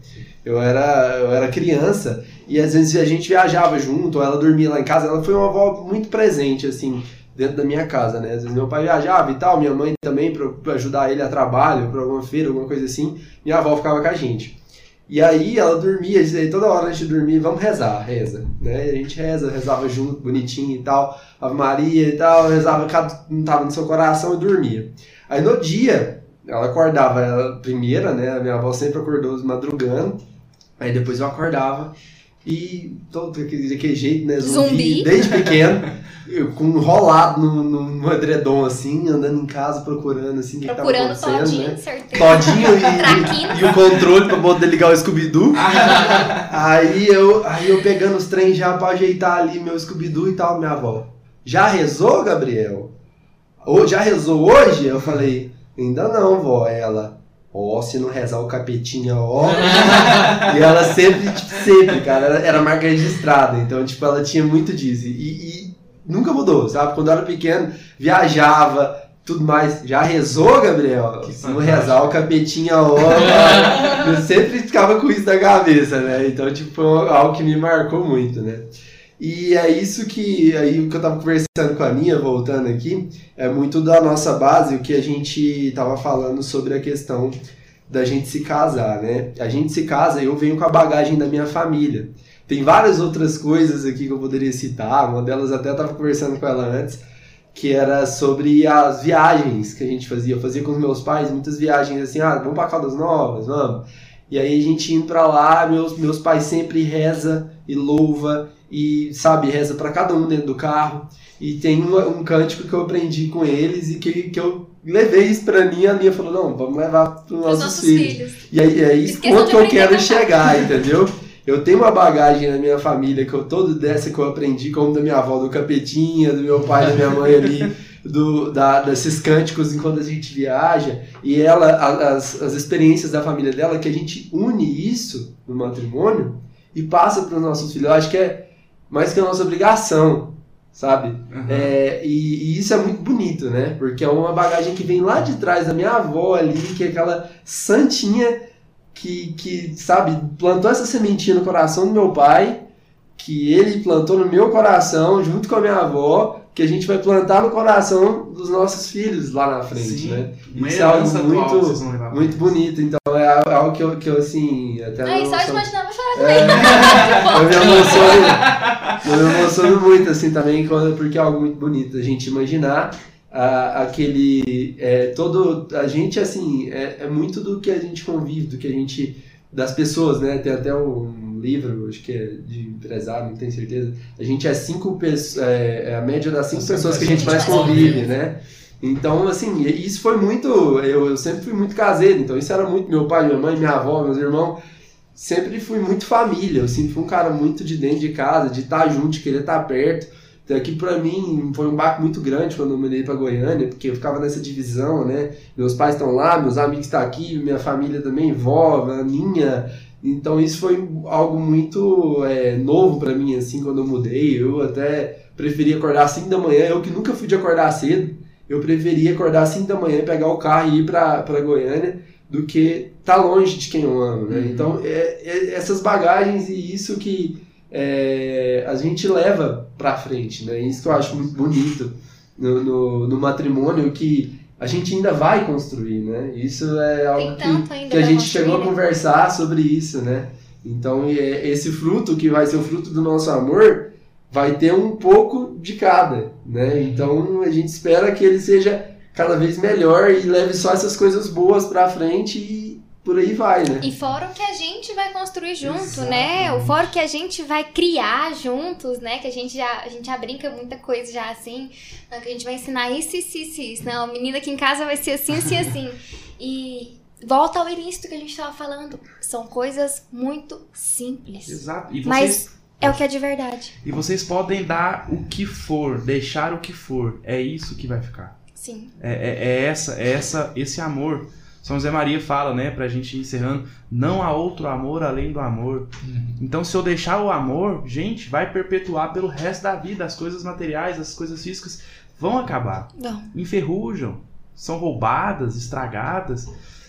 Eu era, eu era criança e às vezes a gente viajava junto, ou ela dormia lá em casa. Ela foi uma avó muito presente, assim, dentro da minha casa, né? Às vezes meu pai viajava e tal, minha mãe também, pra ajudar ele a trabalho, pra alguma feira, alguma coisa assim. Minha avó ficava com a gente. E aí ela dormia, dizia, toda hora a gente dormia, vamos rezar, reza. Né? A gente reza, rezava junto, bonitinho e tal, Ave Maria e tal, rezava, cada um tava no seu coração e dormia. Aí no dia, ela acordava, ela primeira, né? A minha avó sempre acordou madrugando, aí depois eu acordava E todo aquele, daquele jeito, né? Zumbi. Desde pequeno, eu, com enrolado no, no, no edredom, assim, andando em casa procurando, assim, o que, que tava Procurando acontecendo, todinho, né? certeza. Todinho e, Traquinas. e, o controle pra poder ligar o Scooby-Doo. aí, eu, aí eu pegando os trens já pra ajeitar ali meu Scooby-Doo e tal, minha avó. Já rezou, Gabriel? Ou já rezou hoje? Eu falei, ainda não, vó. Ela, ó, se não rezar o capetinha, ó. e ela sempre, tipo, sempre, cara, era, era marca registrada. Então, tipo, ela tinha muito disso. E, e nunca mudou, sabe? Quando eu era pequeno, viajava, tudo mais. Já rezou, Gabriel? Que Se não rezar o capetinha, ó. eu sempre ficava com isso na cabeça, né? Então, tipo, foi algo que me marcou muito, né? E é isso que, aí que eu tava conversando com a Aninha, voltando aqui, é muito da nossa base, o que a gente tava falando sobre a questão da gente se casar, né? A gente se casa, eu venho com a bagagem da minha família. Tem várias outras coisas aqui que eu poderia citar, uma delas até eu tava conversando com ela antes, que era sobre as viagens que a gente fazia. Eu fazia com os meus pais muitas viagens assim, ah, vamos pra Caldas Novas, vamos. E aí a gente indo pra lá, meus, meus pais sempre reza e louva e, sabe, reza pra cada um dentro do carro. E tem um, um cântico que eu aprendi com eles e que, que eu levei isso pra mim e a Lia falou, não, vamos levar pros Os nossos, filhos. filhos. E aí é isso de que eu quero chegar, entendeu? Eu tenho uma bagagem na minha família que eu todo dessa que eu aprendi, como da minha avó, do capetinha, do meu pai, da minha mãe ali, do, da, desses cânticos enquanto a gente viaja, e ela, as, as experiências da família dela, que a gente une isso no matrimônio e passa para os nossos filhos. Eu acho que é mais que a nossa obrigação, sabe? Uhum. É, e, e isso é muito bonito, né? Porque é uma bagagem que vem lá de trás da minha avó ali, que é aquela santinha que, que, sabe, plantou essa sementinha no coração do meu pai, que ele plantou no meu coração, junto com a minha avó, que a gente vai plantar no coração dos nossos filhos lá na frente, Sim. né? Uma Isso é algo muito- Muito bonito, então é algo que eu, que eu assim, até Ai, só de imaginar, vou chorar é, também. eu me emociono, eu me emociono muito, assim, também, quando- porque é algo muito bonito a gente imaginar ah, aquele, é, todo, a gente, assim, é, é muito do que a gente convive, do que a gente, das pessoas, né, tem até um livro, acho que é de empresário, não tenho certeza, a gente é cinco pessoas, é, é a média das cinco pessoas que a gente mais pessoas. convive, né, então, assim, isso foi muito, eu, eu sempre fui muito caseiro, então isso era muito, meu pai, minha mãe, minha avó, meus irmãos, sempre fui muito família. Eu sempre fui um cara muito de dentro de casa, de estar junto, de querer estar perto. Então, aqui pra mim foi um baque muito grande quando eu mudei pra Goiânia, porque eu ficava nessa divisão, né? Meus pais estão lá, meus amigos estão aqui, minha família também, vó, a minha. Então isso foi algo muito é, novo pra mim, assim, quando eu mudei. Eu até preferia acordar às 5 da manhã, eu que nunca fui de acordar cedo, eu preferia acordar às 5 da manhã, pegar o carro e ir pra, pra Goiânia, do que tá longe de quem eu amo, né? Uhum. Então, é, é essas bagagens e isso que é, a gente leva pra frente, né? Isso que eu acho muito bonito no, no, no matrimônio, que a gente ainda vai construir, né? Isso é algo que, que a gente chegou a conversar sobre isso, né? Então, é, esse fruto que vai ser o fruto do nosso amor vai ter um pouco de cada, né? Então, a gente espera que ele seja cada vez melhor e leve só essas coisas boas pra frente e por aí vai, né? E fora o que a gente vai construir junto, Exatamente. né? O fora o que a gente vai criar juntos, né? Que a gente já, a gente já brinca muita coisa já assim, né? que a gente vai ensinar isso, isso, isso, isso. Não, a menina aqui em casa vai ser assim, assim, assim. E volta ao início do que a gente tava falando. São coisas muito simples. Exato. E vocês, Mas é o que é de verdade. e vocês podem dar o que for, deixar o que for. É isso que vai ficar. Sim. É, é- é essa, é essa, esse amor. São José Maria fala, né, pra gente ir encerrando, não há outro amor além do amor. Então, se eu deixar o amor, gente, vai perpetuar pelo resto da vida. As coisas materiais, as coisas físicas vão acabar. Não. Enferrujam, são roubadas, estragadas,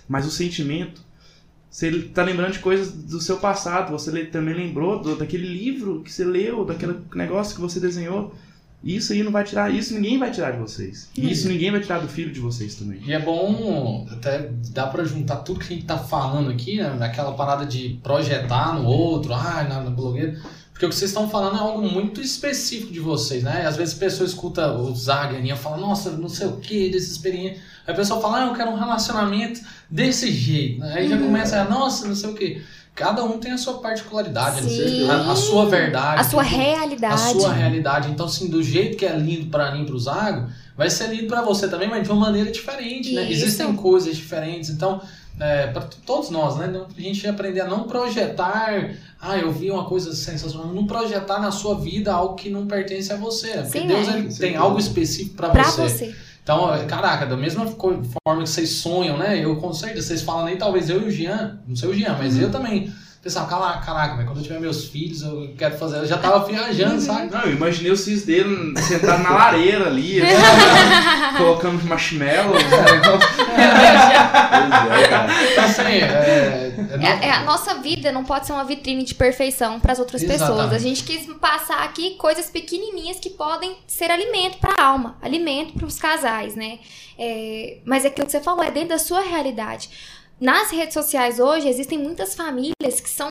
mas o sentimento. Você tá lembrando de coisas do seu passado, você também lembrou do- daquele livro que você leu, daquele negócio que você desenhou. Isso aí não vai tirar, isso ninguém vai tirar de vocês. E isso ninguém vai tirar do filho de vocês também. E é bom, até dá pra juntar tudo que a gente tá falando aqui, né? Aquela parada de projetar no outro, ah, na, na blogueira. Porque o que vocês estão falando é algo muito específico de vocês, né? Às vezes a pessoa escuta o e fala, nossa, não sei o que, dessa experiência. Aí a pessoa fala, ah, eu quero um relacionamento desse jeito. Aí já começa, a, nossa, não sei o que. Cada um tem a sua particularidade, a, a sua verdade. A sua tudo. realidade. a sua realidade. Então, assim, do jeito que é lindo pra mim, pro Zago, vai ser lindo pra você também, mas de uma maneira diferente, né? Existem coisas diferentes. Então, é, para todos nós, né? A gente aprender a não projetar. Ah, eu vi uma coisa sensacional. Não projetar na sua vida algo que não pertence a você. Porque Sim, Deus é. ele tem algo específico pra, Pra você. você. Então, caraca, da mesma forma que vocês sonham, né? Eu com certeza, vocês falam nem talvez eu e o Jean, não sei o Jean, mas eu também. Pensava, caraca, caraca, velho, quando eu tiver meus filhos, eu quero fazer. Eu já tava viajando, sabe? Não, eu imaginei o cis dele sentado na lareira ali, assim, colocando marshmallows. né? Pois é, cara. Então, assim, é, é, É, é, a nossa vida não pode ser uma vitrine de perfeição para as outras pessoas. Exatamente. A gente quis passar aqui coisas pequenininhas que podem ser alimento para a alma, alimento para os casais, né? É, mas é aquilo que você falou, é dentro da sua realidade. Nas redes sociais hoje existem muitas famílias que são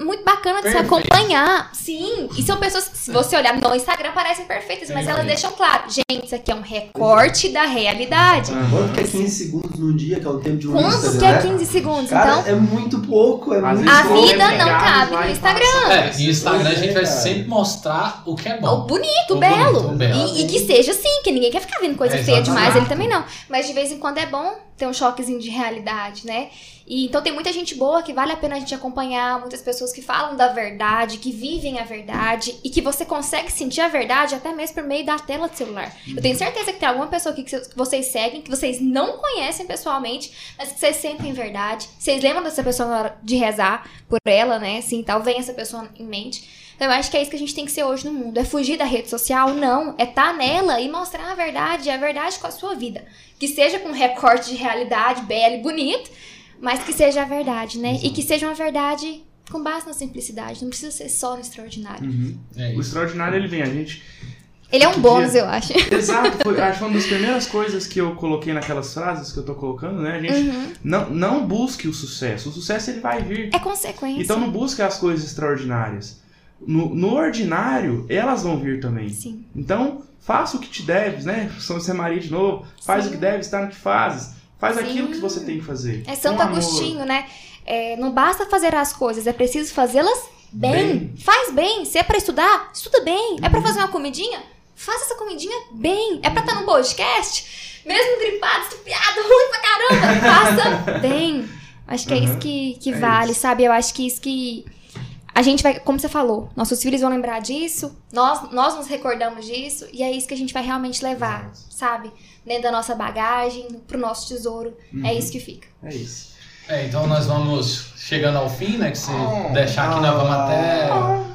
muito bacanas de se acompanhar. Sim, e são pessoas que, se você olhar no Instagram, parecem perfeitas, mas elas deixam claro: gente, isso aqui é um recorte da realidade. Quanto que é 15 segundos num dia, que é o tempo de um Quanto Instagram, que é né? 15 segundos? Cara, então, é muito pouco, é muito A pouco. vida não cabe no Instagram. É, e Instagram a gente vai é, sempre mostrar o que é O bom. bonito, o O belo. bonito, o belo. E, e que seja assim, que ninguém quer ficar vendo coisa É, feia demais, ele também não. Mas de vez em quando é bom ter um choquezinho de realidade, né? E, então tem muita gente boa que vale a pena a gente acompanhar, muitas pessoas que falam da verdade, que vivem a verdade e que você consegue sentir a verdade até mesmo por meio da tela do celular. Eu tenho certeza que tem alguma pessoa aqui que cê- que vocês seguem, que vocês não conhecem pessoalmente, mas que vocês sentem verdade. Vocês lembram dessa pessoa na hora de rezar por ela, né? Assim, tal, vem essa pessoa em mente. Então, eu acho que é isso que a gente tem que ser hoje no mundo. É fugir da rede social? Não. É estar nela e mostrar a verdade, a verdade com a sua vida. Que seja com um recorte de realidade belo e bonito, mas que seja a verdade, né? E que seja uma verdade com base na simplicidade. Não precisa ser só no extraordinário. Uhum. É O extraordinário ele vem, a gente. Ele é um Podia- bônus, eu acho. Exato, foi, acho uma das primeiras coisas que eu coloquei naquelas frases que eu tô colocando, né? A gente Uhum. não, não busque o sucesso. O sucesso ele vai vir. É consequência. Então não busque as coisas extraordinárias. No, no ordinário, elas vão vir também. Sim. Então, faça o que te deves, né? São Maria de novo. Faz Sim. o que deve, está no que fazes. Faz Sim. aquilo que você tem que fazer. É Santo amor. Agostinho, né? É, não basta fazer as coisas, é preciso fazê-las bem. Bem. Faz bem. Se é pra estudar, estuda bem. É pra fazer uma comidinha? Faça essa comidinha bem. É pra estar no podcast? Mesmo gripado, estupiado, ruim pra caramba, faça bem. Acho que é Uhum. isso que, que É vale, isso. sabe? Eu acho que isso que. A gente vai, como você falou, nossos filhos vão lembrar disso, nós, nós nos recordamos disso, e é isso que a gente vai realmente levar, Exato. sabe? Dentro da nossa bagagem, pro nosso tesouro. É Uhum. isso que fica. É isso. É, então nós vamos chegando ao fim, né? Que se Oh. deixar aqui, nós vamos até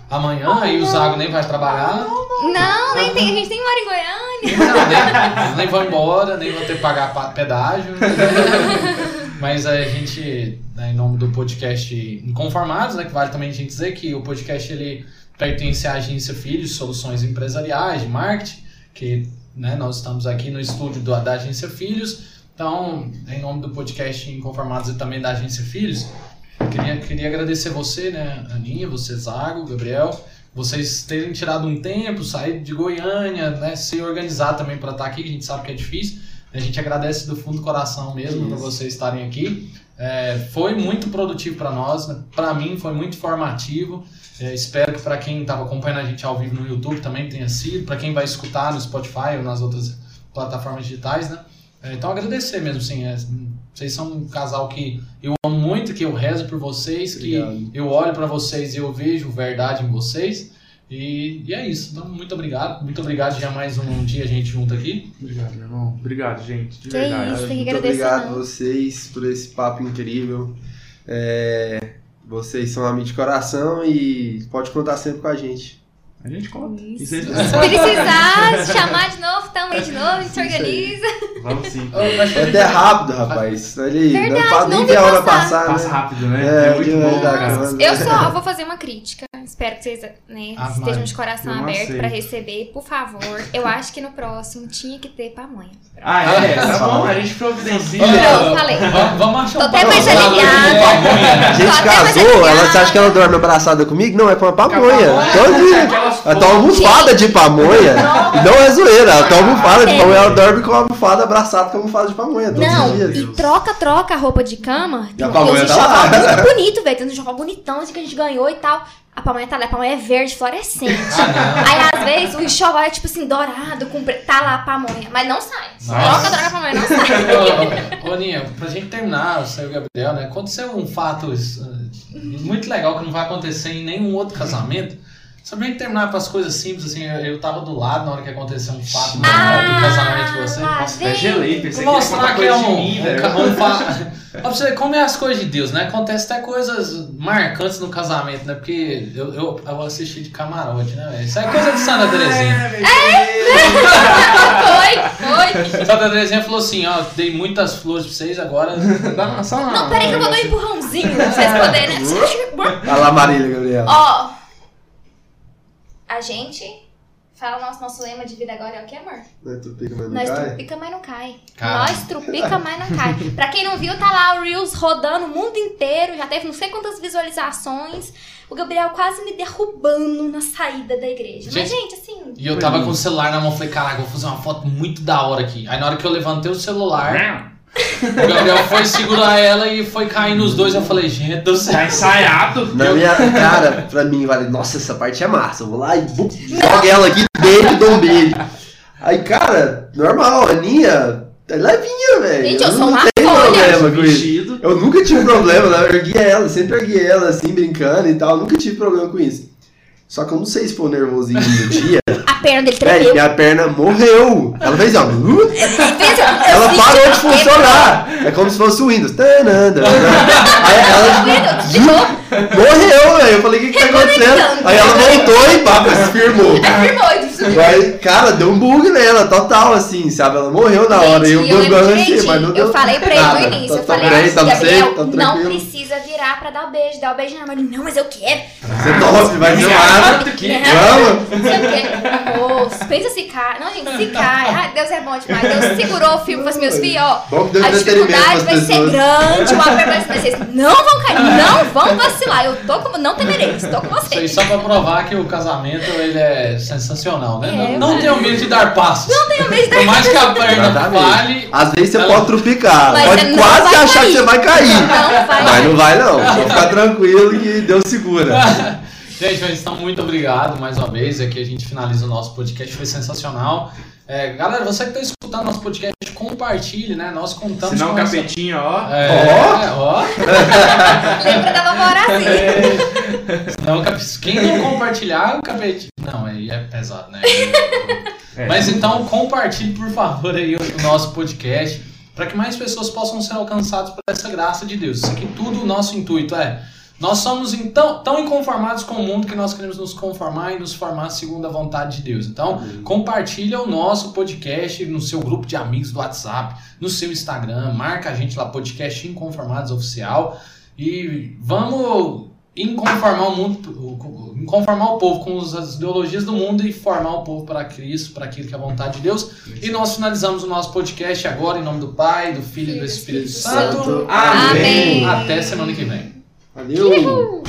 amanhã, aí o Zago nem vai trabalhar. Não, nem tem, a gente nem mora em Goiânia. Não, nem, nem vou embora, nem vou ter que pagar pa- pedágio. Mas aí a gente, né, em nome do podcast Inconformados, né, que vale também a gente dizer que o podcast ele pertence à agência Filhos, Soluções Empresariais de Marketing, que né, nós estamos aqui no estúdio do, da agência Filhos. Então, em nome do podcast Inconformados e também da agência Filhos, queria, queria agradecer você, né, Aninha, você, Zago, Gabriel, vocês terem tirado um tempo, sair de Goiânia, né, se organizar também para estar aqui, que a gente sabe que é difícil. A gente agradece do fundo do coração mesmo Isso. vocês estarem aqui. É, foi muito produtivo para nós, né? para mim foi muito formativo. É, espero que para quem estava acompanhando a gente ao vivo no YouTube também tenha sido, para quem vai escutar no Spotify ou nas outras plataformas digitais, né? É, então agradecer mesmo, sim. é, vocês são um casal que eu amo muito, que eu rezo por vocês, Obrigado. que eu olho para vocês e eu vejo verdade em vocês. E, e é isso. Então, muito obrigado. Muito obrigado já mais um dia a gente junto aqui. Obrigado, meu irmão. Obrigado, gente. De Que verdade. isso. tem que Muito obrigado não. vocês por esse papo incrível. É, vocês são amigos de coração e pode contar sempre com a gente. A gente conta. Isso. Se precisar se chamar de novo, tamo aí de novo, a gente se organiza. Vamos sim. A É até rápido, rapaz. Ele Verdade, não, pode não nem vi a hora passar. passar, Passa né? rápido, né? É, É, muito bom, cara. Eu só vou fazer uma crítica. Espero que vocês né, Ah, estejam de coração não aberto pra receber, por favor. Eu acho que no próximo tinha que ter pamonha. Ah, é? Ah, Tá bom, a gente providencia. Pronto, falei. Vamos, achar Tô um até mais aliviada. A gente casou, ela, você acha que ela dorme abraçada comigo? Não, é com a pamonha. Todo dia. aquelas Ela tá almofada de pamonha. Não é zoeira, ela tá almofada de É. pamonha. Ela dorme com a almofada abraçada com a almofada de pamonha todos Não, os dias. e troca, troca a roupa de cama. E a Tem pamonha uns tá lá. enxoval muito bonito, velho. Tem uns enxoval bonitão, assim, que a gente ganhou e tal. A pamonha tá lá, a pamonha é verde, fluorescente. Ah, Aí, às vezes, o enxoval é, tipo assim, dourado, com tá lá a pamonha. Mas não sai. Nossa. Troca, troca a pamonha, não sai. Ô, ô, pra gente terminar, o Gabriel, né? Aconteceu um fato uh, muito legal que não vai acontecer em nenhum outro casamento. Só pra gente terminar com as coisas simples, assim, eu, eu tava do lado na hora que aconteceu um fato normal do casamento de vocês. lá Nossa, até gelei, pensei que mostrar contar que é coisa de um, mim, um, velho. um fa... Ó, pra você ver como é as coisas de Deus, né? Acontece até coisas marcantes no casamento, né? Porque eu, eu, eu assisti de camarote, né, velho? Isso é coisa de Santa Terezinha. Foi, foi. Santa Terezinha falou assim, ó, dei muitas flores pra vocês, agora... Dá só uma- Não, peraí que eu vou dar um empurrãozinho pra vocês poderem, né? Olha lá, Marília, Gabriel. Ó, a gente fala nosso, nosso lema de vida agora é o que, amor? Não é tu pica, mas não Nós cai? trupica, mas não cai. Cara. Nós trupica, mas não cai. Pra quem não viu, tá lá o Reels rodando o mundo inteiro. Já teve não sei quantas visualizações. O Gabriel quase me derrubando na saída da igreja. Mas, gente, assim. E eu tava com o celular na mão, falei, caraca, vou fazer uma foto muito da hora aqui. Aí na hora que eu levantei o celular, o Gabriel foi segurar ela e foi caindo os dois. Eu falei, gente do Tá céu. Na ensaiado. minha cara, pra mim, vale, nossa, essa parte é massa. Eu vou lá e jogo ela aqui dentro dou um beijo. Aí, cara, normal, a Aninha é levinha, velho. Gente, eu não sou uma problema com isso. Eu nunca tive problema, né? Eu erguia ela, sempre erguia ela assim, brincando e tal. Nunca tive problema com isso. Só que eu não sei se foi o nervosinho do dia. A perna dele tremeu. minha perna morreu. Ela fez, ó. uh, Ela parou de funcionar. É como se fosse o Windows. Aí ela quebrou. Desligou. morreu, velho. Eu falei, o que, que tá acontecendo? Aí ela voltou e pá, se firmou. Firmou. Aí, cara, deu um bug nela, total, assim, sabe? Ela morreu na hora. e eu eu lembro bugando assim, direitinho. mas não deu Eu falei pra ele nada. no início, eu tá falei, bem, tá Gabriel, tá não tranquilo. precisa virar pra dar o beijo, dar o beijo na mão. Ele, não, mas eu quero. Você top, vai ser que- Vamos? Não sei o pensa se cai. Não, gente, se cai. Ai, Deus é bom demais. Deus segurou o filme assim, meus filhos, ó. A dificuldade vai ser pessoas. grande, o apelo vai ser. Vocês não vão cair, não vão vacilar. Eu tô com. Não temerei, estou com Isso aí vocês. só pra provar que o casamento ele é sensacional, né? É, não não tenho medo de dar passos. Não tenho medo de dar Por mais que a perna fale. Às vezes você Ela- pode trupicar, Mas pode não quase achar que cair. você vai cair. Não vai. Mas não vai não, só ficar tranquilo que Deus segura. Gente, mas então muito obrigado mais uma vez. Aqui a gente finaliza o nosso podcast, foi sensacional. É, galera, você que tá escutando nosso podcast, compartilhe, né? Nós contamos Senão o com essa- capetinho, ó. É, ó. Lembra da vovó Horazinha. Não, quem não compartilhar, o capete. Não, aí é pesado, né? É. Mas então compartilhe, por favor, aí o nosso podcast, para que mais pessoas possam ser alcançadas por essa graça de Deus. Isso aqui tudo o nosso intuito é. Nós somos então, tão inconformados com o mundo que nós queremos nos conformar e nos formar segundo a vontade de Deus. Então, compartilha o nosso podcast no seu grupo de amigos do WhatsApp, no seu Instagram, marca a gente lá, podcast Inconformados Oficial. E vamos inconformar o mundo, inconformar o povo com as- as ideologias do mundo e formar o povo para Cristo, para aquilo que é a vontade de Deus. E nós finalizamos o nosso podcast agora em nome do Pai, do Filho e do Espírito Santo. Santo. Amém. Amém. Até semana que vem. Valeu!